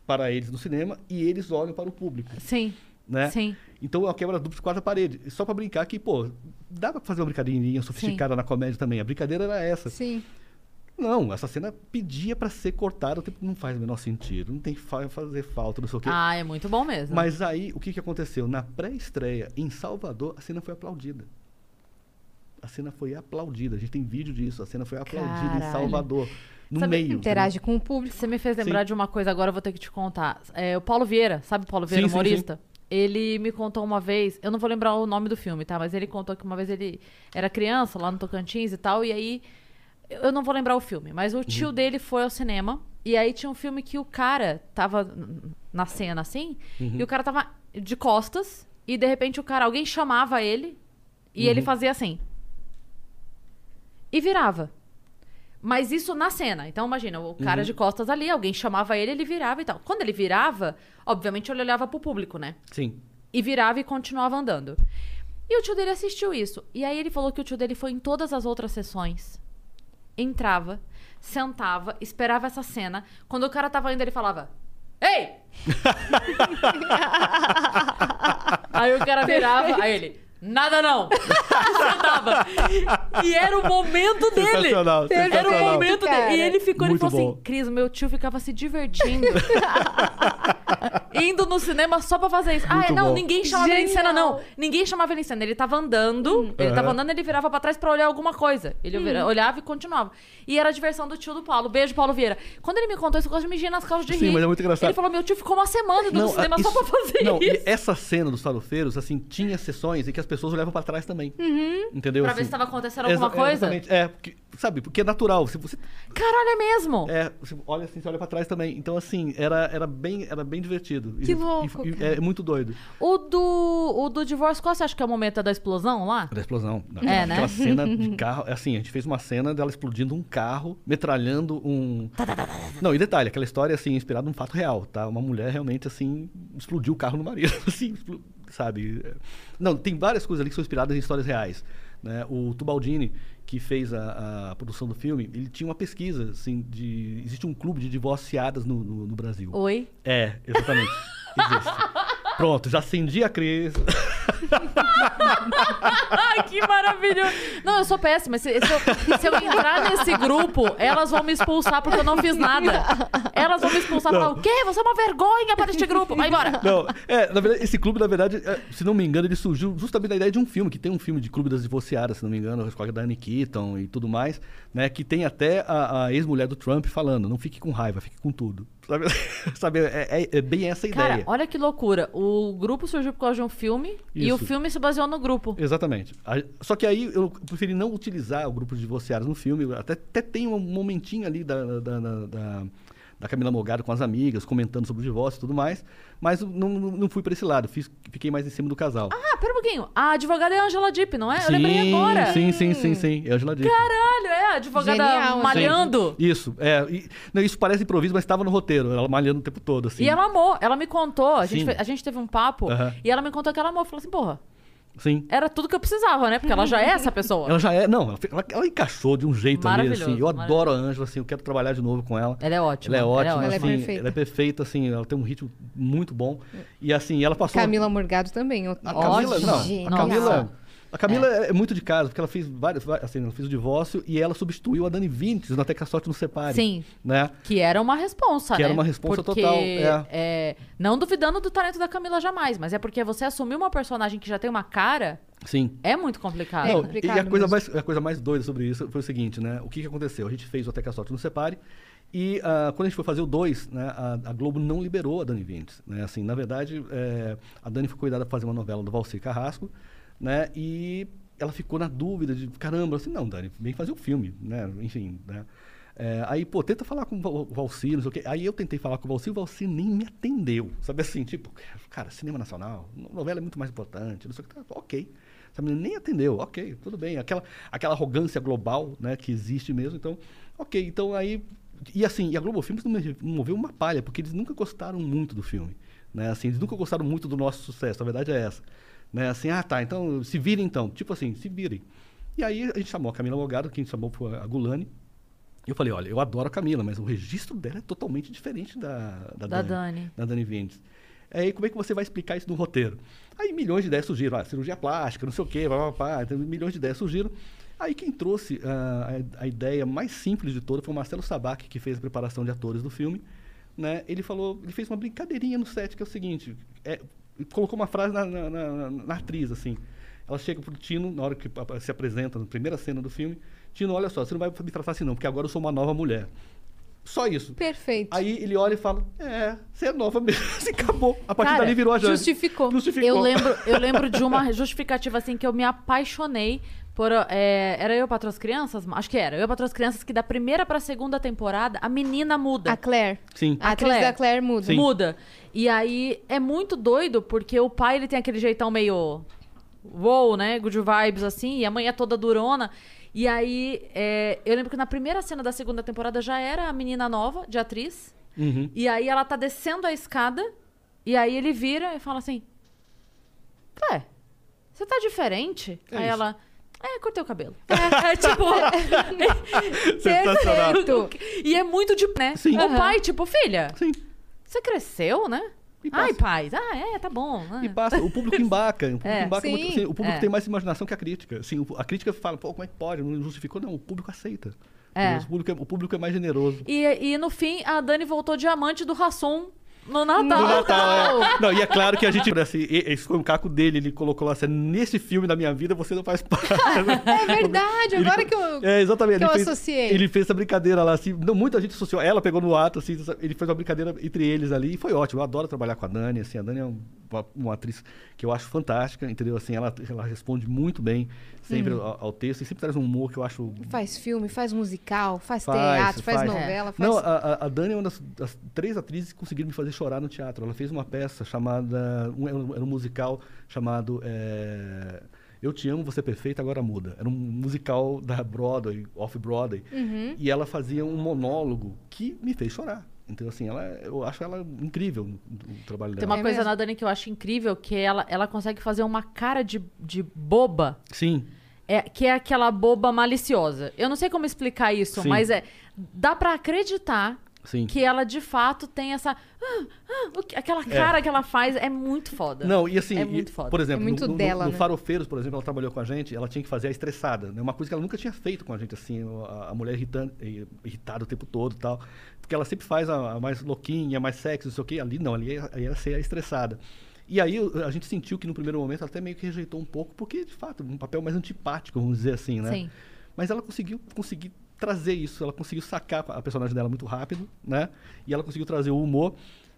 Speaker 3: para eles no cinema e eles olham para o público,
Speaker 1: Sim.
Speaker 3: né?
Speaker 1: Sim.
Speaker 3: Então é uma quebra dupla de quarta parede. Só pra brincar que, pô, dá pra fazer uma brincadeirinha sofisticada na comédia também. A brincadeira era essa.
Speaker 2: Sim.
Speaker 3: Não, essa cena pedia pra ser cortada, não faz o menor sentido, não tem que fa- fazer falta, não sei o quê.
Speaker 1: Ah, é muito bom mesmo.
Speaker 3: Mas aí, o que, que aconteceu? Na pré-estreia, em Salvador, a cena foi aplaudida. A cena foi aplaudida. A gente tem vídeo disso. A cena foi aplaudida em
Speaker 1: Caralho.
Speaker 3: Salvador. No
Speaker 1: Sabe,
Speaker 3: meio.
Speaker 2: Interage com o público.
Speaker 1: Você me fez lembrar
Speaker 3: Sim.
Speaker 1: de uma coisa, agora eu vou ter que te contar. É, o Paulo Vieira, sabe o Paulo Vieira,
Speaker 3: Sim, sim,
Speaker 1: humorista? Ele me contou uma vez, eu não vou lembrar o nome do filme, tá? Mas ele contou que uma vez ele era criança lá no Tocantins e tal, e aí. Eu não vou lembrar o filme, mas o tio dele foi ao cinema, e aí tinha um filme que o cara tava na cena assim, e o cara tava de costas, e de repente o cara, alguém chamava ele, e ele fazia assim. E virava. Mas isso na cena. Então, imagina, o cara de costas ali, alguém chamava ele, ele virava e tal. Quando ele virava, obviamente ele olhava pro público, né?
Speaker 3: Sim.
Speaker 1: E virava e continuava andando. E o tio dele assistiu isso. E aí ele falou que o tio dele foi em todas as outras sessões. Entrava, sentava, esperava essa cena. Quando o cara tava indo, ele falava: Ei! aí o cara virava, aí ele. Nada não! E sentava. E era o momento dele.
Speaker 3: Sensacional,
Speaker 1: Era o
Speaker 3: sensacional.
Speaker 1: momento
Speaker 2: Cara,
Speaker 1: dele. E ele ficou, ele
Speaker 3: muito
Speaker 1: falou
Speaker 3: bom.
Speaker 1: assim: Cris, meu tio ficava se divertindo. Indo no cinema só pra fazer isso. ah,
Speaker 3: Muito
Speaker 1: não,
Speaker 3: bom.
Speaker 1: ninguém chamava ele em cena, não. Ninguém chamava ele em cena. Ele tava andando, ele
Speaker 3: Aham.
Speaker 1: tava andando, ele virava pra trás pra olhar alguma coisa. Ele vira- olhava e continuava. E era a diversão do tio do Paulo. Beijo, Paulo Vieira. Quando ele me contou isso, eu quase me mijei nas calças de
Speaker 3: Sim,
Speaker 1: rir.
Speaker 3: mas é muito engraçado.
Speaker 1: Ele falou: meu tio ficou uma semana indo no cinema
Speaker 3: a-
Speaker 1: só pra fazer
Speaker 3: não, e
Speaker 1: isso.
Speaker 3: essa cena dos farofeiros, assim, tinha sessões em que as pessoas olhavam pra trás também. Entendeu?
Speaker 1: Pra
Speaker 3: assim,
Speaker 1: ver se tava acontecendo alguma
Speaker 3: Exa-
Speaker 1: coisa.
Speaker 3: Exatamente. É, porque, sabe, porque é natural. Se você
Speaker 1: Caralho, é mesmo.
Speaker 3: É, você olha assim, você olha pra trás também. Então, assim, era, era, bem, era bem divertido.
Speaker 2: Que
Speaker 3: E-
Speaker 2: louco,
Speaker 3: e- e- é muito doido.
Speaker 1: O do, o do divórcio, qual você acha que é o momento da explosão lá?
Speaker 3: Da explosão.
Speaker 1: É, né?
Speaker 3: Aquela cena de carro. Assim, a gente fez uma cena dela explodindo um carro, metralhando um. Não, e detalhe, aquela história, assim, inspirada num fato real, tá? Uma mulher realmente, assim, explodiu o carro no marido. Assim, explo- sabe? Não, tem várias coisas ali que são inspiradas em histórias reais. Né? O Tubaldini, que fez a, a produção do filme, ele tinha uma pesquisa, assim, de. Existe um clube de divorciadas no, no, no Brasil.
Speaker 1: Oi?
Speaker 3: É, exatamente. Existe. Pronto, já acendi a Cris.
Speaker 1: Ai, que maravilhoso. Não, eu sou péssima. Se, se eu, se eu entrar nesse grupo, elas vão me expulsar porque eu não fiz nada. Elas vão me expulsar e falar, o quê? Você é uma vergonha para este grupo. Vai embora.
Speaker 3: Não, é, na verdade, esse clube, na verdade, é, se não me engano, ele surgiu justamente da ideia de um filme, que tem um filme de Clube das Divorciadas, se não me engano, com a Diane Keaton e tudo mais, né? Que tem até a, a ex-mulher do Trump falando, não fique com raiva, fique com tudo. Sabe, Sabe, é, é- é bem essa
Speaker 1: Cara,
Speaker 3: ideia.
Speaker 1: olha que loucura. O grupo surgiu por causa de um filme e o
Speaker 3: Isso.
Speaker 1: filme se baseou no grupo.
Speaker 3: Exatamente. A- Só que aí eu preferi não utilizar o grupo de divorciados no filme. Até, até tem um momentinho ali da, da, da, da- da Camila Morgado com as amigas, comentando sobre o divórcio e tudo mais. Mas não, não fui para esse lado. Fiz, fiquei mais em cima do casal.
Speaker 1: Ah, pera um pouquinho. A advogada é a Angela Dipp, não é? Eu lembrei agora.
Speaker 3: Sim, sim, sim, sim. É Angela Dipp.
Speaker 1: Caralho, é a advogada
Speaker 2: Genial,
Speaker 1: malhando.
Speaker 3: Isso, é. e- não, isso parece improviso, mas estava no roteiro. Ela malhando o tempo todo, assim.
Speaker 1: E ela amou, ela me contou, a gente,
Speaker 3: Sim.
Speaker 1: a gente teve um papo, e ela me contou que ela amou. Falou assim, porra,
Speaker 3: Sim.
Speaker 1: era tudo que eu precisava, né? Porque ela já é essa pessoa.
Speaker 3: Ela já é. Não, ela, ela- ela encaixou de um jeito ali,
Speaker 1: Maravilhoso,
Speaker 3: assim. Eu adoro a. Ângela, assim. Eu quero trabalhar de novo com ela.
Speaker 1: Ela é ótima.
Speaker 3: Ela é ótima,
Speaker 2: Ela é
Speaker 3: assim,
Speaker 2: perfeita.
Speaker 3: ela é perfeita, assim, ela tem um ritmo muito bom. E assim, ela passou.
Speaker 2: Camila Morgado também.
Speaker 3: A Camila,
Speaker 1: Ótima.
Speaker 3: não. A Camila, a Camila é. muito de casa, porque ela fez várias, assim, ela fez o divórcio e ela substituiu a Dani Vintes no Até que a Sorte nos Separe.
Speaker 1: Sim.
Speaker 3: Né?
Speaker 1: Que era uma responsa,
Speaker 3: Que
Speaker 1: né?
Speaker 3: era uma responsa
Speaker 1: Porque,
Speaker 3: total, é.
Speaker 1: é, Não duvidando do talento da Camila jamais, mas é porque você assumir uma personagem que já tem uma cara
Speaker 3: Sim.
Speaker 1: é muito complicado.
Speaker 2: É
Speaker 3: Não,
Speaker 2: complicado
Speaker 3: e a coisa,
Speaker 2: mesmo.
Speaker 3: mais, a coisa mais doida sobre isso foi o seguinte, né? O que, que aconteceu? A gente fez o Até que a Sorte nos Separe e ah, quando a gente foi fazer o 2, né, a, a Globo não liberou a Dani Vintes. Né? Assim, na verdade, é, a Dani foi cuidada para fazer uma novela do Valcir Carrasco, né? E ela ficou na dúvida de, caramba, assim, não, Dani, vem fazer o um filme, né? Enfim, né? É, aí, pô, tenta falar com o Valcir, não sei o quê. Aí eu tentei falar com o Valcir, o Valcir nem me atendeu. Sabe assim, tipo, cara, cinema nacional, novela é muito mais importante, não sei o que. Tá, ok. Sabe, nem atendeu, ok, tudo bem. Aquela, aquela arrogância global, né, que existe mesmo. Então, ok. Então aí. E assim, e a Globo Filmes não moveu uma palha, porque eles nunca gostaram muito do filme. Né? Assim, eles nunca gostaram muito do nosso sucesso, a verdade é essa. Né? Assim, ah, tá, então se virem então. Tipo assim, se virem. E aí a gente chamou a Camila Logado, quem chamou foi a Gulani. E eu falei, olha, eu adoro a Camila, mas o registro dela é totalmente diferente da, da,
Speaker 1: da
Speaker 3: Dani,
Speaker 1: Dani.
Speaker 3: Da Dani Vindes. Aí como é que você vai explicar isso no roteiro? Aí milhões de ideias surgiram, ah, cirurgia plástica, não sei o quê, pá, pá, então, milhões de ideias surgiram. Aí quem trouxe uh, a, a, ideia mais simples de toda foi o Marcelo Sabac, que fez a preparação de atores do filme. Né? Ele falou, ele fez uma brincadeirinha no set, que é o seguinte, é, colocou uma frase na, na, na, na atriz, assim. Ela chega pro Tino, na hora que se apresenta, na primeira cena do filme, Tino, olha só, você não vai me tratar assim não, porque agora eu sou uma nova mulher. Só isso.
Speaker 2: Perfeito.
Speaker 3: Aí ele olha e fala: É, você é nova mesmo. Assim, acabou. A partir Cara, dali virou a Jane.
Speaker 2: Justificou.
Speaker 3: justificou.
Speaker 1: Eu lembro, eu lembro de uma justificativa assim que eu me apaixonei por. É, era eu para as crianças? Acho que era. Eu para as crianças que da primeira pra segunda temporada a menina muda.
Speaker 2: A Claire.
Speaker 3: Sim.
Speaker 2: A, a atriz Claire. da Claire muda.
Speaker 1: Sim. Muda. E aí é muito doido porque o pai ele tem aquele jeitão meio. Wow, né? Good vibes assim. E a mãe é toda durona. E aí, é, eu lembro que na primeira cena da segunda temporada já era a menina nova, de atriz.
Speaker 3: Uhum.
Speaker 1: E aí ela tá descendo a escada. E aí ele vira e fala assim: É, você tá diferente?
Speaker 3: É
Speaker 1: aí
Speaker 3: isso.
Speaker 1: ela. É, cortei o cabelo. É, é tipo.
Speaker 3: Sensacional.
Speaker 1: e é muito de. Né?
Speaker 3: Sim.
Speaker 1: O pai, tipo, filha.
Speaker 3: Sim.
Speaker 1: Você cresceu, né? Ai, pai. Ah, é, tá bom.
Speaker 3: E passa. O público embaca. O público,
Speaker 1: É.
Speaker 3: embaca muito,
Speaker 2: Sim.
Speaker 3: assim, o público
Speaker 1: É.
Speaker 3: tem mais imaginação que a crítica. Assim, o- a crítica fala, pô, como é que pode? Não justificou? Não, o público aceita.
Speaker 1: É.
Speaker 3: O, público é, o público é mais generoso.
Speaker 1: E, e no fim, a Dani voltou diamante do Rassum no Natal.
Speaker 3: No Natal, é. Não, e é claro que a gente, assim, esse foi um caco dele, ele colocou lá assim, nesse filme da minha vida você não faz parte.
Speaker 2: É verdade, agora
Speaker 3: Ele-
Speaker 2: que eu.
Speaker 3: É, exatamente.
Speaker 2: que
Speaker 3: ele
Speaker 2: eu
Speaker 3: fez,
Speaker 2: associei.
Speaker 3: Ele fez essa brincadeira lá, assim. Não, muita gente associou. Ela pegou no ato, assim. Ele fez uma brincadeira entre eles ali e foi ótimo. Eu adoro trabalhar com a Dani, assim. A Dani é um- uma, uma atriz que eu acho fantástica, entendeu? Assim, ela, ela responde muito bem sempre
Speaker 2: Hum.
Speaker 3: ao, ao texto e sempre traz um humor que eu acho
Speaker 2: Faz filme, faz musical, faz,
Speaker 3: Faz,
Speaker 2: teatro, faz,
Speaker 3: faz.
Speaker 2: novela, faz.
Speaker 3: Não, a, a- Dani é uma das, das três atrizes que conseguiram me fazer chorar no teatro. Ela fez uma peça chamada. Era, um, era um musical chamado. é, Eu Te Amo, Você é Perfeita, Agora Muda. Era um musical da Broadway, off-Broadway.
Speaker 2: Uhum.
Speaker 3: E ela fazia um monólogo que me fez chorar. Então, assim, ela, eu acho ela incrível no trabalho
Speaker 1: Tem
Speaker 3: dela.
Speaker 1: uma
Speaker 2: É
Speaker 1: coisa
Speaker 2: mesmo?
Speaker 1: na Dani que eu acho incrível, que ela, ela consegue fazer uma cara de, de boba,
Speaker 3: Sim,
Speaker 1: é, que é aquela boba maliciosa. Eu não sei como explicar isso,
Speaker 3: Sim.
Speaker 1: mas é. Dá pra acreditar
Speaker 3: sim.
Speaker 1: que ela de fato tem essa. ah, ah, o que- aquela cara que ela faz é muito foda.
Speaker 3: Não, e assim,
Speaker 1: É
Speaker 3: e,
Speaker 1: muito foda.
Speaker 3: por exemplo,
Speaker 2: É muito
Speaker 3: no, no-
Speaker 2: dela,
Speaker 3: no
Speaker 2: né?
Speaker 3: Farofeiros, por exemplo, ela trabalhou com a gente, ela tinha que fazer a estressada, né? Uma coisa que ela nunca tinha feito com a gente, assim, a, a mulher irritante, irritada o tempo todo e tal. Porque ela sempre faz a, a mais louquinha, a mais sexy, não sei o quê. Ali não, ali ia, ia ser a estressada. E aí o- a gente sentiu que no primeiro momento ela até meio que rejeitou um pouco, porque, de fato, um papel mais antipático, vamos dizer assim, né?
Speaker 1: Sim.
Speaker 3: Mas ela conseguiu conseguir trazer isso, ela conseguiu sacar a personagem dela muito rápido, né? E ela conseguiu trazer o humor.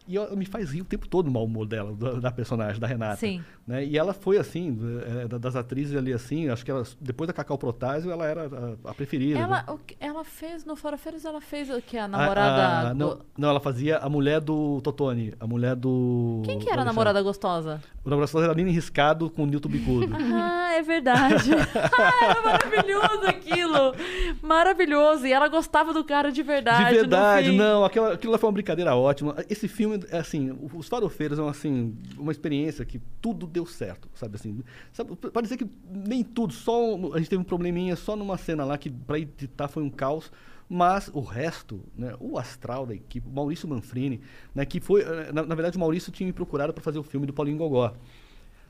Speaker 3: E eu- me faz rir o tempo todo o mau humor dela, da, da personagem, da Renata.
Speaker 1: Sim.
Speaker 3: Né? E ela foi assim, é, da- das atrizes ali assim, acho que ela, depois da Cacau Protásio, ela era a, a preferida.
Speaker 1: Ela,
Speaker 3: né?
Speaker 1: que- ela fez no Farofeiros, ela fez o que? A
Speaker 3: A-
Speaker 1: namorada.
Speaker 3: a-
Speaker 1: do-
Speaker 3: não, não, ela fazia a mulher do Totone, a mulher do.
Speaker 1: Quem que era a namorada gostosa?
Speaker 3: O namorado era Aline Riscado com o Nilton Bicudo.
Speaker 1: Ah, é verdade. ah, era maravilhoso aquilo. Maravilhoso. E ela gostava do cara de verdade.
Speaker 3: De verdade, não, aquilo lá foi uma brincadeira ótima. Esse filme, é assim, os farofeiros são assim, uma experiência que tudo deu certo, sabe assim. Sabe, pode dizer que nem tudo, só a gente teve um probleminha só numa cena lá que para editar foi um caos. Mas o resto, né, o astral da equipe, o Maurício Manfrini, né, que foi, eh, na, na verdade o Maurício tinha me procurado para fazer o filme do Paulinho Gogó.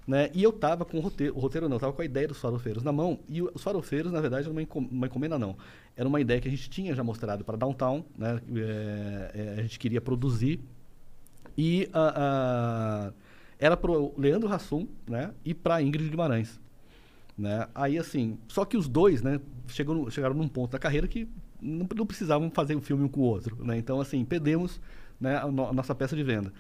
Speaker 3: Né? E eu tava com o roteiro, o roteiro não, tava com a ideia dos farofeiros na mão. E os farofeiros, na verdade, era uma, uma encomenda, não. Era uma ideia que a gente tinha já mostrado para Downtown, né? É, é, a gente queria produzir. E ah, ah, era pro Leandro Hassum, né? E para Ingrid Guimarães. Né? Aí, assim, só que os dois, né? Chegam, no- chegaram num ponto da carreira que não, não precisavam fazer um filme um com o outro, né? Então, assim, perdemos né, a, no- a nossa peça de venda.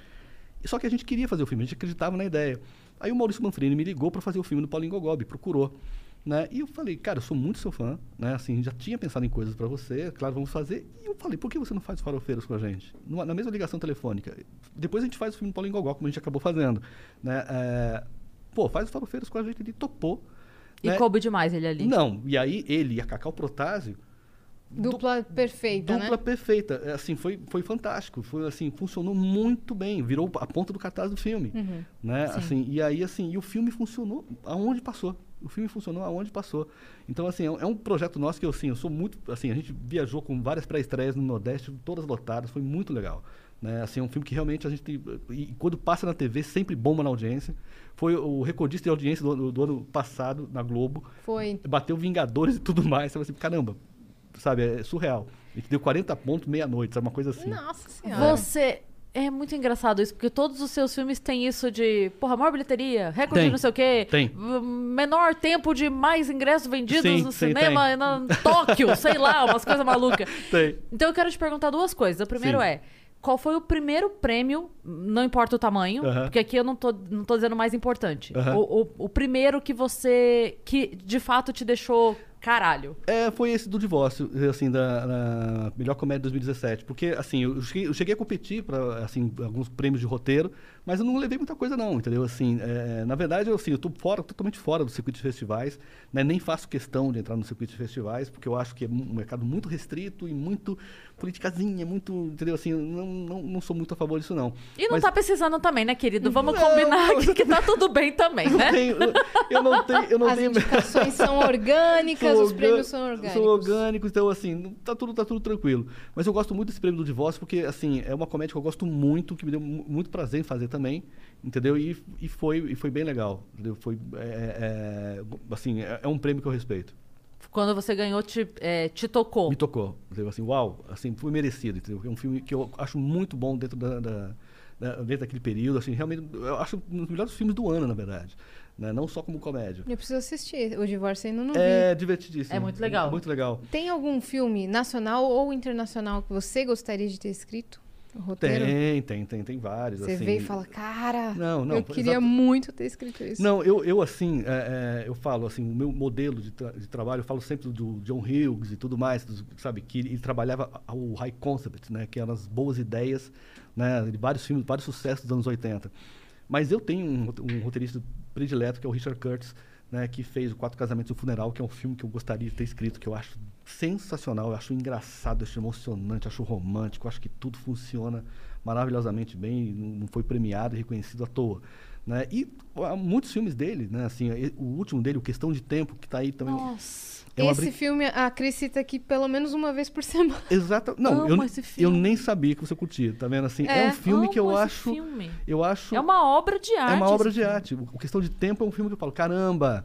Speaker 3: Só que a gente queria fazer o filme, a gente acreditava na ideia. Aí o Maurício Manfrini me ligou para fazer o filme do Paulinho Gogó, procurou. Né? E eu falei, cara, eu sou muito seu fã, né? Assim, já tinha pensado em coisas para você, claro, vamos fazer. E eu falei, por que você não faz farofeiros com a gente? Numa- na mesma ligação telefônica. Depois a gente faz o filme Paulo Gogó, como a gente acabou fazendo. Né? É, pô, faz os farofeiros com a gente. Ele topou.
Speaker 1: E
Speaker 3: né?
Speaker 1: coube demais ele ali.
Speaker 3: Não, e aí ele e a Cacau Protásio
Speaker 2: Dupla perfeita,
Speaker 3: dupla
Speaker 2: né?
Speaker 3: perfeita. É, Assim, foi, foi fantástico. Foi assim, funcionou muito bem. Virou a ponta do cartaz do filme.
Speaker 2: Uhum.
Speaker 3: Né? Assim, e aí, assim, e o filme funcionou aonde passou. O filme funcionou aonde passou. Então, assim, é um, é um projeto nosso que eu, assim, eu sou muito. Assim, a gente viajou com várias pré-estreias no Nordeste, todas lotadas, foi muito legal. Né? Assim, é um filme que realmente a gente tem. E quando passa na TV, sempre bomba na audiência. Foi o recordista de audiência do, ano- do ano passado na Globo
Speaker 2: Foi.
Speaker 3: bateu Vingadores e tudo mais. Você fala assim, caramba, sabe, é surreal. A gente deu 40 pontos meia-noite, sabe, uma coisa assim.
Speaker 2: Nossa senhora.
Speaker 1: Você. É muito engraçado isso, porque todos os seus filmes têm isso de, porra, maior bilheteria, recorde
Speaker 3: Tem,
Speaker 1: de não sei o quê.
Speaker 3: tem.
Speaker 1: Menor tempo de mais ingressos vendidos
Speaker 3: Sim,
Speaker 1: no
Speaker 3: sim,
Speaker 1: cinema, na Tóquio, sei lá, umas coisas malucas.
Speaker 3: Tem.
Speaker 1: Então eu quero te perguntar duas coisas. O primeiro
Speaker 3: Sim.
Speaker 1: é, qual foi o primeiro prêmio, não importa o tamanho, porque aqui eu não tô, não tô dizendo mais importante. O, o- o primeiro que você, que de fato te deixou caralho.
Speaker 3: É, foi esse do divórcio, assim, da, da melhor comédia de 2017. Porque, assim, eu cheguei, eu cheguei a competir para, assim, alguns prêmios de roteiro, mas eu não levei muita coisa, não, entendeu? Assim, é, na verdade, eu, assim, eu tô fora, totalmente fora do circuito de festivais, né? Nem faço questão de entrar no circuito de festivais, porque eu acho que é um mercado muito restrito e muito politicazinha, muito, entendeu? Assim, não, não, não sou muito a favor disso, não.
Speaker 1: E não
Speaker 3: Mas-
Speaker 1: tá precisando também, né, querido? Vamos
Speaker 3: Não,
Speaker 1: combinar
Speaker 3: não,
Speaker 1: aqui que tá tudo bem também, né?
Speaker 3: tenho, eu, não tenho, eu não
Speaker 2: As
Speaker 3: tenho
Speaker 2: indicações são orgânicas,
Speaker 3: São
Speaker 2: os prêmios são orgânicos.
Speaker 3: São orgânicos, então assim, tá tudo, tá tudo tranquilo. Mas eu gosto muito desse prêmio do divórcio, porque assim, é uma comédia que eu gosto muito, que me deu mu- muito prazer em fazer também, entendeu? E, e, foi, e foi bem legal. Entendeu? Foi, é, é, assim, é, é um prêmio que eu respeito.
Speaker 1: Quando você ganhou, te, é, te tocou.
Speaker 3: Me tocou. Entendeu? Assim, uau, assim, foi merecido. Entendeu? É um filme que eu acho muito bom dentro da, da- da- dentro daquele período. Assim, realmente, eu acho um dos melhores filmes do ano, na verdade. Né? Não só como comédia.
Speaker 2: Eu preciso assistir. O divórcio ainda não vi.
Speaker 3: É divertidíssimo.
Speaker 1: É muito legal.
Speaker 3: Muito legal.
Speaker 2: Tem algum filme nacional ou internacional que você gostaria de ter escrito? Roteiro?
Speaker 3: Tem, tem, tem, tem vários.
Speaker 2: Você
Speaker 3: assim.
Speaker 2: vê e fala, cara,
Speaker 3: Não, não,
Speaker 2: eu queria
Speaker 3: exato.
Speaker 2: muito ter escrito isso.
Speaker 3: Não, eu, eu assim, é, é, eu falo assim, o meu modelo de, tra- de trabalho, eu falo sempre do John Hughes e tudo mais, dos- sabe, que ele trabalhava o high concept, né, que eram as boas ideias, né, de vários filmes, vários sucessos dos anos 80. Mas eu tenho um, um roteirista predileto, que é o Richard Curtis, né, que fez o Quatro Casamentos e o Funeral, que é um filme que eu gostaria de ter escrito, que eu acho sensacional, eu acho engraçado, eu acho emocionante, eu acho romântico, acho que tudo funciona maravilhosamente bem, não foi premiado e reconhecido à toa. Né? E há muitos filmes dele, né? assim, o último dele, o Questão de Tempo, que está aí também.
Speaker 1: Nossa.
Speaker 3: é
Speaker 2: Esse
Speaker 3: brin-
Speaker 2: filme, a Cris cita aqui pelo menos uma vez por semana.
Speaker 3: Exata. Não, eu, eu nem sabia que você curtia, tá vendo? Assim, é,
Speaker 2: É,
Speaker 3: um filme que eu acho.
Speaker 1: filme.
Speaker 3: Eu acho.
Speaker 1: É uma obra de arte.
Speaker 3: É uma obra de
Speaker 1: filme.
Speaker 3: arte. O Questão de Tempo é um filme que eu falo, caramba,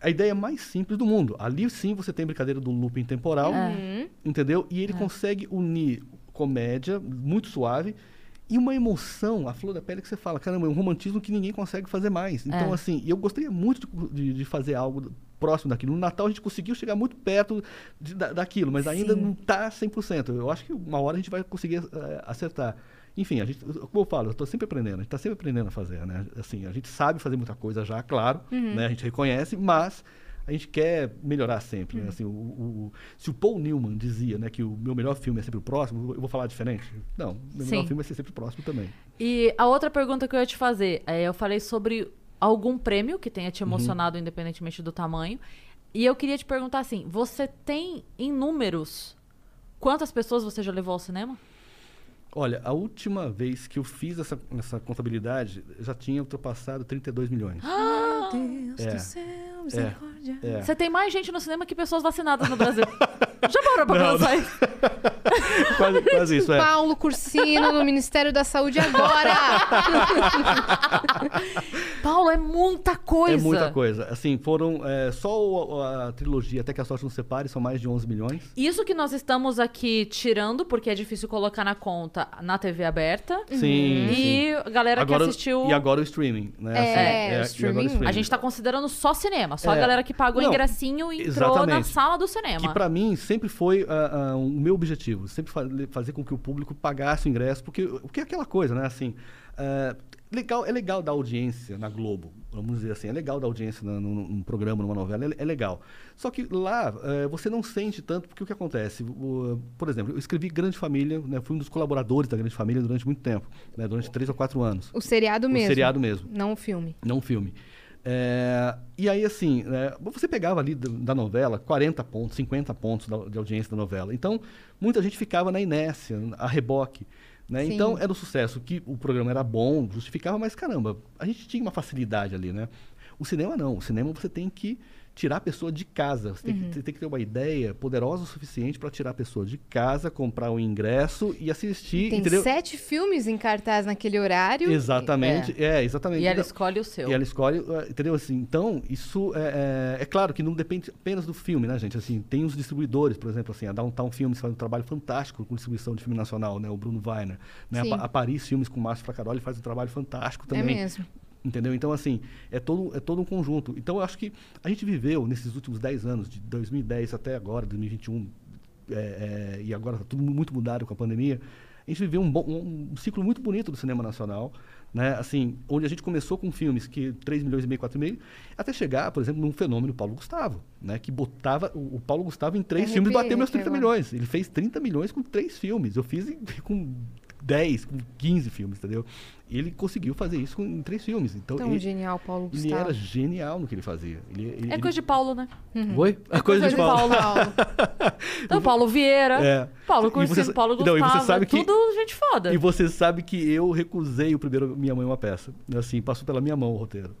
Speaker 3: a ideia mais simples do mundo. Ali sim você tem brincadeira do looping temporal,
Speaker 1: É.
Speaker 2: Uhum.
Speaker 3: entendeu? E ele consegue unir comédia, muito suave, e uma emoção, a flor da pele que você fala, caramba, é um romantismo que ninguém consegue fazer mais. Então,
Speaker 1: É.
Speaker 3: assim, eu gostaria muito de, de- de fazer algo próximo daquilo. No Natal a gente conseguiu chegar muito perto de- da- daquilo, mas ainda
Speaker 1: Sim.
Speaker 3: não está 100%. Eu acho que uma hora a gente vai conseguir eh, acertar. Enfim, a gente, como eu falo, eu estou sempre aprendendo, a gente está sempre aprendendo a fazer, né? Assim, a gente sabe fazer muita coisa já, claro, né? A gente reconhece, mas a gente quer melhorar sempre, né? Assim, o, o- se o Paul Newman dizia, né, que o meu melhor filme é sempre o próximo, eu vou falar diferente? Não, o meu melhor
Speaker 1: Sim.
Speaker 3: filme vai ser sempre o próximo também.
Speaker 1: E a outra pergunta que eu ia te fazer, é, eu falei sobre algum prêmio que tenha te
Speaker 3: Uhum.
Speaker 1: emocionado, independentemente do tamanho. E eu queria te perguntar assim: você tem em números quantas pessoas você já levou ao cinema?
Speaker 3: Olha, a última vez que eu fiz essa, essa contabilidade, já tinha ultrapassado 32 milhões.
Speaker 2: Meu Deus
Speaker 3: É.
Speaker 2: do céu, misericórdia.
Speaker 3: É.
Speaker 1: Você tem mais gente no cinema que pessoas vacinadas no Brasil. já parou pra
Speaker 3: Não,
Speaker 1: pensar isso?
Speaker 3: quase, quase isso, é.
Speaker 2: Paulo Cursino no Ministério da Saúde agora!
Speaker 1: Paulo, é muita coisa.
Speaker 3: É muita coisa. Assim, foram é, só o- a, trilogia Até que a Sorte Nos Separe, são mais de 11 milhões.
Speaker 1: Isso que nós estamos aqui tirando, porque é difícil colocar na conta na TV aberta.
Speaker 3: Sim,
Speaker 1: E a galera
Speaker 3: agora,
Speaker 1: que assistiu.
Speaker 3: E agora o streaming, né?
Speaker 2: É,
Speaker 3: Assim,
Speaker 2: o
Speaker 3: e agora
Speaker 2: streaming.
Speaker 1: A gente tá considerando só cinema, só a
Speaker 3: É.
Speaker 1: galera que pagou
Speaker 3: Não,
Speaker 1: ingressinho e entrou na
Speaker 3: exatamente.
Speaker 1: sala do
Speaker 3: Que
Speaker 1: cinema.
Speaker 3: pra mim sempre foi ah, ah, o meu objetivo, sempre fa- fazer com que o público pagasse o ingresso, porque o que é aquela coisa, né? Assim, ah, legal, é legal dar audiência na Globo, vamos dizer assim, é legal dar audiência na- num, num programa, numa novela, é, é legal. Só que lá eh, você não sente tanto, porque o que acontece? O- por exemplo, eu escrevi Grande Família, né, fui um dos colaboradores da Grande Família durante muito tempo, né, durante três ou quatro anos.
Speaker 2: O seriado
Speaker 3: O
Speaker 2: mesmo.
Speaker 3: seriado mesmo.
Speaker 2: Não o filme.
Speaker 3: Não um filme. É, e aí, assim, né, você pegava ali da, da novela 40 pontos, 50 pontos da- de audiência da novela. Então, muita gente ficava na inércia, a reboque. Né? Então, era um sucesso que o programa era bom, justificava, mas caramba, a gente tinha uma facilidade ali, né? O cinema não. O cinema você tem que tirar a pessoa de casa. Você tem,
Speaker 2: Uhum.
Speaker 3: que, você tem que ter uma ideia poderosa o suficiente para tirar a pessoa de casa, comprar o ingresso e assistir.
Speaker 2: Tem
Speaker 3: entendeu?
Speaker 2: sete filmes em cartaz naquele horário.
Speaker 3: Exatamente. É, exatamente.
Speaker 1: E ela escolhe o seu.
Speaker 3: e ela escolhe, eh, entendeu? Assim, então, isso é, é, é claro que não depende apenas do filme, né, gente? Assim, tem os distribuidores, por exemplo, assim, a Downtown Filmes faz um trabalho fantástico com distribuição de filme nacional, né? O Bruno Weiner. Né? A, a Paris Filmes com o Márcio Fracaroli faz um trabalho fantástico
Speaker 2: É
Speaker 3: também.
Speaker 2: mesmo.
Speaker 3: Entendeu? Então, assim, é todo, é todo um conjunto. Então, eu acho que a gente viveu nesses últimos 10 anos, de 2010 até agora, 2021, é, é, e agora está tudo muito mudado com a pandemia, a gente viveu um, bom, um, ciclo muito bonito do cinema nacional, né? Assim, onde a gente começou com filmes que 3 milhões e meio, 4 milhões, até chegar, por exemplo, num fenômeno Paulo Gustavo, né? Que botava o, o Paulo Gustavo em três filmes e
Speaker 2: Arrepiei
Speaker 3: bateu meus
Speaker 2: aqui
Speaker 3: 30
Speaker 2: agora.
Speaker 3: milhões. Ele fez 30 milhões com três filmes. Eu fiz com 10, com 15 filmes, entendeu? Ele conseguiu fazer isso com- em três filmes. Então,
Speaker 2: Tão
Speaker 3: ele,
Speaker 2: genial, Paulo
Speaker 3: ele
Speaker 2: Gustavo.
Speaker 3: era genial no que ele fazia. Ele, ele-
Speaker 1: É coisa de Paulo, né?
Speaker 3: Oi? É coisa, de Paulo.
Speaker 1: Então, Paulo Vieira,
Speaker 3: É.
Speaker 1: Paulo Cursino,
Speaker 3: você-
Speaker 1: Paulo
Speaker 3: não,
Speaker 1: Gustavo.
Speaker 3: e você sabe que-
Speaker 1: Tudo gente foda.
Speaker 3: E você sabe que eu recusei o primeiro Minha Mãe é uma Peça. Assim, passou pela minha mão o roteiro.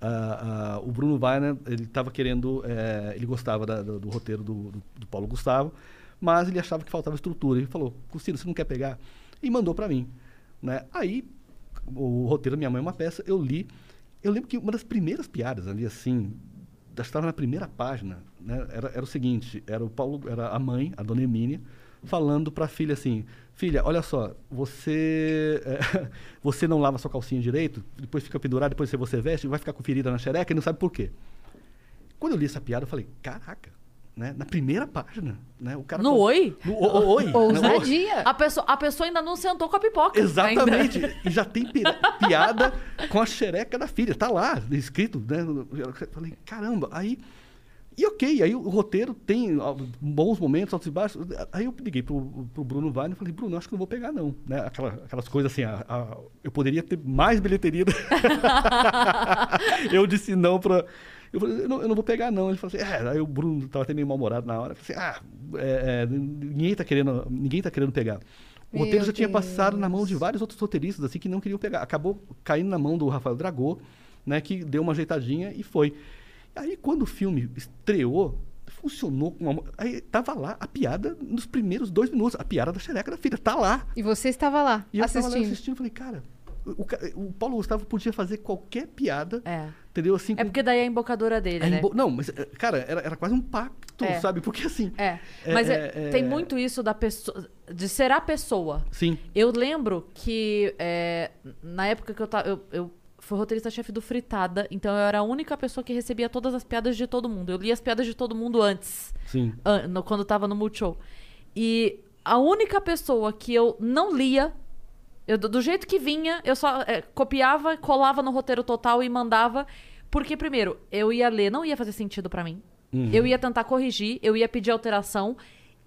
Speaker 3: Ah, ah, o Bruno Weiner, ele estava querendo... eh, ele gostava da- do, do roteiro do, do- do Paulo Gustavo, mas ele achava que faltava estrutura. Ele falou, Custino, você não quer pegar? E mandou para mim. Né? Aí, o roteiro Minha Mãe é uma Peça, eu li. Eu lembro que uma das primeiras piadas ali, assim, estava na primeira página, né? Era, era o seguinte, era o Paulo, era a mãe, a dona Emília, falando para a filha assim, filha, olha só, você eh, você não lava sua calcinha direito, depois fica pendurado, depois você veste, vai ficar com ferida na xereca e não sabe por quê. Quando eu li essa piada, eu falei, caraca, né? Na primeira página, né? O cara
Speaker 1: No Oi?
Speaker 3: No o- o- Oi. né?
Speaker 2: Ousadia.
Speaker 1: A pessoa, a pessoa ainda não sentou com a pipoca.
Speaker 3: Exatamente.
Speaker 1: ainda.
Speaker 3: E já tem pi- piada com a xereca da filha. Tá lá, escrito, né? Eu falei, caramba. Aí. E ok, aí o roteiro tem bons momentos, altos e baixos. Aí eu liguei pro, pro Bruno Vale e falei, Bruno, acho que não vou pegar, não. Né? Aquela, aquelas coisas assim, a- a- eu poderia ter mais bilheteria. eu disse não pra. Eu falei, eu não, eu não vou pegar, não. Ele falou assim, é, aí o Bruno tava até meio mal-humorado na hora. Eu falei assim, ah, é, é, ninguém tá querendo, ninguém tá querendo pegar. O
Speaker 2: Meu
Speaker 3: roteiro já tinha passado na mão de
Speaker 2: Deus.
Speaker 3: vários outros roteiristas assim que não queriam pegar. Acabou caindo na mão do Rafael Dragô, né, que deu uma ajeitadinha e foi. Aí quando o filme estreou, funcionou com uma... aí tava lá a piada nos primeiros dois minutos, a piada da xereca da filha, tá lá.
Speaker 2: E você estava lá,
Speaker 3: E eu tava lá
Speaker 2: assistindo.
Speaker 3: assistindo, falei, cara, o, o Paulo Gustavo podia fazer qualquer piada,
Speaker 1: É.
Speaker 3: entendeu? Assim,
Speaker 1: É porque daí é a embocadura dele,
Speaker 3: a
Speaker 1: né?
Speaker 3: embo- Não, mas, eh, cara, era, era quase um pacto,
Speaker 1: É.
Speaker 3: sabe? Porque assim.
Speaker 1: É.
Speaker 3: É,
Speaker 1: Mas é-
Speaker 3: é, é-
Speaker 1: tem muito isso da pessoa. De ser a pessoa.
Speaker 3: Sim.
Speaker 1: Eu lembro que é, na época que eu tava. Eu, eu fui roteirista-chefe do Fritada, então eu era a única pessoa que recebia todas as piadas de todo mundo. Eu lia as piadas de todo mundo antes,
Speaker 3: Sim.
Speaker 1: an- no- quando tava no Multishow. E a única pessoa que eu não lia, eu, do, jeito que vinha, eu só é, copiava, colava no roteiro total e mandava. Porque, primeiro, eu ia ler, não ia fazer sentido pra mim.
Speaker 3: Uhum.
Speaker 1: Eu ia tentar corrigir, eu ia pedir alteração.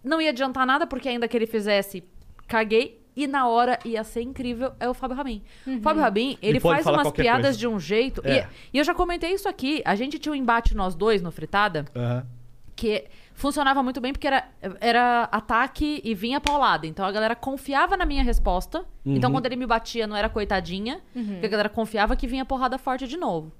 Speaker 1: Não ia adiantar nada, porque ainda que ele fizesse, caguei. E na hora ia ser incrível, é o Fábio Rabin. O Fábio Rabin, ele,
Speaker 3: pode
Speaker 1: faz umas piadas
Speaker 3: coisa.
Speaker 1: de um jeito.
Speaker 3: É.
Speaker 1: E, e eu já comentei isso aqui. A gente tinha um embate, nós dois, no Fritada,
Speaker 3: Aham.
Speaker 1: que funcionava muito bem porque era, era ataque e vinha paulada. Então a galera confiava na minha resposta. Então
Speaker 3: Uhum.
Speaker 1: quando ele me batia, não era coitadinha, porque a galera confiava que vinha porrada forte de novo.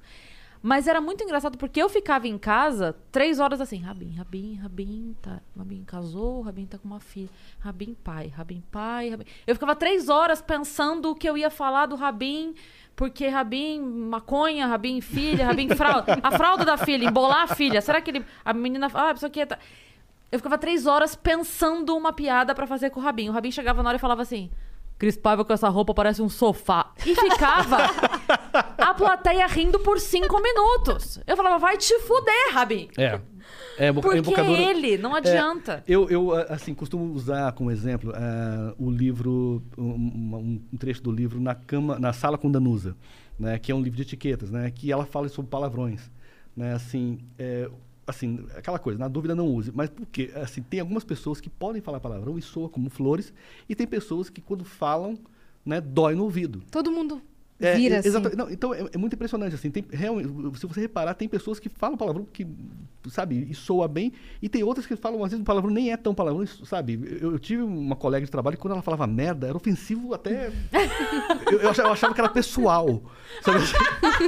Speaker 1: Mas era muito engraçado porque eu ficava em casa três horas assim, Rabin, Rabin, Rabin, tá, Rabin casou, Rabin tá com uma filha, Rabin pai, Rabin pai, Rabin. Eu ficava três horas pensando o que eu ia falar do Rabin, porque Rabin maconha, Rabin filha, Rabin fralda, a fralda da filha, embolar a filha, será que ele, a menina, ah, isso aqui é... tá- Eu ficava três horas pensando uma piada pra fazer com o Rabin. O Rabin chegava na hora e falava assim: Cris Paiva com essa roupa parece um sofá. E ficava a plateia rindo por cinco minutos. Eu falava, vai te fuder, Rabin.
Speaker 3: É. É, emo-
Speaker 1: Porque
Speaker 3: embocadura-
Speaker 1: é ele, não adianta.
Speaker 3: Eu, eu, a- assim, costumo usar como exemplo o livro, um, um- um trecho do livro Na Cama, na Sala com Danusa, né, que é um livro de etiquetas, né, que ela fala sobre palavrões, né, assim, é, assim, aquela coisa, na dúvida não use, mas porque, assim, tem algumas pessoas que podem falar palavrão e soa como flores, e tem pessoas que quando falam, né, dói no ouvido.
Speaker 2: Todo mundo
Speaker 3: É,
Speaker 2: vira assim.
Speaker 3: não, então é, é muito impressionante assim. Tem, se você reparar, tem pessoas que falam palavrão que, sabe, e soa bem, e tem outras que falam, às vezes, o palavrão nem é tão palavrão, sabe? Eu, eu tive uma colega de trabalho que quando ela falava merda, era ofensivo até. eu, eu achava, eu achava que era pessoal. Sabe? assim?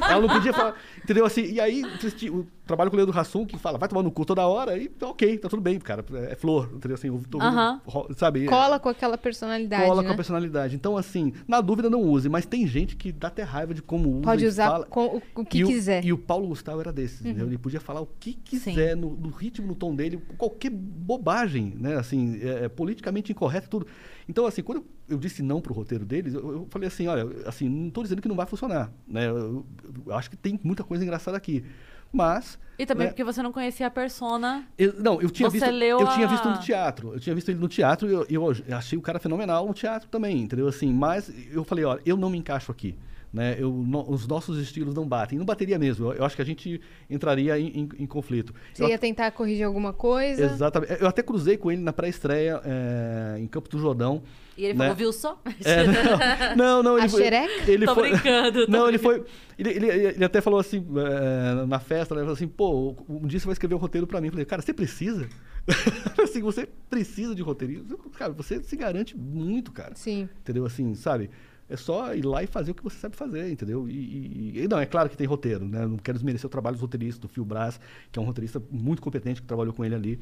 Speaker 3: ela não podia falar. Entendeu? Assim, e aí, eu trabalho com o Leandro Rassum, que fala, vai tomar no cu toda hora, e tá ok, tá tudo bem, cara. É flor, entendeu? Assim, eu tô,
Speaker 1: Aham.
Speaker 3: sabe?
Speaker 2: Cola com aquela personalidade,
Speaker 3: Cola
Speaker 2: né?
Speaker 3: com a personalidade. Então, assim, na dúvida não use, mas tem gente que dá até raiva de como usa.
Speaker 2: Pode usar
Speaker 3: fala.
Speaker 2: com o, o que
Speaker 3: e
Speaker 2: quiser.
Speaker 3: O, e o Paulo Gustavo era desses,
Speaker 1: Uhum.
Speaker 3: Ele podia falar o que quiser, no, no ritmo, no tom dele, qualquer bobagem, né? Assim, é, é politicamente incorreto, tudo. Então, assim, quando eu, disse não pro roteiro deles, eu, eu falei assim, olha, assim, não estou dizendo que não vai funcionar, né? Eu, eu- acho que tem muita coisa engraçada aqui. Mas...
Speaker 1: E também
Speaker 3: né,
Speaker 1: porque você não conhecia a persona.
Speaker 3: eu- não, eu tinha
Speaker 1: Você
Speaker 3: visto.
Speaker 1: leu
Speaker 3: eu tinha
Speaker 1: a-
Speaker 3: visto no teatro. Eu tinha visto ele no teatro e eu, eu achei o cara fenomenal no teatro também, entendeu? Assim, mas eu falei, olha, eu não me encaixo aqui. Né? Eu, no- os nossos estilos não batem. Não bateria mesmo. Eu, eu acho que a gente entraria em, em- em conflito.
Speaker 2: Você
Speaker 3: Eu-
Speaker 2: ia tentar corrigir alguma coisa.
Speaker 3: Exatamente. Eu até cruzei com ele na pré-estreia é, em Campo do Jordão.
Speaker 1: E ele
Speaker 3: né?
Speaker 1: falou, viu só?
Speaker 3: É, não, não, não. Ele
Speaker 2: A
Speaker 3: foi,
Speaker 2: xereca?
Speaker 3: Ele
Speaker 1: Tô
Speaker 3: foi,
Speaker 1: brincando, tô
Speaker 3: Não, ele
Speaker 1: brincando.
Speaker 3: foi. Ele, ele, ele até falou assim, é, na festa, né? Falou assim, pô, um dia você vai escrever um roteiro pra mim. Eu falei, cara, você precisa? assim, você precisa de roteirismo? Cara, você se garante muito, cara.
Speaker 2: Sim.
Speaker 3: Entendeu? Assim, sabe? É só ir lá e fazer o que você sabe fazer, entendeu? E, e- e- não, é claro que tem roteiro, né? Não quero desmerecer o trabalho dos roteiristas, do Phil Brás, que é um roteirista muito competente, que trabalhou com ele ali.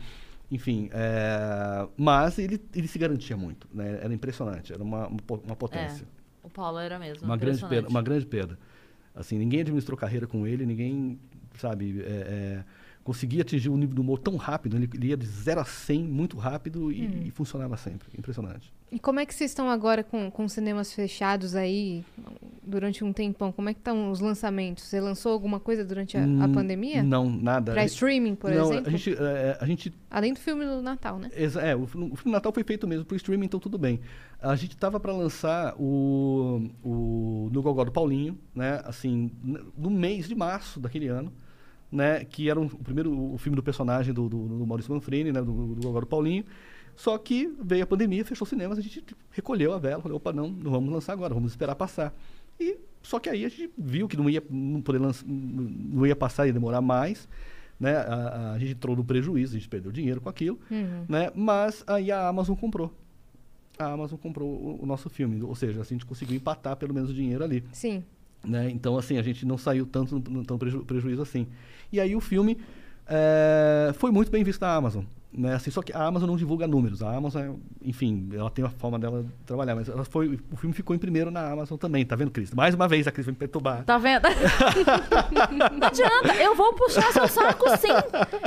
Speaker 3: Enfim, é, mas ele, ele se garantia muito, né? Era impressionante, era uma, uma po- uma potência.
Speaker 1: O Paulo era mesmo.
Speaker 3: Uma grande perda, uma grande perda. Assim, ninguém administrou carreira com ele, ninguém, sabe, é, é, conseguia atingir um nível do humor tão rápido. Ele, ele ia de 0 a 100 muito rápido e, e funcionava sempre. Impressionante.
Speaker 2: E como é que vocês estão agora com, com cinemas fechados aí durante um tempão? Como é que estão os lançamentos? Você lançou alguma coisa durante a, a
Speaker 3: Hum,
Speaker 2: pandemia?
Speaker 3: Não, nada.
Speaker 2: Pra
Speaker 3: A-
Speaker 2: streaming, por
Speaker 3: não,
Speaker 2: exemplo?
Speaker 3: A gente, é, a gente
Speaker 2: Além do filme do Natal, né?
Speaker 3: É, o, filme o filme Natal foi feito mesmo pro streaming, então tudo bem. A gente tava para lançar o, o No Gogó do Paulinho, né? Assim, no mês de março daquele ano, né? Que era um- o primeiro o filme do personagem do, do, do Maurício Manfrini, né? Do, do do Paulinho. Só que veio a pandemia, fechou os cinemas, a gente recolheu a vela, falou, opa, não, não vamos lançar agora, vamos esperar passar. E só que aí a gente viu que não ia, não poder lança- não ia passar, ia demorar mais, né? A, a- gente entrou no prejuízo, a gente perdeu dinheiro com aquilo, né? Mas aí a Amazon comprou. A Amazon comprou o, o nosso filme, ou seja, assim, a gente conseguiu empatar pelo menos o dinheiro ali.
Speaker 2: Sim.
Speaker 3: Né? Então, assim, a gente não saiu tanto no, no tão preju- prejuízo assim. E aí o filme eh, foi muito bem visto na Amazon. Né? Assim, só que a Amazon não divulga números. A Amazon, é, enfim, ela tem a forma dela de trabalhar, mas ela foi, o filme ficou em primeiro na Amazon também, tá vendo, Cris? Mais uma vez a Cris vai me perturbar.
Speaker 1: Tá vendo? não adianta, eu vou puxar seu saco sim.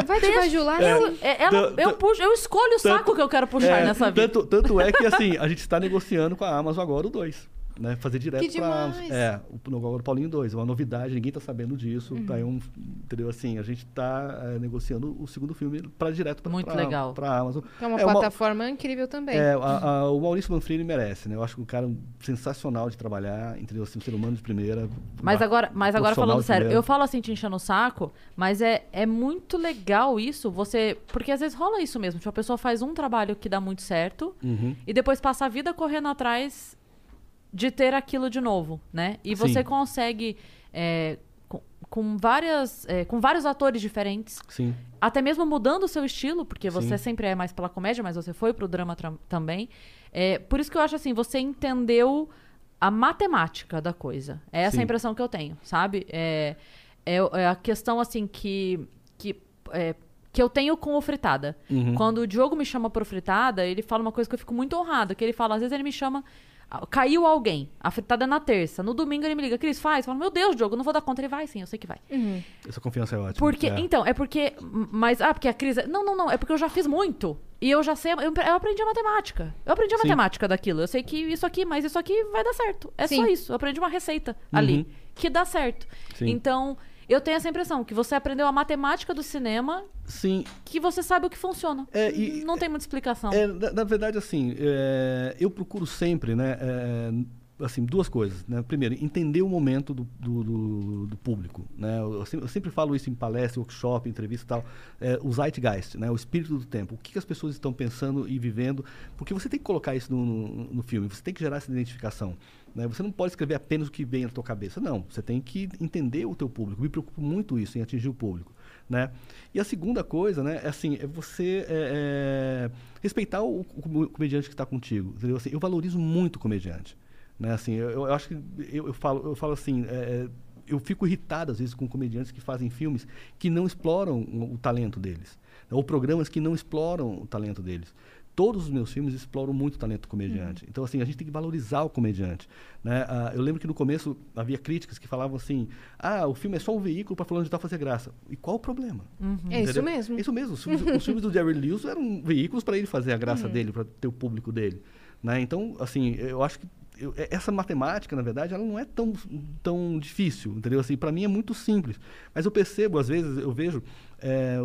Speaker 2: Vai te bajular?
Speaker 1: Eu, é, ela- eu,
Speaker 3: tan-
Speaker 1: puxo, eu escolho o saco
Speaker 3: tanto-
Speaker 1: que eu quero puxar
Speaker 3: É,
Speaker 1: nessa vida.
Speaker 3: Tanto, tanto é que, assim, a gente está negociando com a Amazon agora o 2. Né? Fazer direto pra
Speaker 2: demais!
Speaker 3: É, o no agora o Paulinho 2. É uma novidade, ninguém tá sabendo disso.
Speaker 1: Uhum.
Speaker 3: Tá aí um, entendeu? Assim, a gente tá é, negociando o segundo filme para direto para
Speaker 1: Muito legal.
Speaker 3: Pra Amazon.
Speaker 2: É uma
Speaker 3: É uma-
Speaker 2: plataforma incrível também.
Speaker 3: É, a- a- o Maurício Manfrini merece, né? Eu acho que um cara sensacional de trabalhar, entendeu? Assim, um ser humano de primeira.
Speaker 1: Mas agora, mas agora falando sério, eu falo assim te enchendo o saco, mas é, é muito legal isso, você. Porque às vezes rola isso mesmo. Tipo, a pessoa faz um trabalho que dá muito certo
Speaker 3: Uhum.
Speaker 1: e depois passa a vida correndo atrás de ter aquilo de novo, né? E
Speaker 3: Sim.
Speaker 1: você consegue. é, com, com várias. é, com vários atores diferentes.
Speaker 3: Sim.
Speaker 1: Até mesmo mudando o seu estilo, porque você
Speaker 3: Sim.
Speaker 1: sempre é mais pela comédia, mas você foi pro drama também. É, por isso que eu acho assim, você entendeu a matemática da coisa. É essa a impressão que eu tenho, sabe? É, é, é a questão assim que. que é, que eu tenho com o Fritada.
Speaker 3: Uhum.
Speaker 1: Quando o Diogo me chama pro Fritada, ele fala uma coisa que eu fico muito honrada, que ele fala, às vezes ele me chama, caiu alguém, a fritada é na terça, no domingo ele me liga, Cris, faz, eu falo, meu Deus, Diogo, eu não vou dar conta, ele vai sim, eu sei que vai.
Speaker 3: Essa confiança é ótima.
Speaker 1: Porque,
Speaker 3: é.
Speaker 1: então, é porque. Mas, ah, porque a crise. Não, não, não. É porque eu já fiz muito. E eu já sei. Eu, eu aprendi a matemática. Eu aprendi a
Speaker 3: Sim.
Speaker 1: matemática daquilo. Eu sei que isso aqui, mas isso aqui vai dar certo. É
Speaker 2: Sim.
Speaker 1: só isso. Eu aprendi uma receita ali. Que dá certo.
Speaker 3: Sim.
Speaker 1: Então. Eu tenho essa impressão que você aprendeu a matemática do cinema,
Speaker 3: Sim,
Speaker 1: que você sabe o que funciona.
Speaker 3: É, e-
Speaker 1: não tem muita explicação.
Speaker 3: É, na, na verdade, assim, é, eu procuro sempre, né, é, assim, duas coisas. Né? Primeiro, entender o momento do, do, do- do público. Né? Eu, sempre, eu sempre falo isso em palestra, workshop, entrevista e tal. É, o zeitgeist, né? o espírito do tempo. O que, que as pessoas estão pensando e vivendo. Porque você tem que colocar isso no, no, no filme, você tem que gerar essa identificação. Né? Você não pode escrever apenas o que vem na tua cabeça. Não, você tem que entender o teu público. Me preocupo muito isso, em atingir o público. Né? E a segunda coisa, né, é assim, é você é, é, respeitar o, o com- comediante que está contigo. Assim, eu valorizo muito o comediante. Né? Assim, eu, eu acho que eu, eu falo, eu falo assim, é, eu fico irritado às vezes com comediantes que fazem filmes que não exploram o, talento deles, ou programas que não exploram o talento deles. Todos os meus filmes exploram muito o talento do comediante. Então, assim, a gente tem que valorizar o comediante. Né? Ah, eu lembro que no começo havia críticas que falavam assim: ah, o filme é só um veículo para fulano de tal fazer graça. E qual o problema?
Speaker 2: É isso mesmo.
Speaker 3: É isso mesmo. Os filmes, os filmes do Jerry Lewis eram veículos para ele fazer a graça
Speaker 2: Uhum.
Speaker 3: dele, para ter o público dele. Né? Então, assim, eu acho que eu- é- essa matemática, na verdade, ela não é tão, tão difícil, entendeu? Assim, para mim é muito simples. Mas eu percebo, às vezes, eu vejo é,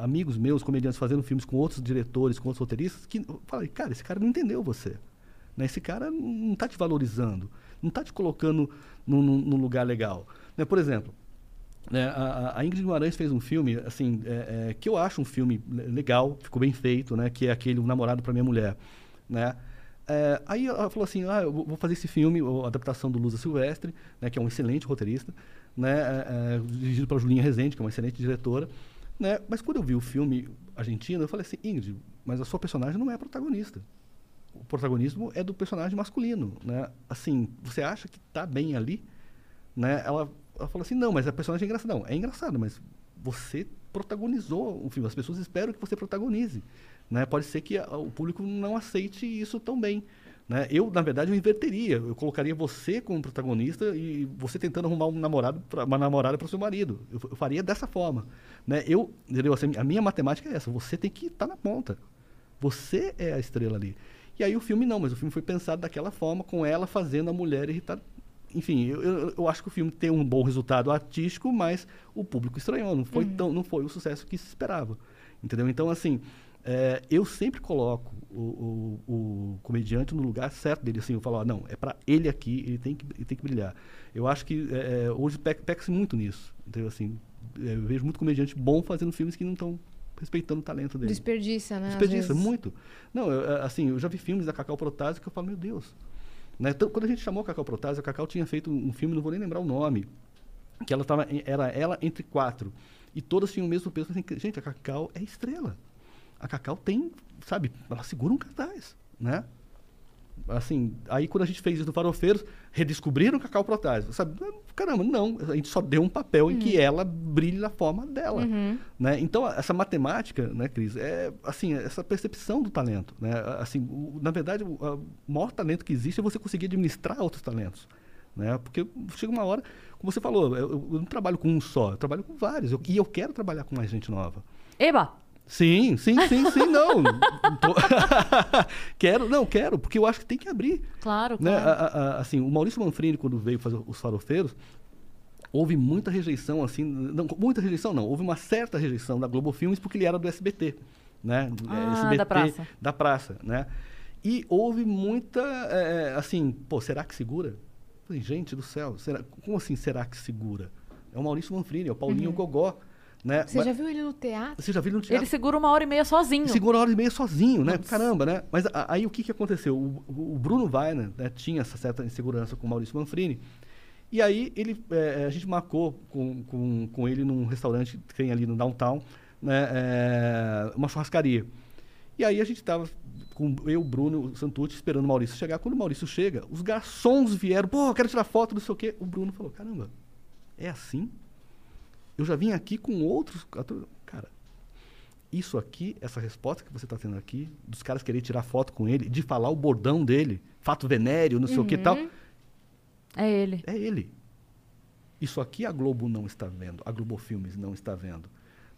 Speaker 3: amigos meus, comediantes, fazendo filmes com outros diretores, com outros roteiristas, que falei, cara, esse cara não entendeu você. Né? Esse cara não está te valorizando, não está te colocando num, lugar legal. Né? Por exemplo, né, a, a- Ingrid Guimarães fez um filme, assim, é, é, que eu acho um filme le- legal, ficou bem feito, né? Que é aquele O Namorado para Minha Mulher, né? É, aí ela falou assim, ah, eu vou fazer esse filme, a adaptação do Lusa Silvestre, né? Que é um excelente roteirista, né? é, é, dirigido pela Julinha Rezende, que é uma excelente diretora, né? Mas quando eu vi o filme argentino, eu falei assim, Ingrid, mas a sua personagem não é a protagonista. O protagonismo é do personagem masculino, né? Assim, você acha que está bem ali? né? Ela, ela falou assim, não, mas a personagem é engraçada. Não, é engraçado, mas você protagonizou o filme. As pessoas esperam que você protagonize. Né? Pode ser que o público não aceite isso tão bem. Né? Eu, na verdade, eu inverteria. Eu colocaria você como protagonista e você tentando arrumar um namorado pra, uma namorada para o seu marido. Eu, eu faria dessa forma. Né? Eu, entendeu? Assim, a minha matemática é essa. Você tem que estar na ponta. Você é a estrela ali. E aí o filme não, mas o filme foi pensado daquela forma, com ela fazendo a mulher irritada. Enfim, eu, eu, eu acho que o filme tem um bom resultado artístico, mas o público estranhou. Não foi, tão, não foi o sucesso que se esperava. Entendeu? Então, assim, é, eu sempre coloco o, o, o comediante no lugar certo dele. Assim, eu falo, ó, não, é para ele aqui, ele tem que, ele tem que brilhar. Eu acho que é, hoje pe- peca-se muito nisso. Entendeu? Assim, é, eu vejo muito comediante bom fazendo filmes que não estão respeitando o talento dele.
Speaker 2: Desperdiça, né?
Speaker 3: Desperdiça, muito. Não, eu, eh, assim, eu já vi filmes da Cacau Protásio que eu falo, meu Deus. Né? Então, quando a gente chamou a Cacau Protásio, a Cacau tinha feito um filme, não vou nem lembrar o nome, que ela tava, era ela entre quatro. E todas tinham o mesmo peso. Assim, gente, a Cacau é estrela. A Cacau tem, sabe, ela segura um cartaz, né? Assim, aí quando a gente fez isso no Farofeiros, redescobriram o Cacau Protásio. Sabe? Caramba, não. A gente só deu um papel em que ela brilhe da forma dela. Né? Então, essa matemática, né, Cris, é assim, essa percepção do talento. Né? Assim, o- na verdade, o, o maior talento que existe é você conseguir administrar outros talentos. Né? Porque chega uma hora, como você falou, eu, eu não trabalho com um só, eu trabalho com vários. eu- e eu quero trabalhar com mais gente nova.
Speaker 1: Eba!
Speaker 3: Sim, sim, sim, sim, não. Quero, não, quero, porque eu acho que tem que abrir.
Speaker 1: Claro,
Speaker 3: Né?
Speaker 1: claro.
Speaker 3: A- a- assim, o Maurício Manfrini, quando veio fazer os farofeiros, houve muita rejeição, assim, não, muita rejeição não, houve uma certa rejeição da Globo Filmes porque ele era do SBT, né? Do-
Speaker 1: Ah,
Speaker 3: SBT,
Speaker 1: da praça.
Speaker 3: Da praça, né? E houve muita, é, assim, pô, será que segura? Falei, gente do céu, será, como assim será que segura? É o Maurício Manfrini, é o Paulinho Gogó, né?
Speaker 2: Você
Speaker 3: Mas-
Speaker 2: já viu ele no teatro?
Speaker 3: você já viu no teatro?
Speaker 1: Ele segura uma hora e meia sozinho.
Speaker 3: Segura uma hora e meia sozinho, né? Caramba, né? Mas a- aí o que, que aconteceu? O, o- Bruno Weiner né, tinha essa certa insegurança com o Maurício Manfrini. E aí ele, é, a gente marcou com, com, com ele num restaurante que tem ali no downtown, né, é, uma churrascaria. E aí a gente estava com eu, o Bruno, o Santucci, esperando o Maurício chegar. Quando o Maurício chega, os garçons vieram, pô, quero tirar foto, não sei o quê. O Bruno falou, caramba, é assim? Eu já vim aqui com outros... atores." Cara, isso aqui, essa resposta que você está tendo aqui, dos caras querer tirar foto com ele, de falar o bordão dele, fato venéreo, não sei o que e tal,
Speaker 1: É ele.
Speaker 3: é ele. Isso aqui a Globo não está vendo, a Globo Filmes não está vendo.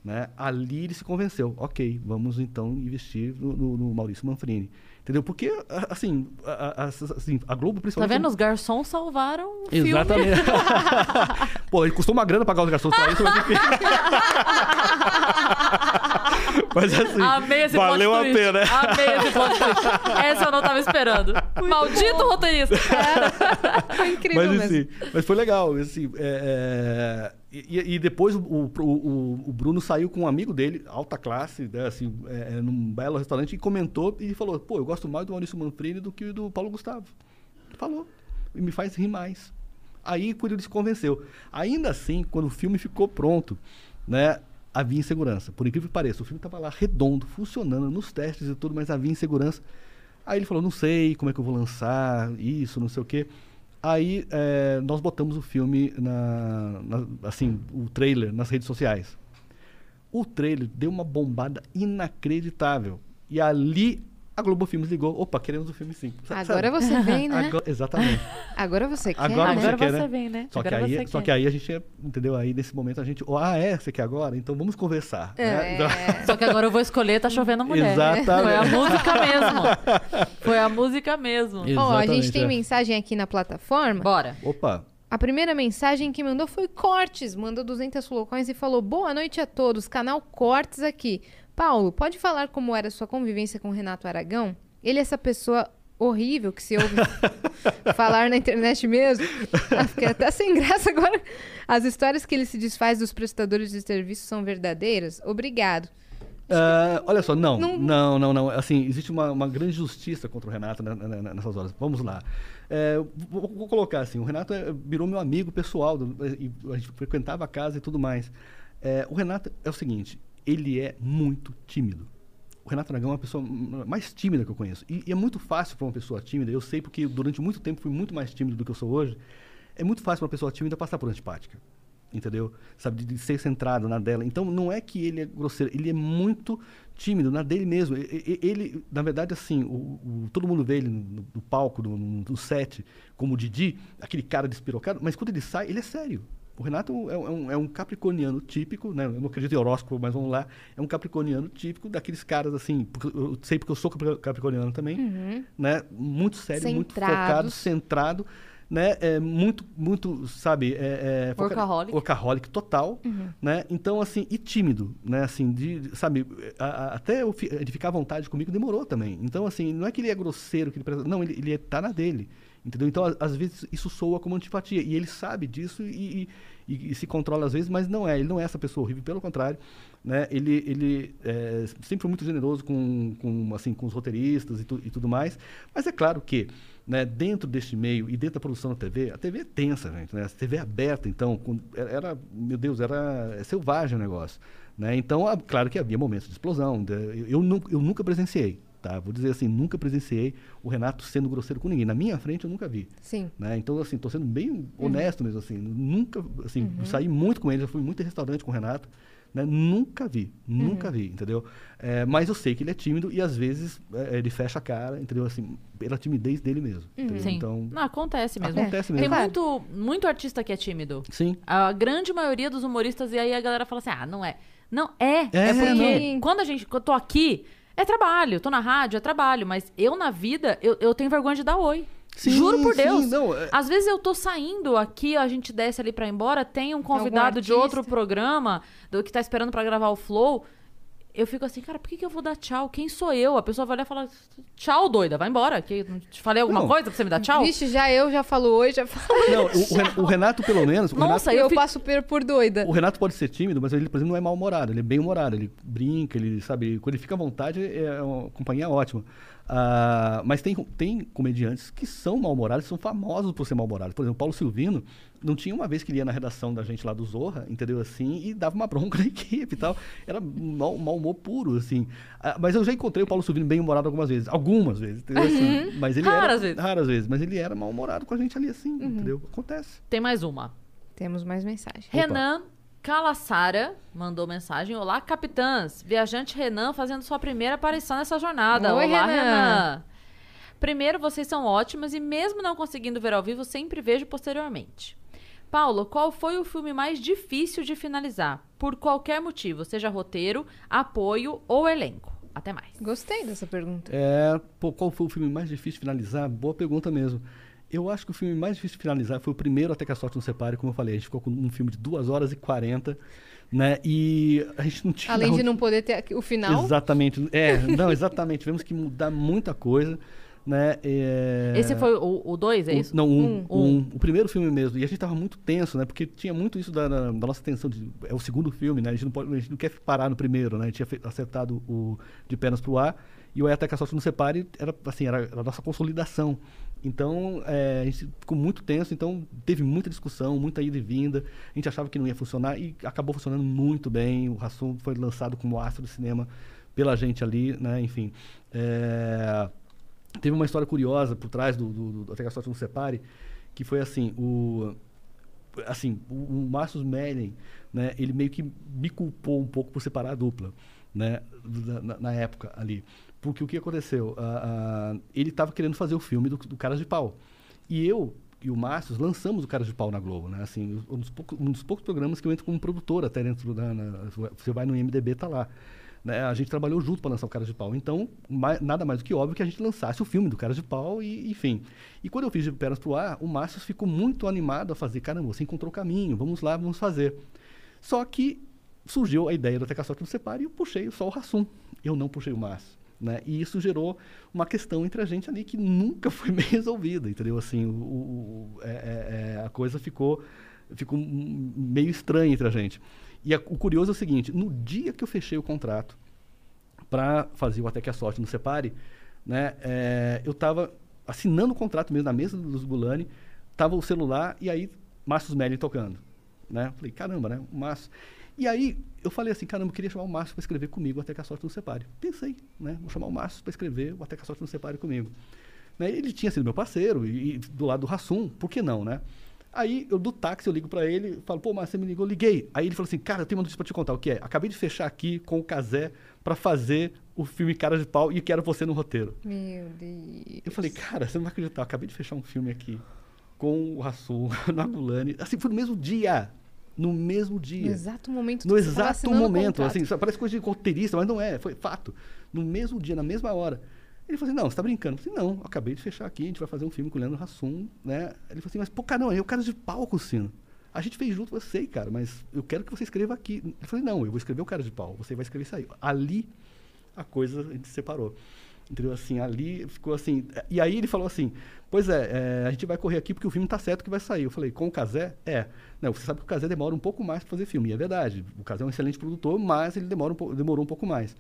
Speaker 3: Né? Ali ele se convenceu. Ok, vamos então investir no, no- no Maurício Manfrini. Entendeu? Porque, assim, a, a- assim, a Globo
Speaker 1: Tá
Speaker 3: principalmente...
Speaker 1: vendo? Os garçons salvaram o filme.
Speaker 3: Exatamente. Pô, ele custou uma grana pagar os garçons pra isso, mas enfim. mas assim,
Speaker 1: Amei esse
Speaker 3: valeu a pena.
Speaker 1: Amei esse plot twist. Essa eu não tava esperando. Maldito roteirista.
Speaker 2: Foi incrível
Speaker 3: Mas,
Speaker 2: mesmo.
Speaker 3: assim, mas foi legal. Assim, é, é, e, e depois o, o, o- o Bruno saiu com um amigo dele, alta classe, né, assim, é, é, num belo restaurante, e comentou e falou: pô, eu gosto mais do Maurício Manfrini do que do Paulo Gustavo. Falou. E me faz rir mais. Aí quando ele se convenceu. Ainda assim, quando o filme ficou pronto, né? Havia insegurança. Por incrível que pareça, o filme estava lá redondo, funcionando nos testes e tudo, mas havia insegurança. Aí ele falou, não sei como é que eu vou lançar isso, não sei o quê. Aí eh, nós botamos o filme na, na- assim, o trailer nas redes sociais. O trailer deu uma bombada inacreditável. E ali a Globo Filmes ligou, opa, queremos o filme sim. Sa-
Speaker 2: Agora
Speaker 3: sabe?
Speaker 2: você vem, né?
Speaker 3: Agora- exatamente.
Speaker 2: Agora você quer,
Speaker 3: Agora
Speaker 2: né?
Speaker 3: você
Speaker 1: Agora
Speaker 3: quer,
Speaker 1: você
Speaker 3: né?
Speaker 1: vem, né?
Speaker 3: Só que,
Speaker 1: Agora
Speaker 3: aí,
Speaker 1: você
Speaker 3: só
Speaker 1: quer.
Speaker 3: que aí a gente, entendeu? Aí nesse momento a gente, oh, ah, é, você quer agora? Então vamos conversar. né? Então-
Speaker 2: É.
Speaker 1: Só que agora eu vou escolher Tá Chovendo Mulher.
Speaker 3: Exatamente.
Speaker 1: Foi a música mesmo. Foi a música mesmo.
Speaker 2: Ó, a gente tem
Speaker 3: é.
Speaker 2: mensagem aqui na plataforma.
Speaker 1: Bora.
Speaker 3: Opa,
Speaker 2: A primeira mensagem que mandou foi Cortes, mandou 200 flocões e falou: Boa noite a todos, canal Cortes aqui. Paulo, pode falar como era a sua convivência com o Renato Aragão? Ele é essa pessoa horrível que se ouve falar na internet mesmo. Ah, fiquei até sem graça agora. As histórias que ele se desfaz dos prestadores de serviço são verdadeiras? Obrigado.
Speaker 3: Ah, olha só, não,
Speaker 2: Não-
Speaker 3: não, não, não, Assim, existe uma, uma grande justiça contra o Renato né, nessas horas. Vamos lá. É, vou, vou colocar assim, o Renato é, virou meu amigo pessoal, do- e a gente frequentava a casa e tudo mais. É, o Renato é o seguinte, ele é muito tímido. O Renato Aragão é uma pessoa mais tímida que eu conheço. E, e é muito fácil para uma pessoa tímida, eu sei porque durante muito tempo fui muito mais tímido do que eu sou hoje. É muito fácil para uma pessoa tímida passar por antipática entendeu? Sabe, de, de ser centrado na dela. Então, não é que ele é grosseiro, ele é muito tímido, na dele mesmo. E- e- Ele, na verdade, assim, o, o- todo mundo vê ele no, no palco, no- no set, como o Didi, aquele cara despirocado, mas quando ele sai, ele é sério. O Renato é, um- é um, é um capricorniano típico, né? Eu não acredito em horóscopo, mas vamos lá. É um capricorniano típico daqueles caras, assim, eu sei porque eu sou capri- capricorniano também, né? Muito sério, muito focado,
Speaker 2: Centrados.
Speaker 3: centrado, né? É muito, muito, sabe? É, é,
Speaker 1: Workaholic.
Speaker 3: workaholic total, né? Então, assim, e tímido, né? Assim, de, sabe, a- a- até ele ficar à vontade comigo demorou também. Então, assim, não é que ele é grosseiro, que ele não, ele, ele tá na dele, entendeu? Então, às vezes, isso soa como antipatia, e ele sabe disso e, e- e- se controla às vezes, mas não é, ele não é essa pessoa horrível, pelo contrário, né? Ele, ele é sempre muito generoso com, com, assim, com os roteiristas e, tu- e tudo mais, mas é claro que né, dentro deste meio e dentro da produção da TV, a TV é tensa, gente, né? A TV é aberta, então, com- era, meu Deus, era selvagem o negócio, né? Então, a- claro que havia momentos de explosão, de- eu, eu, eu nunca presenciei, tá? Vou dizer assim, nunca presenciei o Renato sendo grosseiro com ninguém. Na minha frente, eu nunca vi.
Speaker 2: Sim.
Speaker 3: Né? Então, assim, tô sendo bem honesto mesmo, assim. Nunca, assim, saí muito com ele, já fui muito em restaurante com o Renato, né? Nunca vi, nunca vi, entendeu? É, mas eu sei que ele é tímido e às vezes é, ele fecha a cara, entendeu? Assim, pela timidez dele mesmo. entendeu?
Speaker 1: Sim.
Speaker 3: Então,
Speaker 1: Não, acontece mesmo.
Speaker 3: Acontece
Speaker 1: Tem
Speaker 3: mesmo.
Speaker 1: muito, muito artista que é tímido.
Speaker 3: sim.
Speaker 1: A grande maioria dos humoristas, e aí a galera fala assim: ah, não é. Não é. É,
Speaker 3: É,
Speaker 1: porque
Speaker 2: não.
Speaker 1: quando a gente. Quando eu tô aqui, é trabalho. Tô na rádio, é trabalho. Mas eu, na vida, eu, eu tenho vergonha de dar oi.
Speaker 3: Sim,
Speaker 1: Juro por
Speaker 3: sim,
Speaker 1: Deus.
Speaker 3: não, é-
Speaker 1: Às vezes eu tô saindo aqui, a gente desce ali pra ir embora, tem um convidado de outro programa do que tá esperando pra gravar o Flow. Eu fico assim, cara, por que, que eu vou dar tchau? Quem sou eu? A pessoa vai olhar e falar, tchau, doida, vai embora. Que, te falei alguma
Speaker 3: Não.
Speaker 1: coisa pra você me dar tchau?
Speaker 2: Vixe, já eu já falo oi, já falo.
Speaker 3: Não, o, o Ren- o Renato, pelo menos. O
Speaker 1: Nossa,
Speaker 3: Renato,
Speaker 1: eu
Speaker 2: Eu,
Speaker 1: fico-
Speaker 2: passo por, por doida.
Speaker 3: o Renato pode ser tímido, mas ele, por exemplo, não é mal-humorado. Ele é bem-humorado. Ele brinca, ele sabe. Quando ele fica à vontade, é uma companhia ótima. Ah, mas tem, tem comediantes que são mal-humorados, são famosos por ser mal-humorados. Por exemplo, o Paulo Silvino não tinha uma vez que ele ia na redação da gente lá do Zorra, entendeu? Assim, e dava uma bronca na equipe e tal. Era mau, mau humor puro, assim. Ah, mas eu já encontrei o Paulo Silvino bem-humorado algumas vezes. Algumas vezes, entendeu? Assim, mas ele
Speaker 1: Raras
Speaker 3: era,
Speaker 1: vezes.
Speaker 3: Raras vezes. Mas ele era mal-humorado com a gente ali, assim, entendeu? Acontece.
Speaker 1: Tem mais uma.
Speaker 2: Temos mais mensagem.
Speaker 3: Opa.
Speaker 1: Renan Calassara mandou mensagem. Olá, capitãs. Viajante Renan fazendo sua primeira aparição nessa jornada.
Speaker 2: Oi,
Speaker 1: Olá,
Speaker 2: Renan.
Speaker 1: Renan. Primeiro, vocês são ótimas e mesmo não conseguindo ver ao vivo, sempre vejo posteriormente. Paulo, qual foi o filme mais difícil de finalizar? Por qualquer motivo, seja roteiro, apoio ou elenco. Até mais.
Speaker 2: Gostei dessa pergunta.
Speaker 3: É, pô, qual foi o filme mais difícil de finalizar? Boa pergunta mesmo. Eu acho que o filme mais difícil de finalizar foi o primeiro Até que a Sorte Nos Separe, como eu falei. A gente ficou com um filme de 2 horas e 40, né? E a gente não tinha...
Speaker 2: Além de não poder ter o final.
Speaker 3: Exatamente. É, não, exatamente. Tivemos que mudar muita coisa, né? É...
Speaker 1: Esse foi o 2, é
Speaker 3: O-
Speaker 1: isso?
Speaker 3: Não, um,
Speaker 1: Um.
Speaker 3: um. O primeiro filme mesmo. E a gente tava muito tenso, né? Porque tinha muito isso da, da- nossa tensão. De, é o segundo filme, né? A gente, não pode, a gente não quer parar no primeiro, né? A gente tinha acertado o De Pernas pro Ar. E o É Até que a Sorte Nos Separe era, assim, era, era a nossa consolidação. Então, é, a gente ficou muito tenso. Então, teve muita discussão, muita ida e vinda. A gente achava que não ia funcionar e acabou funcionando muito bem. O Rassum foi lançado como astro do cinema pela gente ali, né? Enfim. É... Teve uma história curiosa por trás do, do, do Até que a Sorte Nos Separe, que foi assim, o assim, o, o Marcus né, ele meio que me culpou um pouco por separar a dupla, né, na, na- época ali. Porque o que aconteceu? Ah, ah, ele estava querendo fazer o filme do, do Caras de Pau. E eu e o Márcio lançamos o Caras de Pau na Globo, né? Assim, um dos, poucos, um dos poucos programas que eu entro como produtor até dentro da... na- você vai no IMDB, tá lá. Né? A gente trabalhou junto para lançar o Caras de Pau. Então, mai- nada mais do que óbvio que a gente lançasse o filme do Caras de Pau e, enfim. E quando eu fiz de Pernas pro Ar, o Márcio ficou muito animado a fazer. Caramba, você encontrou o caminho, vamos lá, vamos fazer. Só que surgiu a ideia do Até que Nos Separe e eu puxei só o Rassum. Eu não puxei o Márcio. Né? E isso gerou uma questão entre a gente ali que nunca foi bem resolvida, entendeu? Assim, o, o- é- é- é, a coisa ficou, ficou meio estranha entre a gente. E a- o curioso é o seguinte, no dia que eu fechei o contrato para fazer o Até que a Sorte Nos Separe, né, é, eu estava assinando o contrato mesmo na mesa do Luz Bulani, tava o celular e aí Márcio Smelly tocando. Né? Falei, caramba, né? O Márcio. E aí eu falei assim, caramba, eu queria chamar o Márcio para escrever comigo Até que a Sorte Nos Separe. Pensei, né? Vou chamar o Márcio para escrever Até que a Sorte Nos Separe comigo. Né? Ele tinha sido meu parceiro e, e do lado do Rassum, por que não, né? Aí eu do táxi eu ligo para ele, falo, pô, Márcio, você me ligou, liguei. Aí ele falou assim, cara, eu tenho uma notícia para te contar, o que é? Acabei de fechar aqui com o Casé para fazer o filme Cara de Pau e quero você no roteiro.
Speaker 2: Meu Deus.
Speaker 3: Eu falei, cara, você não vai acreditar, acabei de fechar um filme aqui com o Rassum, na Gulani. Assim, foi no mesmo dia. No mesmo dia.
Speaker 2: No exato momento
Speaker 3: No exato momento. Assim, parece coisa de roteirista, mas não é, foi fato. No mesmo dia, na mesma hora. Ele falou assim, não, você tá brincando. Eu falei, não, eu acabei de fechar aqui, a gente vai fazer um filme com o Leandro Hassum, né? Ele falou assim, mas pô, cara, não, eu cara de pau com o Sino. A gente fez junto, eu sei, cara, mas eu quero que você escreva aqui. Eu falei, não, eu vou escrever o cara de pau, você vai escrever isso aí. Ali, a coisa, a gente separou. Entendeu? Assim, ali ficou assim. E aí ele falou assim: Pois é, é, a gente vai correr aqui porque o filme tá certo que vai sair. Eu falei: Com o Casé? É. Não, você sabe que o Casé demora um pouco mais para fazer filme. E é verdade. O Casé é um excelente produtor, mas ele demora um demorou um pouco mais.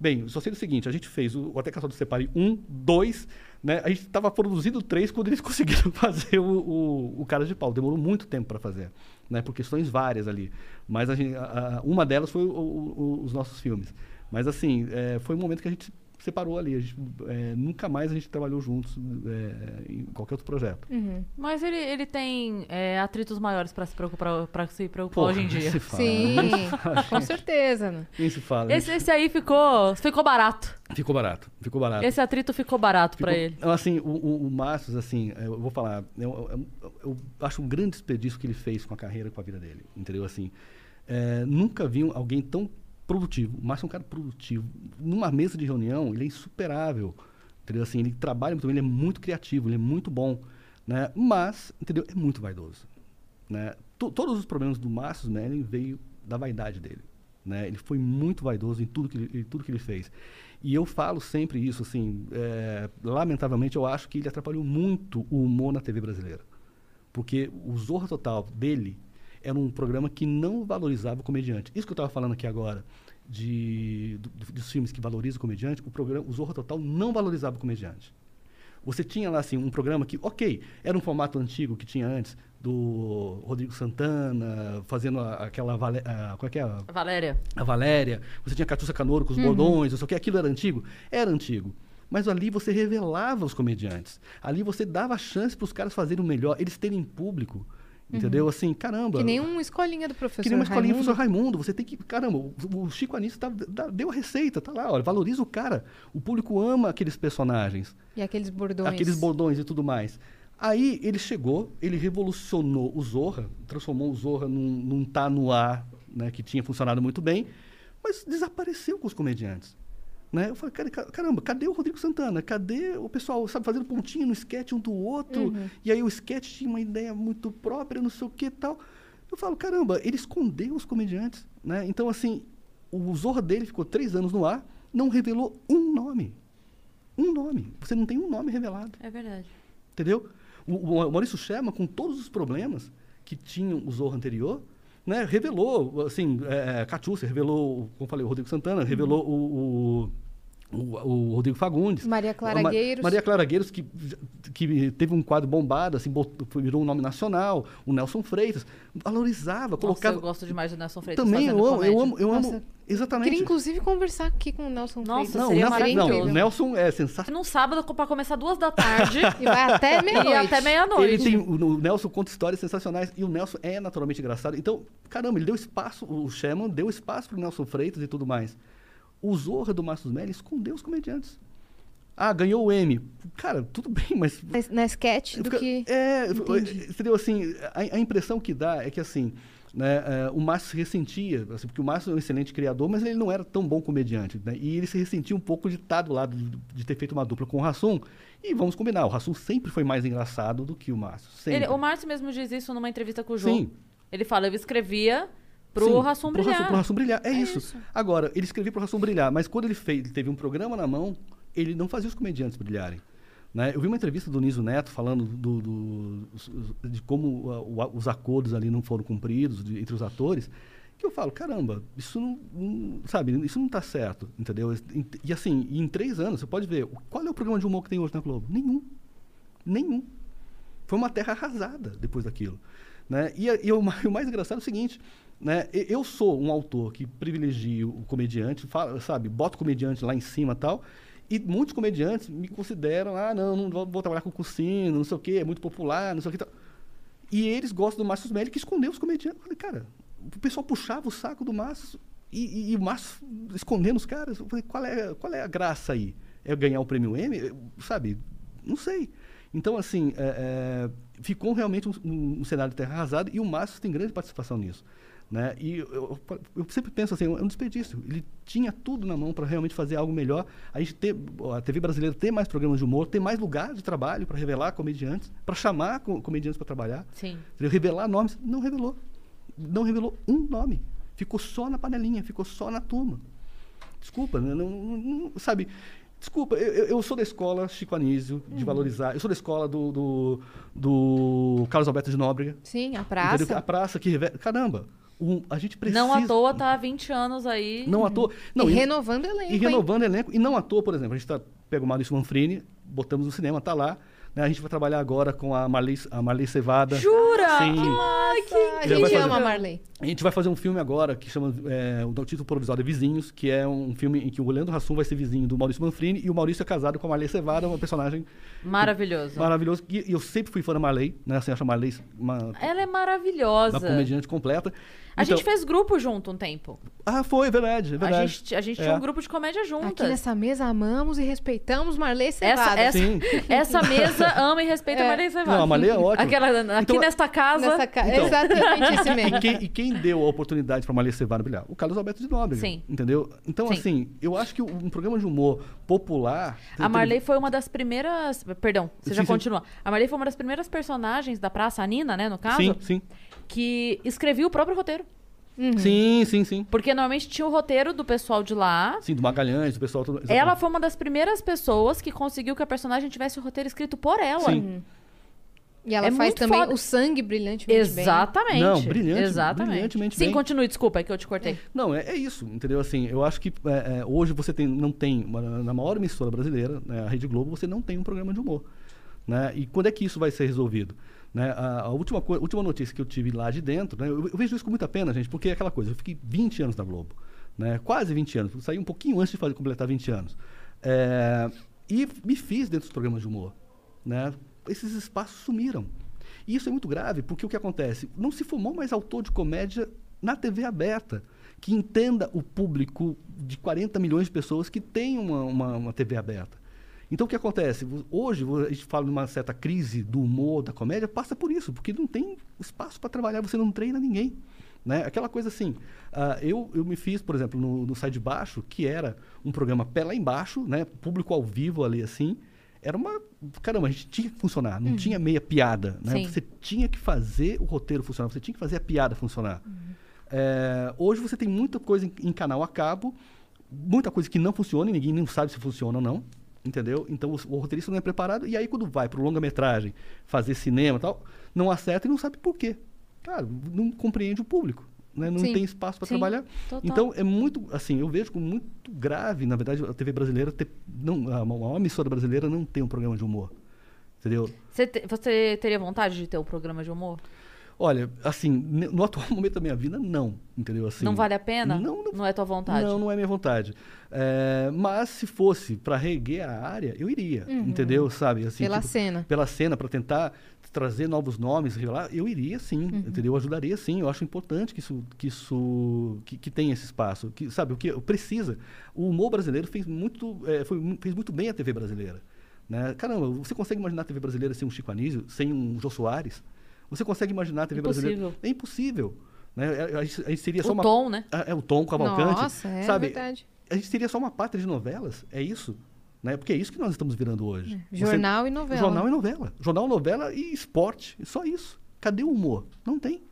Speaker 3: Bem, só sei o seguinte: a gente fez o, o Até Caçado do Separe 1, 2, né? A gente estava produzindo 3 quando eles conseguiram fazer o, o, o Cara de Pau. Demorou muito tempo para fazer, né? Por questões várias ali. Mas a gente, a- a- uma delas foi o- os nossos filmes. Mas assim, é, foi um momento que a gente separou ali. A gente, é, nunca mais a gente trabalhou juntos é, em qualquer outro projeto.
Speaker 2: Uhum.
Speaker 1: Mas ele, ele tem é, atritos maiores pra se preocupar, pra se preocupar
Speaker 3: Porra,
Speaker 1: hoje em
Speaker 3: nem
Speaker 1: dia.
Speaker 3: se fala,
Speaker 2: Sim,
Speaker 3: nem se fala,
Speaker 2: com certeza. né?
Speaker 3: Nem se fala.
Speaker 1: Esse, esse aí ficou, ficou barato.
Speaker 3: Ficou barato. Ficou barato.
Speaker 1: Esse atrito ficou barato pra
Speaker 3: Ficou-
Speaker 1: ele.
Speaker 3: Então, assim, o, o, o Márcio, assim, eu vou falar, eu, eu- eu acho um grande desperdício que ele fez com a carreira, com a vida dele, entendeu? Assim, é, nunca vi alguém tão produtivo. O Márcio é um cara produtivo. Numa mesa de reunião, ele é insuperável, entendeu? Assim, ele trabalha muito bem, ele é muito criativo, ele é muito bom, né? Mas, entendeu? É muito vaidoso, né? To- todos os problemas do Márcio Smelling veio da vaidade dele, né? Ele foi muito vaidoso em tudo que ele, em tudo que ele fez. E eu falo sempre isso, assim, é, lamentavelmente eu acho que ele atrapalhou muito o humor na TV brasileira. Porque o Zorra Total dele era um programa que não valorizava o comediante. Isso que eu estava falando aqui agora, de, do- do- dos filmes que valorizam o comediante, o, programa, o Zorra Total não valorizava o comediante. Você tinha lá assim um programa que, ok, era um formato antigo que tinha antes, do Rodrigo Santana, fazendo a- aquela. vale- a- qual é que é? a-
Speaker 1: Valéria.
Speaker 3: a Valéria, você tinha Catuça Canoro com os bordões, não sei o que, aquilo era antigo? Era antigo. Mas ali você revelava os comediantes. Ali você dava chance para os caras fazerem o melhor, eles terem público. Entendeu? Assim, caramba.
Speaker 2: Que nem uma escolinha do professor
Speaker 3: Que nem uma escolinha do
Speaker 2: Raimundo.
Speaker 3: professor Raimundo. Você tem que. Caramba, o, o Chico Anísio tá- dá- deu a receita, tá lá, olha, valoriza o cara. O público ama aqueles personagens
Speaker 2: E aqueles bordões.
Speaker 3: aqueles bordões e tudo mais. Aí ele chegou, ele revolucionou o Zorra, transformou o Zorra num, num tá no ar, né, que tinha funcionado muito bem, mas desapareceu com os comediantes. Né? Eu falei, cara, ca- caramba, cadê o Rodrigo Santana? Cadê o pessoal, sabe, fazendo pontinho no sketch um do outro? E aí o sketch tinha uma ideia muito própria, não sei o que e tal. Eu falo, caramba, ele escondeu os comediantes. Né? Então, assim, o Zorra dele ficou três anos no ar, não revelou um nome. Um nome. Você não tem um nome revelado.
Speaker 1: É verdade.
Speaker 3: Entendeu? O, o Maurício Sherman, com todos os problemas que tinham o Zorro anterior, né, revelou, assim, é, Catiúcia, revelou, como falei, o Rodrigo Santana, revelou o, o, o, o Rodrigo Fagundes.
Speaker 2: Maria Clara
Speaker 3: Ma-
Speaker 2: Gueiros.
Speaker 3: Maria Clara Gueiros, que, que teve um quadro bombado, assim, botou- virou um nome nacional. O Nelson Freitas. Valorizava,
Speaker 1: Nossa,
Speaker 3: colocava...
Speaker 1: eu gosto demais do Nelson Freitas
Speaker 3: Também eu amo, eu amo, eu
Speaker 2: Nossa,
Speaker 3: amo. Exatamente.
Speaker 2: Queria inclusive conversar aqui com o Nelson
Speaker 1: Nossa,
Speaker 2: Freitas.
Speaker 3: não, o
Speaker 1: seria
Speaker 3: Nelson, não, o Nelson é sensacional.
Speaker 1: Num sábado pra começar duas da tarde
Speaker 2: E vai até meia-noite.
Speaker 1: até meia-noite.
Speaker 3: Ele tem, o, o Nelson conta histórias sensacionais e o Nelson é naturalmente engraçado. Então, caramba, ele deu espaço, o Sherman deu espaço pro Nelson Freitas e tudo mais. O Zorra do Márcio Melli escondeu os comediantes. Ah, ganhou o M. Cara, tudo bem, mas.
Speaker 2: Na- Na sketch do
Speaker 3: Fica-
Speaker 2: que...
Speaker 3: É,
Speaker 2: Entendi.
Speaker 3: entendeu? Assim, a, a impressão que dá é que assim. Né, é, o Márcio se ressentia, assim, porque o Márcio é um excelente criador, mas ele não era tão bom comediante. Né, e ele se ressentia um pouco de estar do lado de, de ter feito uma dupla com o Rassum. E vamos combinar, o Rassum sempre foi mais engraçado do que o Márcio. Sempre.
Speaker 1: Ele- o Márcio mesmo diz isso numa entrevista com o João.
Speaker 3: Sim.
Speaker 1: Ele fala, eu escrevia pro
Speaker 3: Sim,
Speaker 1: Rassum
Speaker 3: pro
Speaker 1: brilhar.
Speaker 3: Rassum, pro Rassum brilhar. É,
Speaker 1: É
Speaker 3: isso.
Speaker 1: isso.
Speaker 3: Agora, ele escrevia pro Rassum brilhar, mas quando ele, fez, ele teve um programa na mão, ele não fazia os comediantes brilharem. Né? Eu vi uma entrevista do Niso Neto falando do, do- de como o- os acordos ali não foram cumpridos de- entre os atores, que eu falo, caramba, isso não, não- sabe, isso não está certo, entendeu? E, assim, em três anos, você pode ver, qual é o programa de humor que tem hoje na Globo? Nenhum. Nenhum. Foi uma terra arrasada depois daquilo. Né? E, e o, o mais engraçado é o seguinte, né? Eu sou um autor que privilegia o comediante, fala, sabe, bota o comediante lá em cima tal, e muitos comediantes me consideram, ah, não, não vou, vou trabalhar com Cursino, não sei o quê, é muito popular, não sei o que tal. E eles gostam do Márcio Smelly, que escondeu os comediantes. Eu falei, cara, o pessoal puxava o saco do Márcio e, e- e o Márcio escondendo os caras. Eu falei, qual é, qual é a graça aí? É ganhar o prêmio M? Sabe? Não sei. Então, assim, é, é, ficou realmente um, um- um cenário de terra arrasada e o Márcio tem grande participação nisso. Né? E eu, eu- eu sempre penso assim, é um desperdício. Ele tinha tudo na mão para realmente fazer algo melhor. A gente ter, a TV brasileira ter mais programas de humor, ter mais lugar de trabalho para revelar comediantes, para chamar co- comediantes para trabalhar.
Speaker 1: Sim.
Speaker 3: Entendeu? Revelar nomes, não revelou. Não revelou um nome. Ficou só na panelinha, ficou só na turma. Desculpa, né? não, não- não- sabe? Desculpa, eu, eu- sou da escola Chico Anísio,
Speaker 1: Uhum.
Speaker 3: de valorizar. Eu sou da escola do, do, do Carlos Alberto de Nóbrega.
Speaker 2: Sim, a
Speaker 3: entendeu?
Speaker 2: praça.
Speaker 3: A praça que revela. Caramba, um- a gente precisa.
Speaker 1: Não à toa tá há 20 anos aí.
Speaker 3: Não à toa. Não,
Speaker 2: e
Speaker 3: e-
Speaker 2: renovando elenco,
Speaker 3: e
Speaker 2: hein?
Speaker 3: renovando o elenco. E não à toa, por exemplo, a gente tá, pega o Maurício Manfrini, botamos no cinema, tá lá. Né? A gente vai trabalhar agora com a Marley, a Marley Cevada.
Speaker 1: Jura?
Speaker 3: Sim.
Speaker 1: Ai, que
Speaker 2: A
Speaker 3: Já vai
Speaker 2: gente
Speaker 3: fazer-
Speaker 2: ama a Marley.
Speaker 3: A gente vai fazer um filme agora que chama é, o título provisório é Vizinhos, que é um filme em que o Leandro Hassum vai ser vizinho do Maurício Manfrini e o Maurício é casado com a Marley Cevada, uma personagem
Speaker 1: Maravilhoso.
Speaker 3: maravilhosa. E e eu sempre fui fã da Marley, né? Assim, acho a Marley uma,
Speaker 1: Ela é
Speaker 3: uma
Speaker 1: maravilhosa.
Speaker 3: comediante completa.
Speaker 1: A
Speaker 3: Então-
Speaker 1: gente fez grupo junto um tempo.
Speaker 3: Ah, foi, é verdade, é
Speaker 1: A
Speaker 3: verdade.
Speaker 1: gente, a gente
Speaker 3: É.
Speaker 1: tinha um grupo de comédia
Speaker 2: Aqui
Speaker 1: juntas.
Speaker 2: nessa mesa amamos e respeitamos Marley
Speaker 1: Essa,
Speaker 2: Cevada.
Speaker 1: essa,
Speaker 3: Sim.
Speaker 1: essa mesa ama e respeita
Speaker 2: É.
Speaker 1: a Maria Cevada.
Speaker 3: Não, a Marley é ótima.
Speaker 1: Aquela, aqui
Speaker 3: Então,
Speaker 1: nesta casa.
Speaker 2: Nessa ca...
Speaker 3: Então.
Speaker 2: Exatamente esse mesmo.
Speaker 3: E quem, e quem deu a oportunidade para Marley Cevada brilhar? O Carlos Alberto de Nóbrega.
Speaker 1: Sim.
Speaker 3: Entendeu? Então,
Speaker 1: Sim.
Speaker 3: assim, eu acho que um programa de humor popular.
Speaker 1: A Marley foi uma das primeiras. Perdão, você já
Speaker 3: Sim, sim.
Speaker 1: continua. A Marley foi uma das primeiras personagens da Praça, a Nina, né, no caso,
Speaker 3: Sim, sim.
Speaker 1: que escrevia o próprio roteiro.
Speaker 3: Sim, sim, sim.
Speaker 1: Porque normalmente tinha o roteiro do pessoal de lá.
Speaker 3: Sim, do Magalhães, do pessoal. Todo...
Speaker 1: Ela foi uma das primeiras pessoas que conseguiu que a personagem tivesse o roteiro escrito por ela.
Speaker 3: Sim.
Speaker 2: E ela
Speaker 1: É
Speaker 2: faz também
Speaker 1: foda.
Speaker 2: o sangue brilhantemente bem.
Speaker 1: Exatamente.
Speaker 3: Não, brilhante,
Speaker 1: Exatamente.
Speaker 3: brilhantemente
Speaker 1: Sim,
Speaker 3: bem.
Speaker 1: continue, desculpa, é que eu te cortei.
Speaker 3: Não, é, é isso, entendeu? Assim, eu acho que é, é, hoje você tem, não tem, uma- na maior emissora brasileira, né, a Rede Globo, você não tem um programa de humor. Né? E quando é que isso vai ser resolvido? Né? A, a última, última notícia que eu tive lá de dentro, né? eu, eu vejo isso com muita pena, gente, porque é aquela coisa, eu fiquei 20 anos na Globo, né? quase 20 anos, saí um pouquinho antes de fazer, completar 20 anos. É, e me fiz dentro dos programas de humor. Né? Esses espaços sumiram. E isso é muito grave, porque o que acontece? Não se formou mais autor de comédia na TV aberta, que entenda o público de 40 milhões de pessoas que tem uma, uma, uma TV aberta. Então o que acontece? Hoje a gente fala de uma certa crise do humor, da comédia, passa por isso, porque não tem espaço para trabalhar, você não treina ninguém. Né? Aquela coisa assim, ah, eu, eu me fiz, por exemplo, no, no Sai de Baixo, que era um programa pé lá embaixo, né? público ao vivo ali assim, era uma. Caramba, a gente tinha que funcionar, não tinha meia piada. Né?
Speaker 1: Sim.
Speaker 3: Você tinha que fazer o roteiro funcionar, você tinha que fazer a piada funcionar. É, hoje você tem muita coisa em, em canal a cabo, muita coisa que não funciona e ninguém não sabe se funciona ou não. Entendeu? Então o, o roteirista não é preparado. E aí, quando vai para o longa-metragem, fazer cinema e tal, não acerta e não sabe por quê. Cara, não compreende o público. Né? Não
Speaker 2: Sim.
Speaker 3: tem espaço para trabalhar.
Speaker 1: total.
Speaker 3: Então, é muito. Assim, eu vejo como muito grave, na verdade, a TV brasileira ter. Não, a maior emissora brasileira não tem um programa de humor. Entendeu?
Speaker 1: Você, te- você teria vontade de ter um programa de humor?
Speaker 3: Olha, assim, no atual momento da minha vida, não. Entendeu? Assim,
Speaker 1: não vale a pena?
Speaker 3: Não, não,
Speaker 1: Não é tua vontade?
Speaker 3: Não, não é minha vontade. É, mas se fosse para reguer a área, eu iria. Entendeu? Sabe? Assim,
Speaker 2: Pela
Speaker 3: tipo,
Speaker 2: cena.
Speaker 3: Pela cena, para tentar trazer novos nomes, revelar, eu iria sim, entendeu? Eu ajudaria sim. Eu acho importante que isso, que isso, que, que tenha esse espaço. Que, sabe, o que precisa. O humor brasileiro fez muito, é, foi, fez muito bem a TV brasileira. Né? Caramba, você consegue imaginar a TV brasileira sem um Chico Anísio, sem um Jô Soares? Você consegue imaginar a TV brasileira?
Speaker 1: Impossível.
Speaker 3: É impossível. Né? A, gente, a gente seria só
Speaker 1: O
Speaker 3: uma...
Speaker 1: tom, né?
Speaker 3: Ah, É o Tom Cavalcante.
Speaker 2: Nossa, é
Speaker 3: sabe?
Speaker 2: verdade.
Speaker 3: A gente seria só uma pátria de novelas, é isso? Né? Porque é isso que nós estamos virando hoje. Você-
Speaker 2: Jornal e novela.
Speaker 3: Jornal e novela. Jornal, novela e esporte. E só isso. Cadê o humor? Não tem.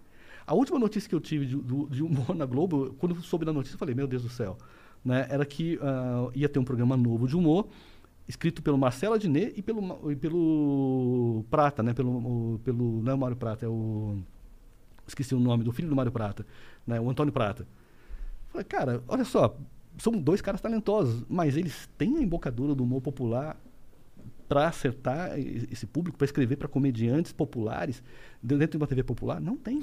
Speaker 3: A última notícia que eu tive de, do- de humor na Globo, quando eu soube da notícia, eu falei, meu Deus do céu. Né? Era que ah, ia ter um programa novo de humor, escrito pelo Marcelo Adnet e pelo, e pelo Prata, né? Pelo, o- pelo, não é o Mário Prata, é o... Esqueci o nome do filho do Mário Prata, né? o Antônio Prata. Falei, cara, olha só, são dois caras talentosos, mas eles têm a embocadura do humor popular para acertar esse público, para escrever para comediantes populares dentro de uma TV popular? Não tem.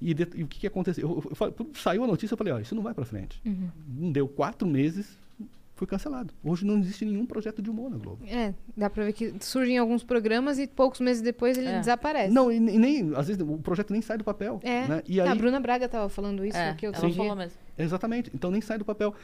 Speaker 3: E, de- e o que, que aconteceu? Eu, eu quando saiu a notícia, eu falei, ó, isso não vai para frente. Não deu quatro meses, foi cancelado. Hoje não existe nenhum projeto de humor na Globo.
Speaker 2: É, dá pra ver que surgem alguns programas e poucos meses depois ele
Speaker 1: É.
Speaker 2: desaparece.
Speaker 3: Não, e, e nem, às vezes o projeto nem sai do papel.
Speaker 2: É.
Speaker 3: Né? E aí,
Speaker 2: A Bruna Braga tava falando isso
Speaker 1: É,
Speaker 2: aqui
Speaker 1: ela
Speaker 2: outro dia.
Speaker 1: falou mesmo.
Speaker 3: Exatamente. Então nem sai do papel.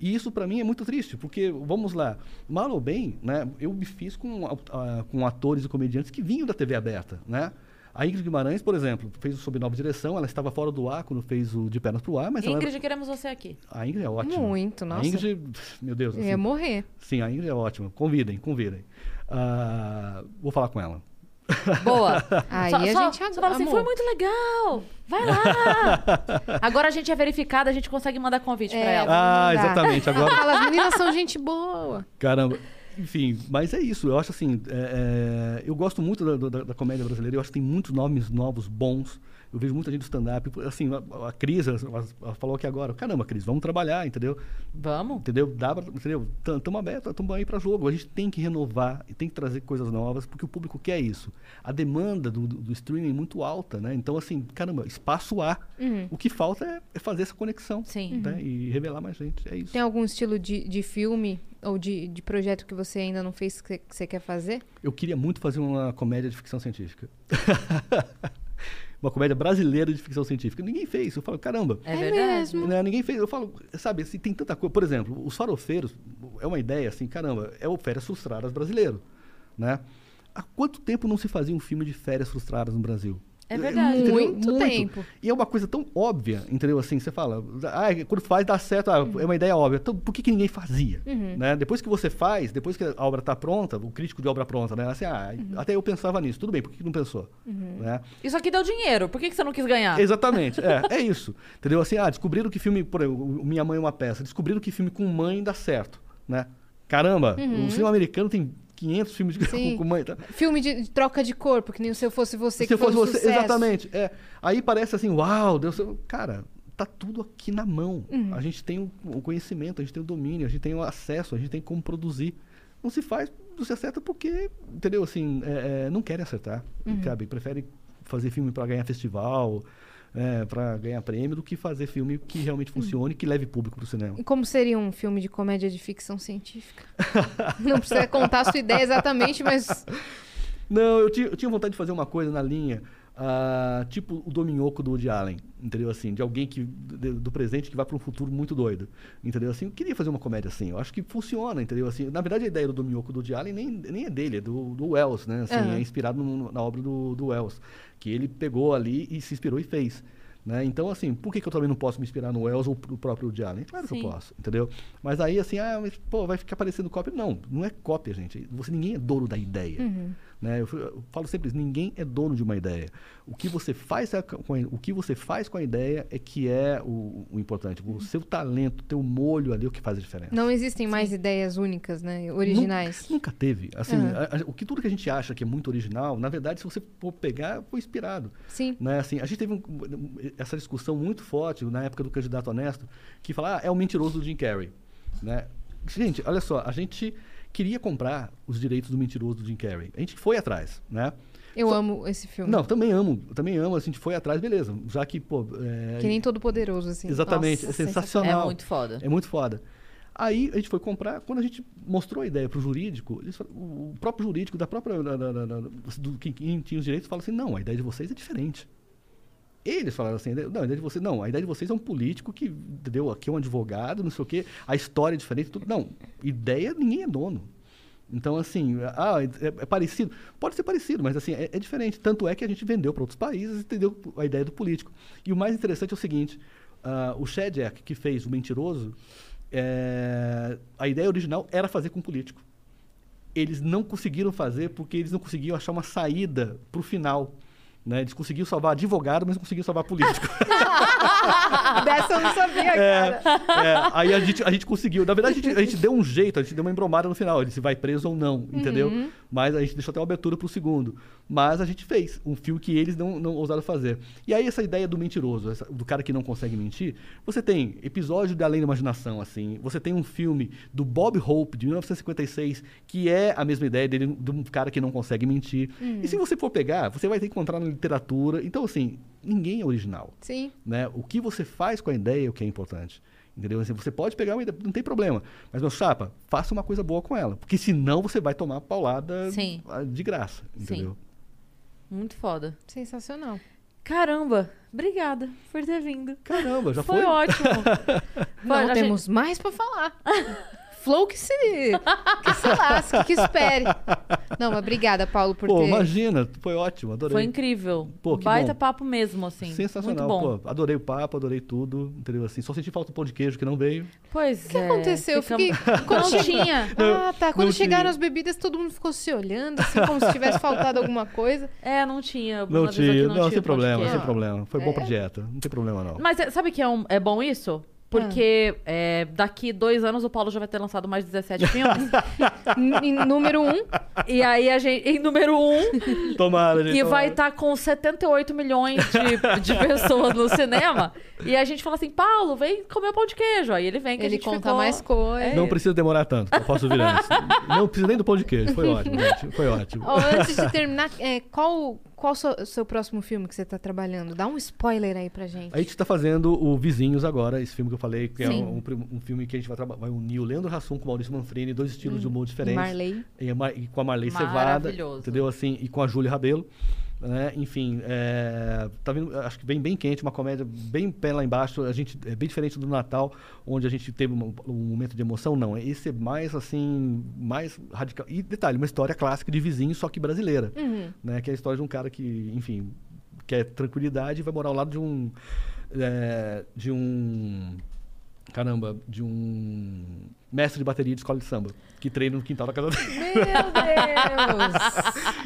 Speaker 3: E isso para mim é muito triste, porque, vamos lá, mal ou bem, né, eu me fiz com, ah, com atores e comediantes que vinham da TV aberta, né? A Ingrid Guimarães, por exemplo, fez o Sob Nova Direção, ela estava fora do ar quando fez o De Pernas pro Ar, mas
Speaker 1: Ingrid,
Speaker 3: era...
Speaker 1: queremos você aqui.
Speaker 3: a Ingrid é ótima.
Speaker 2: Muito, nossa.
Speaker 3: A Ingrid, meu Deus.
Speaker 2: Eu
Speaker 3: assim,
Speaker 2: ia morrer.
Speaker 3: sim, a Ingrid é ótima. Convidem, convidem. Ah, vou falar com ela.
Speaker 1: Boa.
Speaker 2: Aí
Speaker 1: só,
Speaker 2: a
Speaker 1: só-
Speaker 2: gente
Speaker 1: só fala assim, foi muito legal. Vai lá. Agora a gente é verificada, a gente consegue mandar convite pra
Speaker 2: É.
Speaker 1: ela.
Speaker 3: Ah, exatamente. Agora,
Speaker 2: Fala, as meninas são gente boa.
Speaker 3: Caramba. Enfim, mas é isso. Eu acho assim, é, é, eu gosto muito da, da- da comédia brasileira. Eu acho que tem muitos nomes novos, bons. Eu vejo muita gente do stand-up. Assim, a, a Cris, ela, ela falou aqui agora. Caramba, Cris, vamos trabalhar, entendeu?
Speaker 1: Vamos.
Speaker 3: Entendeu? Dá pra, entendeu? Estamos abertos, estamos aí para jogo. A gente tem que renovar e tem que trazer coisas novas, porque o público quer isso. A demanda do, do, do streaming é muito alta, né? Então, assim, caramba, espaço há. O que falta é, é fazer essa conexão.
Speaker 1: Sim.
Speaker 3: Né? E revelar mais gente. É isso.
Speaker 2: Tem algum estilo de, de filme ou de, de projeto que você ainda não fez que você quer fazer?
Speaker 3: Eu queria muito fazer uma comédia de ficção científica. uma comédia brasileira de ficção científica. Ninguém fez. Eu falo, caramba.
Speaker 1: É,
Speaker 2: É
Speaker 1: verdade.
Speaker 2: mesmo.
Speaker 3: né, Ninguém fez. Eu falo, sabe, assim, tem tanta coisa. Por exemplo, os farofeiros é uma ideia assim, caramba, é o Férias Frustradas brasileiro. Né? Há quanto tempo não se fazia um filme de férias frustradas no Brasil?
Speaker 1: É verdade.
Speaker 3: Entendeu?
Speaker 2: Muito tempo.
Speaker 3: E é uma coisa tão óbvia, entendeu? Assim, você fala, ah, quando faz dá certo, ah, é uma ideia óbvia. Então, por que, que ninguém fazia? Né? Depois que você faz, depois que a obra está pronta, o crítico de obra pronta, né? Assim, ah, até eu pensava nisso. Tudo bem, por que, que não pensou? Né?
Speaker 1: Isso aqui deu dinheiro. Por que, que você não quis ganhar?
Speaker 3: Exatamente, é, é isso. Entendeu? Assim, ah, descobriram que filme, por exemplo, Minha Mãe é uma peça, descobriram que filme com mãe dá certo, né? Caramba, o cinema americano tem 500 filmes de,
Speaker 2: Sim.
Speaker 3: com, mãe, tá?
Speaker 2: Filme de, de troca de corpo, que nem se eu fosse você
Speaker 3: Se
Speaker 2: que
Speaker 3: fosse
Speaker 2: foi um
Speaker 3: você,
Speaker 2: sucesso.
Speaker 3: exatamente, é. Aí parece assim, uau, Deus, cara, tá tudo aqui na mão.
Speaker 2: Uhum.
Speaker 3: A gente tem o, o conhecimento, a gente tem o domínio, a gente tem o acesso, a gente tem como produzir. Não se faz, não se acerta porque, entendeu? Assim, é, é, não querem acertar,
Speaker 2: Uhum.
Speaker 3: sabe? Preferem fazer filme para ganhar festival, é, para ganhar prêmio, do que fazer filme que realmente funcione, que leve público pro cinema.
Speaker 2: E como seria um filme de comédia de ficção científica? não precisa contar a sua ideia exatamente, mas
Speaker 3: Não, eu eu tinha vontade de fazer uma coisa na linha ah, tipo o Dominhoco do Woody Allen, entendeu? Assim, de alguém que de- do presente que vai para um futuro muito doido, entendeu? Assim, eu queria fazer uma comédia assim. Eu acho que funciona, entendeu? Assim, na verdade a ideia do Dominhoco do Woody Allen nem, nem é dele, é do, do Wells, né? Assim,
Speaker 2: Aham.
Speaker 3: é inspirado no- na obra do, do Wells, que ele pegou ali e se inspirou e fez. Né? Então, assim, por que, que eu também não posso me inspirar no Wells ou no próprio Woody Allen? Claro que
Speaker 1: Sim.
Speaker 3: eu posso, entendeu? Mas aí, assim, ah, mas, pô, vai ficar parecendo cópia. Não, não é cópia, gente. Você, ninguém é dono da ideia. Né? Eu, eu falo sempre isso, ninguém é dono de uma ideia. O que você faz, é com a, o que você faz com a ideia é que é o, o importante. O seu talento, o teu molho ali é o que faz a diferença.
Speaker 2: Não existem mais ideias únicas, né? Originais.
Speaker 3: Nunca, nunca teve. Assim,
Speaker 2: Aham.
Speaker 3: a- a- o que tudo que a gente acha que é muito original, na verdade, se você for pegar, foi inspirado.
Speaker 2: Sim.
Speaker 3: Né? Assim, a gente teve um- essa discussão muito forte na época do candidato honesto, que fala, ah, é o mentiroso do Jim Carrey. Né? Gente, olha só, a gente queria comprar os direitos do mentiroso do Jim Carrey. A gente foi atrás, né?
Speaker 2: Eu
Speaker 3: Só-
Speaker 2: amo esse filme.
Speaker 3: Não, também amo, também amo, assim, a gente foi atrás, beleza. Já que, pô... é,
Speaker 2: Que nem todo poderoso, assim.
Speaker 3: Exatamente,
Speaker 2: Nossa,
Speaker 3: é sensacional.
Speaker 1: É muito foda.
Speaker 3: É muito foda. Aí a gente foi comprar, quando a gente mostrou a ideia para o jurídico, eles falaram- o próprio jurídico da própria da, da, da, da- do quem, quem tinha os direitos fala assim, não, a ideia de vocês é diferente. Eles falaram assim, não, a ideia de vocês, não, a ideia de vocês é um político que deu aqui é um advogado, não sei o quê, a história é diferente, tudo. Não, ideia ninguém é dono. Então, assim, ah, é, é parecido. Pode ser parecido, mas assim, é, é diferente. Tanto é que a gente vendeu para outros países entendeu a ideia do político. E o mais interessante é o seguinte: ah, o Shedek, que fez o mentiroso, é, a ideia original era fazer com político. Eles não conseguiram fazer porque eles não conseguiam achar uma saída para o final. Né? Eles conseguiram salvar advogado, mas não conseguiram salvar político.
Speaker 2: Dessa eu não sabia,
Speaker 3: É,
Speaker 2: cara.
Speaker 3: é, aí a gente, a gente conseguiu. Na verdade, a gente, a gente deu um jeito, a gente deu uma embromada no final. Ele se vai preso ou não, entendeu? Mas a gente deixou até uma abertura pro segundo. Mas a gente fez um filme que eles não, não ousaram fazer. E aí, essa ideia do mentiroso, essa- do cara que não consegue mentir, você tem episódio de Além da Imaginação, assim. Você tem um filme do Bob Hope, de 1956, que é a mesma ideia dele, de um cara que não consegue mentir. E se você for pegar, você vai ter que encontrar na literatura. Então, assim, ninguém é original
Speaker 2: Sim.
Speaker 3: né? O que você faz com a ideia é o que é importante. Entendeu? Assim, você pode pegar uma ideia, não tem problema. Mas, meu chapa, faça uma coisa boa com ela. Porque senão você vai tomar paulada
Speaker 1: Sim.
Speaker 3: de graça. Entendeu?
Speaker 1: Muito foda.
Speaker 2: Sensacional.
Speaker 1: Caramba, obrigada por ter vindo.
Speaker 3: Caramba, já
Speaker 1: foi,
Speaker 3: foi?
Speaker 1: ótimo.
Speaker 2: Não
Speaker 1: gente-
Speaker 2: temos mais pra falar. Flow que se, que se lasque, que espere. Não, mas obrigada, Paulo, por
Speaker 3: Pô,
Speaker 2: ter...
Speaker 3: imagina, foi ótimo, adorei.
Speaker 1: Foi incrível.
Speaker 3: Pô, que
Speaker 1: Baita
Speaker 3: bom.
Speaker 1: papo mesmo, assim.
Speaker 3: Sensacional,
Speaker 1: Muito bom.
Speaker 3: pô. Adorei o papo, adorei tudo, entendeu? Assim, só senti falta do pão de queijo que não veio.
Speaker 1: Pois
Speaker 2: O que
Speaker 1: é.
Speaker 2: aconteceu? Eu
Speaker 1: ficamos-
Speaker 2: fiquei... Quando
Speaker 1: Não tinha.
Speaker 2: Ah, tá. Quando
Speaker 3: não
Speaker 2: chegaram
Speaker 3: tinha.
Speaker 2: as bebidas, todo mundo ficou se olhando, assim, como se tivesse faltado alguma coisa.
Speaker 1: É, não tinha.
Speaker 3: Não tinha,
Speaker 1: que
Speaker 3: não,
Speaker 1: tinha
Speaker 3: sem problema, sem problema. Foi bom pra dieta, não tem problema não.
Speaker 1: Mas é, sabe que é, um- é bom isso? Porque é, daqui dois anos o Paulo já vai ter lançado mais 17 filmes.
Speaker 2: Em número um,
Speaker 1: e aí a gente, em número um,
Speaker 3: Tomara, gente.
Speaker 1: que
Speaker 3: tomara.
Speaker 1: vai estar com 78 milhões de, de pessoas no cinema. E a gente fala assim, Paulo, vem comer o pão de queijo. Aí ele vem que a
Speaker 2: ele
Speaker 1: gente
Speaker 2: conta
Speaker 1: ficou...
Speaker 2: mais coisas.
Speaker 3: Não precisa demorar tanto, eu posso vir antes. não precisa nem do pão de queijo, foi ótimo, gente. Foi ótimo.
Speaker 2: Ó, antes de terminar, é, qual qual o seu, seu próximo filme que você tá trabalhando? Dá um spoiler aí pra gente.
Speaker 3: A gente está fazendo o Vizinhos agora, esse filme que eu falei, que é
Speaker 1: Sim.
Speaker 3: um, um- um filme que a gente vai, vai unir o Leandro Hassum com o Maurício Manfrini, dois estilos de humor diferentes.
Speaker 2: Marley.
Speaker 3: E, e com a Marley Cevada,
Speaker 1: Maravilhoso.
Speaker 3: entendeu? Assim, e com a Júlia Rabelo. Né? Enfim, é, tá vindo, acho que vem bem quente, uma comédia bem pé lá embaixo. A gente é bem diferente do Natal, onde a gente teve um, um momento de emoção. Não, esse é mais assim, mais radical. E detalhe, uma história clássica de vizinhos, só que brasileira,
Speaker 2: Uhum.
Speaker 3: né? Que é a história de um cara que, enfim, quer tranquilidade e vai morar ao lado de um é, de um caramba, de um mestre de bateria de escola de samba que treina no quintal da casa dele.
Speaker 2: Meu Deus!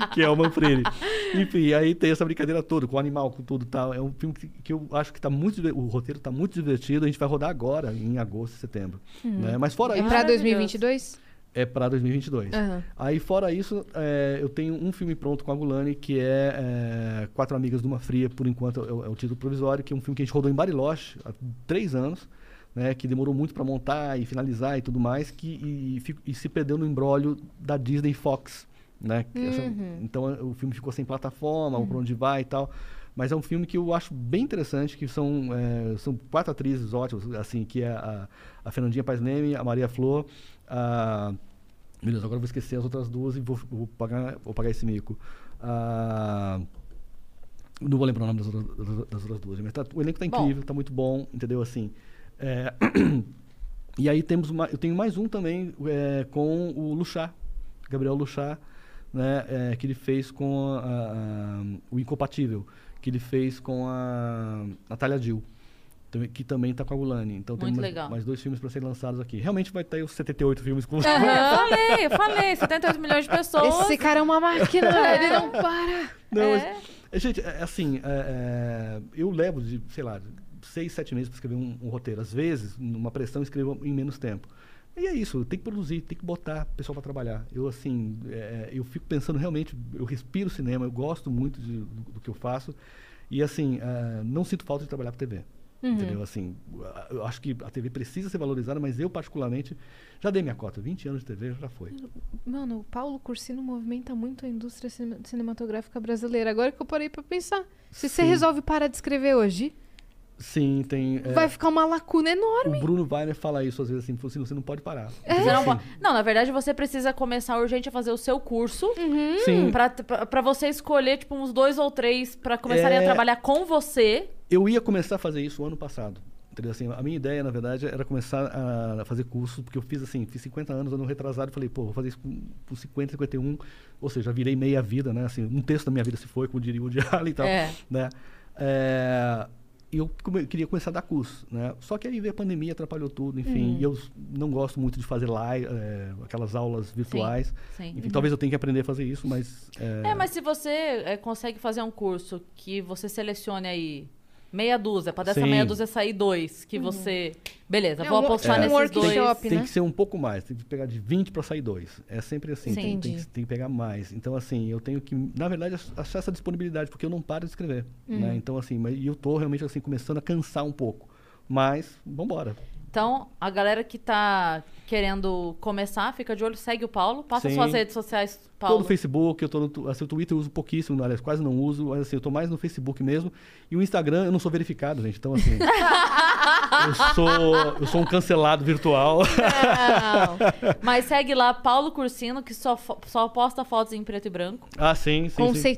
Speaker 3: que é o Manfredi. Enfim, aí tem essa brincadeira toda, com o animal, com tudo e tal. É um filme que, que eu acho que tá muito. O roteiro tá muito divertido. A gente vai rodar agora, em agosto, setembro. Né? Mas fora
Speaker 2: É
Speaker 3: isso,
Speaker 2: pra
Speaker 1: Maravilhoso.
Speaker 2: 2022?
Speaker 3: é para 2022.
Speaker 2: Aham.
Speaker 3: Aí, fora isso, é, eu tenho um filme pronto com a Gulani, que é, é, Quatro Amigas de uma Fria, por enquanto é o, é o título provisório, que é um filme que a gente rodou em Bariloche há três anos, né, que demorou muito para montar e finalizar e tudo mais, que, e, e se perdeu no embrólio da Disney Fox. Né? que essa- então o filme ficou sem plataforma, ou para onde vai e tal. Mas é um filme que eu acho bem interessante, que são, é, são quatro atrizes ótimas, assim, que é a, a Fernandinha Paz Leme, a Maria Flor, a... Meu Deus, agora eu vou esquecer as outras duas e vou, vou pagar, vou pagar esse mico. A, Não vou lembrar o nome das outras, das- outras duas, mas tá- o elenco tá
Speaker 1: Bom.
Speaker 3: incrível, tá muito bom, entendeu? Assim. É, e aí temos uma, eu tenho mais um também é, com o Luchá, Gabriel Luchá, né, é, que ele fez com a- a- o Incompatível, que ele fez com a Natália Dill, que também está com a Gulani. Então tem
Speaker 1: Muito
Speaker 3: mais,
Speaker 1: legal.
Speaker 3: mais dois filmes para serem lançados aqui. Realmente vai ter os 78 filmes com
Speaker 1: Eu falei, eu falei, 78 milhões de pessoas.
Speaker 2: Esse cara é uma máquina, ele não para.
Speaker 3: Não,
Speaker 1: É.
Speaker 3: mas, é, gente, é, assim, é, é, eu levo de, sei lá, seis, sete meses para escrever um, um roteiro. Às vezes, numa pressão, escrevo em menos tempo. E é isso, tem que produzir, tem que botar o pessoal para trabalhar. Eu, assim, é, eu fico pensando realmente, eu respiro cinema, eu gosto muito de- do, do que eu faço. E, assim, é, não sinto falta de trabalhar para TV. Entendeu? Assim, eu acho que a TV precisa ser valorizada, mas eu, particularmente, já dei minha cota. 20 anos de TV já foi.
Speaker 2: Mano, o Paulo Cursino movimenta muito a indústria cine- cinematográfica brasileira. Agora que eu parei pra pensar. Se você
Speaker 3: Sim.
Speaker 2: resolve parar de escrever hoje,
Speaker 3: Sim, tem. é,
Speaker 2: vai ficar uma lacuna enorme.
Speaker 3: O Bruno Weiner fala isso às vezes assim, falou assim, você não pode parar.
Speaker 1: Você não,
Speaker 3: Assim,
Speaker 1: não, na verdade, você precisa começar urgente a fazer o seu curso.
Speaker 2: Uhum.
Speaker 3: Sim,
Speaker 1: Pra, pra, pra você escolher, tipo, uns dois ou três pra começarem a
Speaker 3: É.
Speaker 1: trabalhar com você.
Speaker 3: eu ia começar a fazer isso ano passado. Entendeu? Assim, a minha ideia, na verdade, era começar a fazer curso, porque eu fiz assim, fiz 50 anos, ano retrasado, e falei, pô, vou fazer isso com, com 50, 51, ou seja, já virei meia vida, né? Assim, um terço da minha vida se foi, como diria o Allen e tal,
Speaker 1: É.
Speaker 3: né? É, eu queria começar a dar curso, né? Só que aí veio a pandemia, atrapalhou tudo, enfim, e eu não gosto muito de fazer live, é, aquelas aulas virtuais.
Speaker 1: sim.
Speaker 3: Enfim, talvez eu tenha que aprender a fazer isso, mas...
Speaker 1: É, mas se você é, consegue fazer um curso que você selecione aí meia dúzia, pra dessa
Speaker 3: Sim.
Speaker 1: meia dúzia sair dois, que você. Beleza,
Speaker 2: É
Speaker 1: vou
Speaker 2: um-
Speaker 1: apostar
Speaker 2: é um
Speaker 1: nesses
Speaker 2: workshop,
Speaker 1: dois.
Speaker 3: tem
Speaker 2: né?
Speaker 3: que ser um pouco mais, tem que pegar de 20 para sair dois. É sempre assim,
Speaker 1: Sim.
Speaker 3: tem, tem que, tem que pegar mais. Então, assim, eu tenho que, na verdade, ach- achar essa disponibilidade, porque eu não paro de escrever.
Speaker 1: Uhum.
Speaker 3: Né? Então, assim, mas- e eu tô realmente assim, começando a cansar um pouco. Mas, vambora.
Speaker 1: Então, a galera que tá querendo começar, fica de olho, segue o Paulo. Passa
Speaker 3: Sim.
Speaker 1: suas redes sociais,
Speaker 3: Tô
Speaker 1: Paulo.
Speaker 3: no Facebook, eu tô no assim, o Twitter eu uso pouquíssimo, aliás, quase não uso, mas assim, eu tô mais no Facebook mesmo. E o Instagram eu não sou verificado, gente. Então, assim, eu sou eu sou um cancelado virtual.
Speaker 1: Não. Mas segue lá, Paulo Cursino, que só, só posta fotos em preto e branco.
Speaker 3: ah, sim, sim, sim.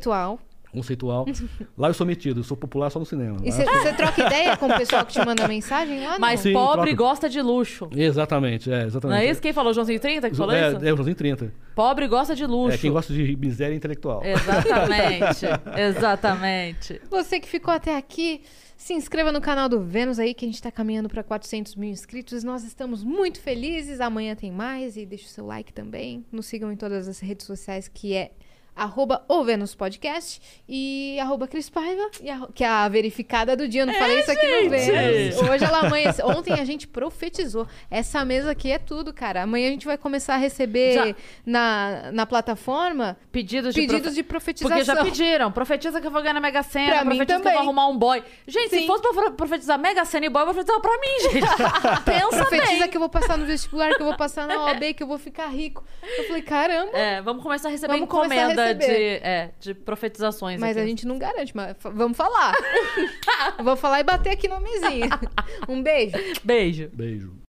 Speaker 2: Conceitual.
Speaker 3: Lá eu sou metido, eu sou popular só no cinema.
Speaker 2: E
Speaker 3: Lá-
Speaker 2: você troca ideia com o pessoal que te manda mensagem lá?
Speaker 1: Mas
Speaker 3: Sim,
Speaker 1: pobre
Speaker 3: troca.
Speaker 1: gosta de luxo.
Speaker 3: Exatamente, é,
Speaker 1: Não
Speaker 3: exatamente.
Speaker 1: é isso? Quem falou? Joãozinho 30 que falou
Speaker 3: é,
Speaker 1: isso?
Speaker 3: É, o Joãozinho 30.
Speaker 1: Pobre gosta de luxo.
Speaker 3: É, quem gosta de miséria intelectual.
Speaker 1: Exatamente. Exatamente.
Speaker 2: Você que ficou até aqui, se inscreva no canal do Vênus aí, que a gente tá caminhando para 400 mil inscritos. Nós estamos muito felizes. Amanhã tem mais e deixa o seu like também. Nos sigam em todas as redes sociais, que é arroba o Vênus Podcast e arroba Cris Paiva, que é a verificada do dia. Eu não falei isso aqui no
Speaker 1: gente!
Speaker 2: Vênus. Hoje ela amanheceu. Ontem a gente profetizou. Essa mesa aqui é tudo, cara. Amanhã a gente vai começar a receber
Speaker 1: Já.
Speaker 2: na, na plataforma
Speaker 1: Pedidos de
Speaker 2: pedidos
Speaker 1: profe-
Speaker 2: de profetização.
Speaker 1: Porque já pediram. Profetiza que eu vou ganhar na Mega Sena.
Speaker 2: Pra mim
Speaker 1: profetiza que eu vou arrumar um boy. Gente, se
Speaker 2: Sim.
Speaker 1: fosse pra pro- profetizar Mega Sena e boy, eu vou profetizar pra mim, gente. Pensa
Speaker 2: Profetiza
Speaker 1: bem.
Speaker 2: que eu vou passar no vestibular, que eu vou passar na OAB, que eu vou ficar rico. Eu falei, caramba.
Speaker 1: É, vamos começar a receber
Speaker 2: Vamos
Speaker 1: encomenda
Speaker 2: receber.
Speaker 1: De, é, de profetizações.
Speaker 2: Mas
Speaker 1: aqui.
Speaker 2: a gente não garante, mas vamos falar. Vou falar e bater aqui na mesinha. Um beijo.
Speaker 1: Beijo.
Speaker 3: Beijo.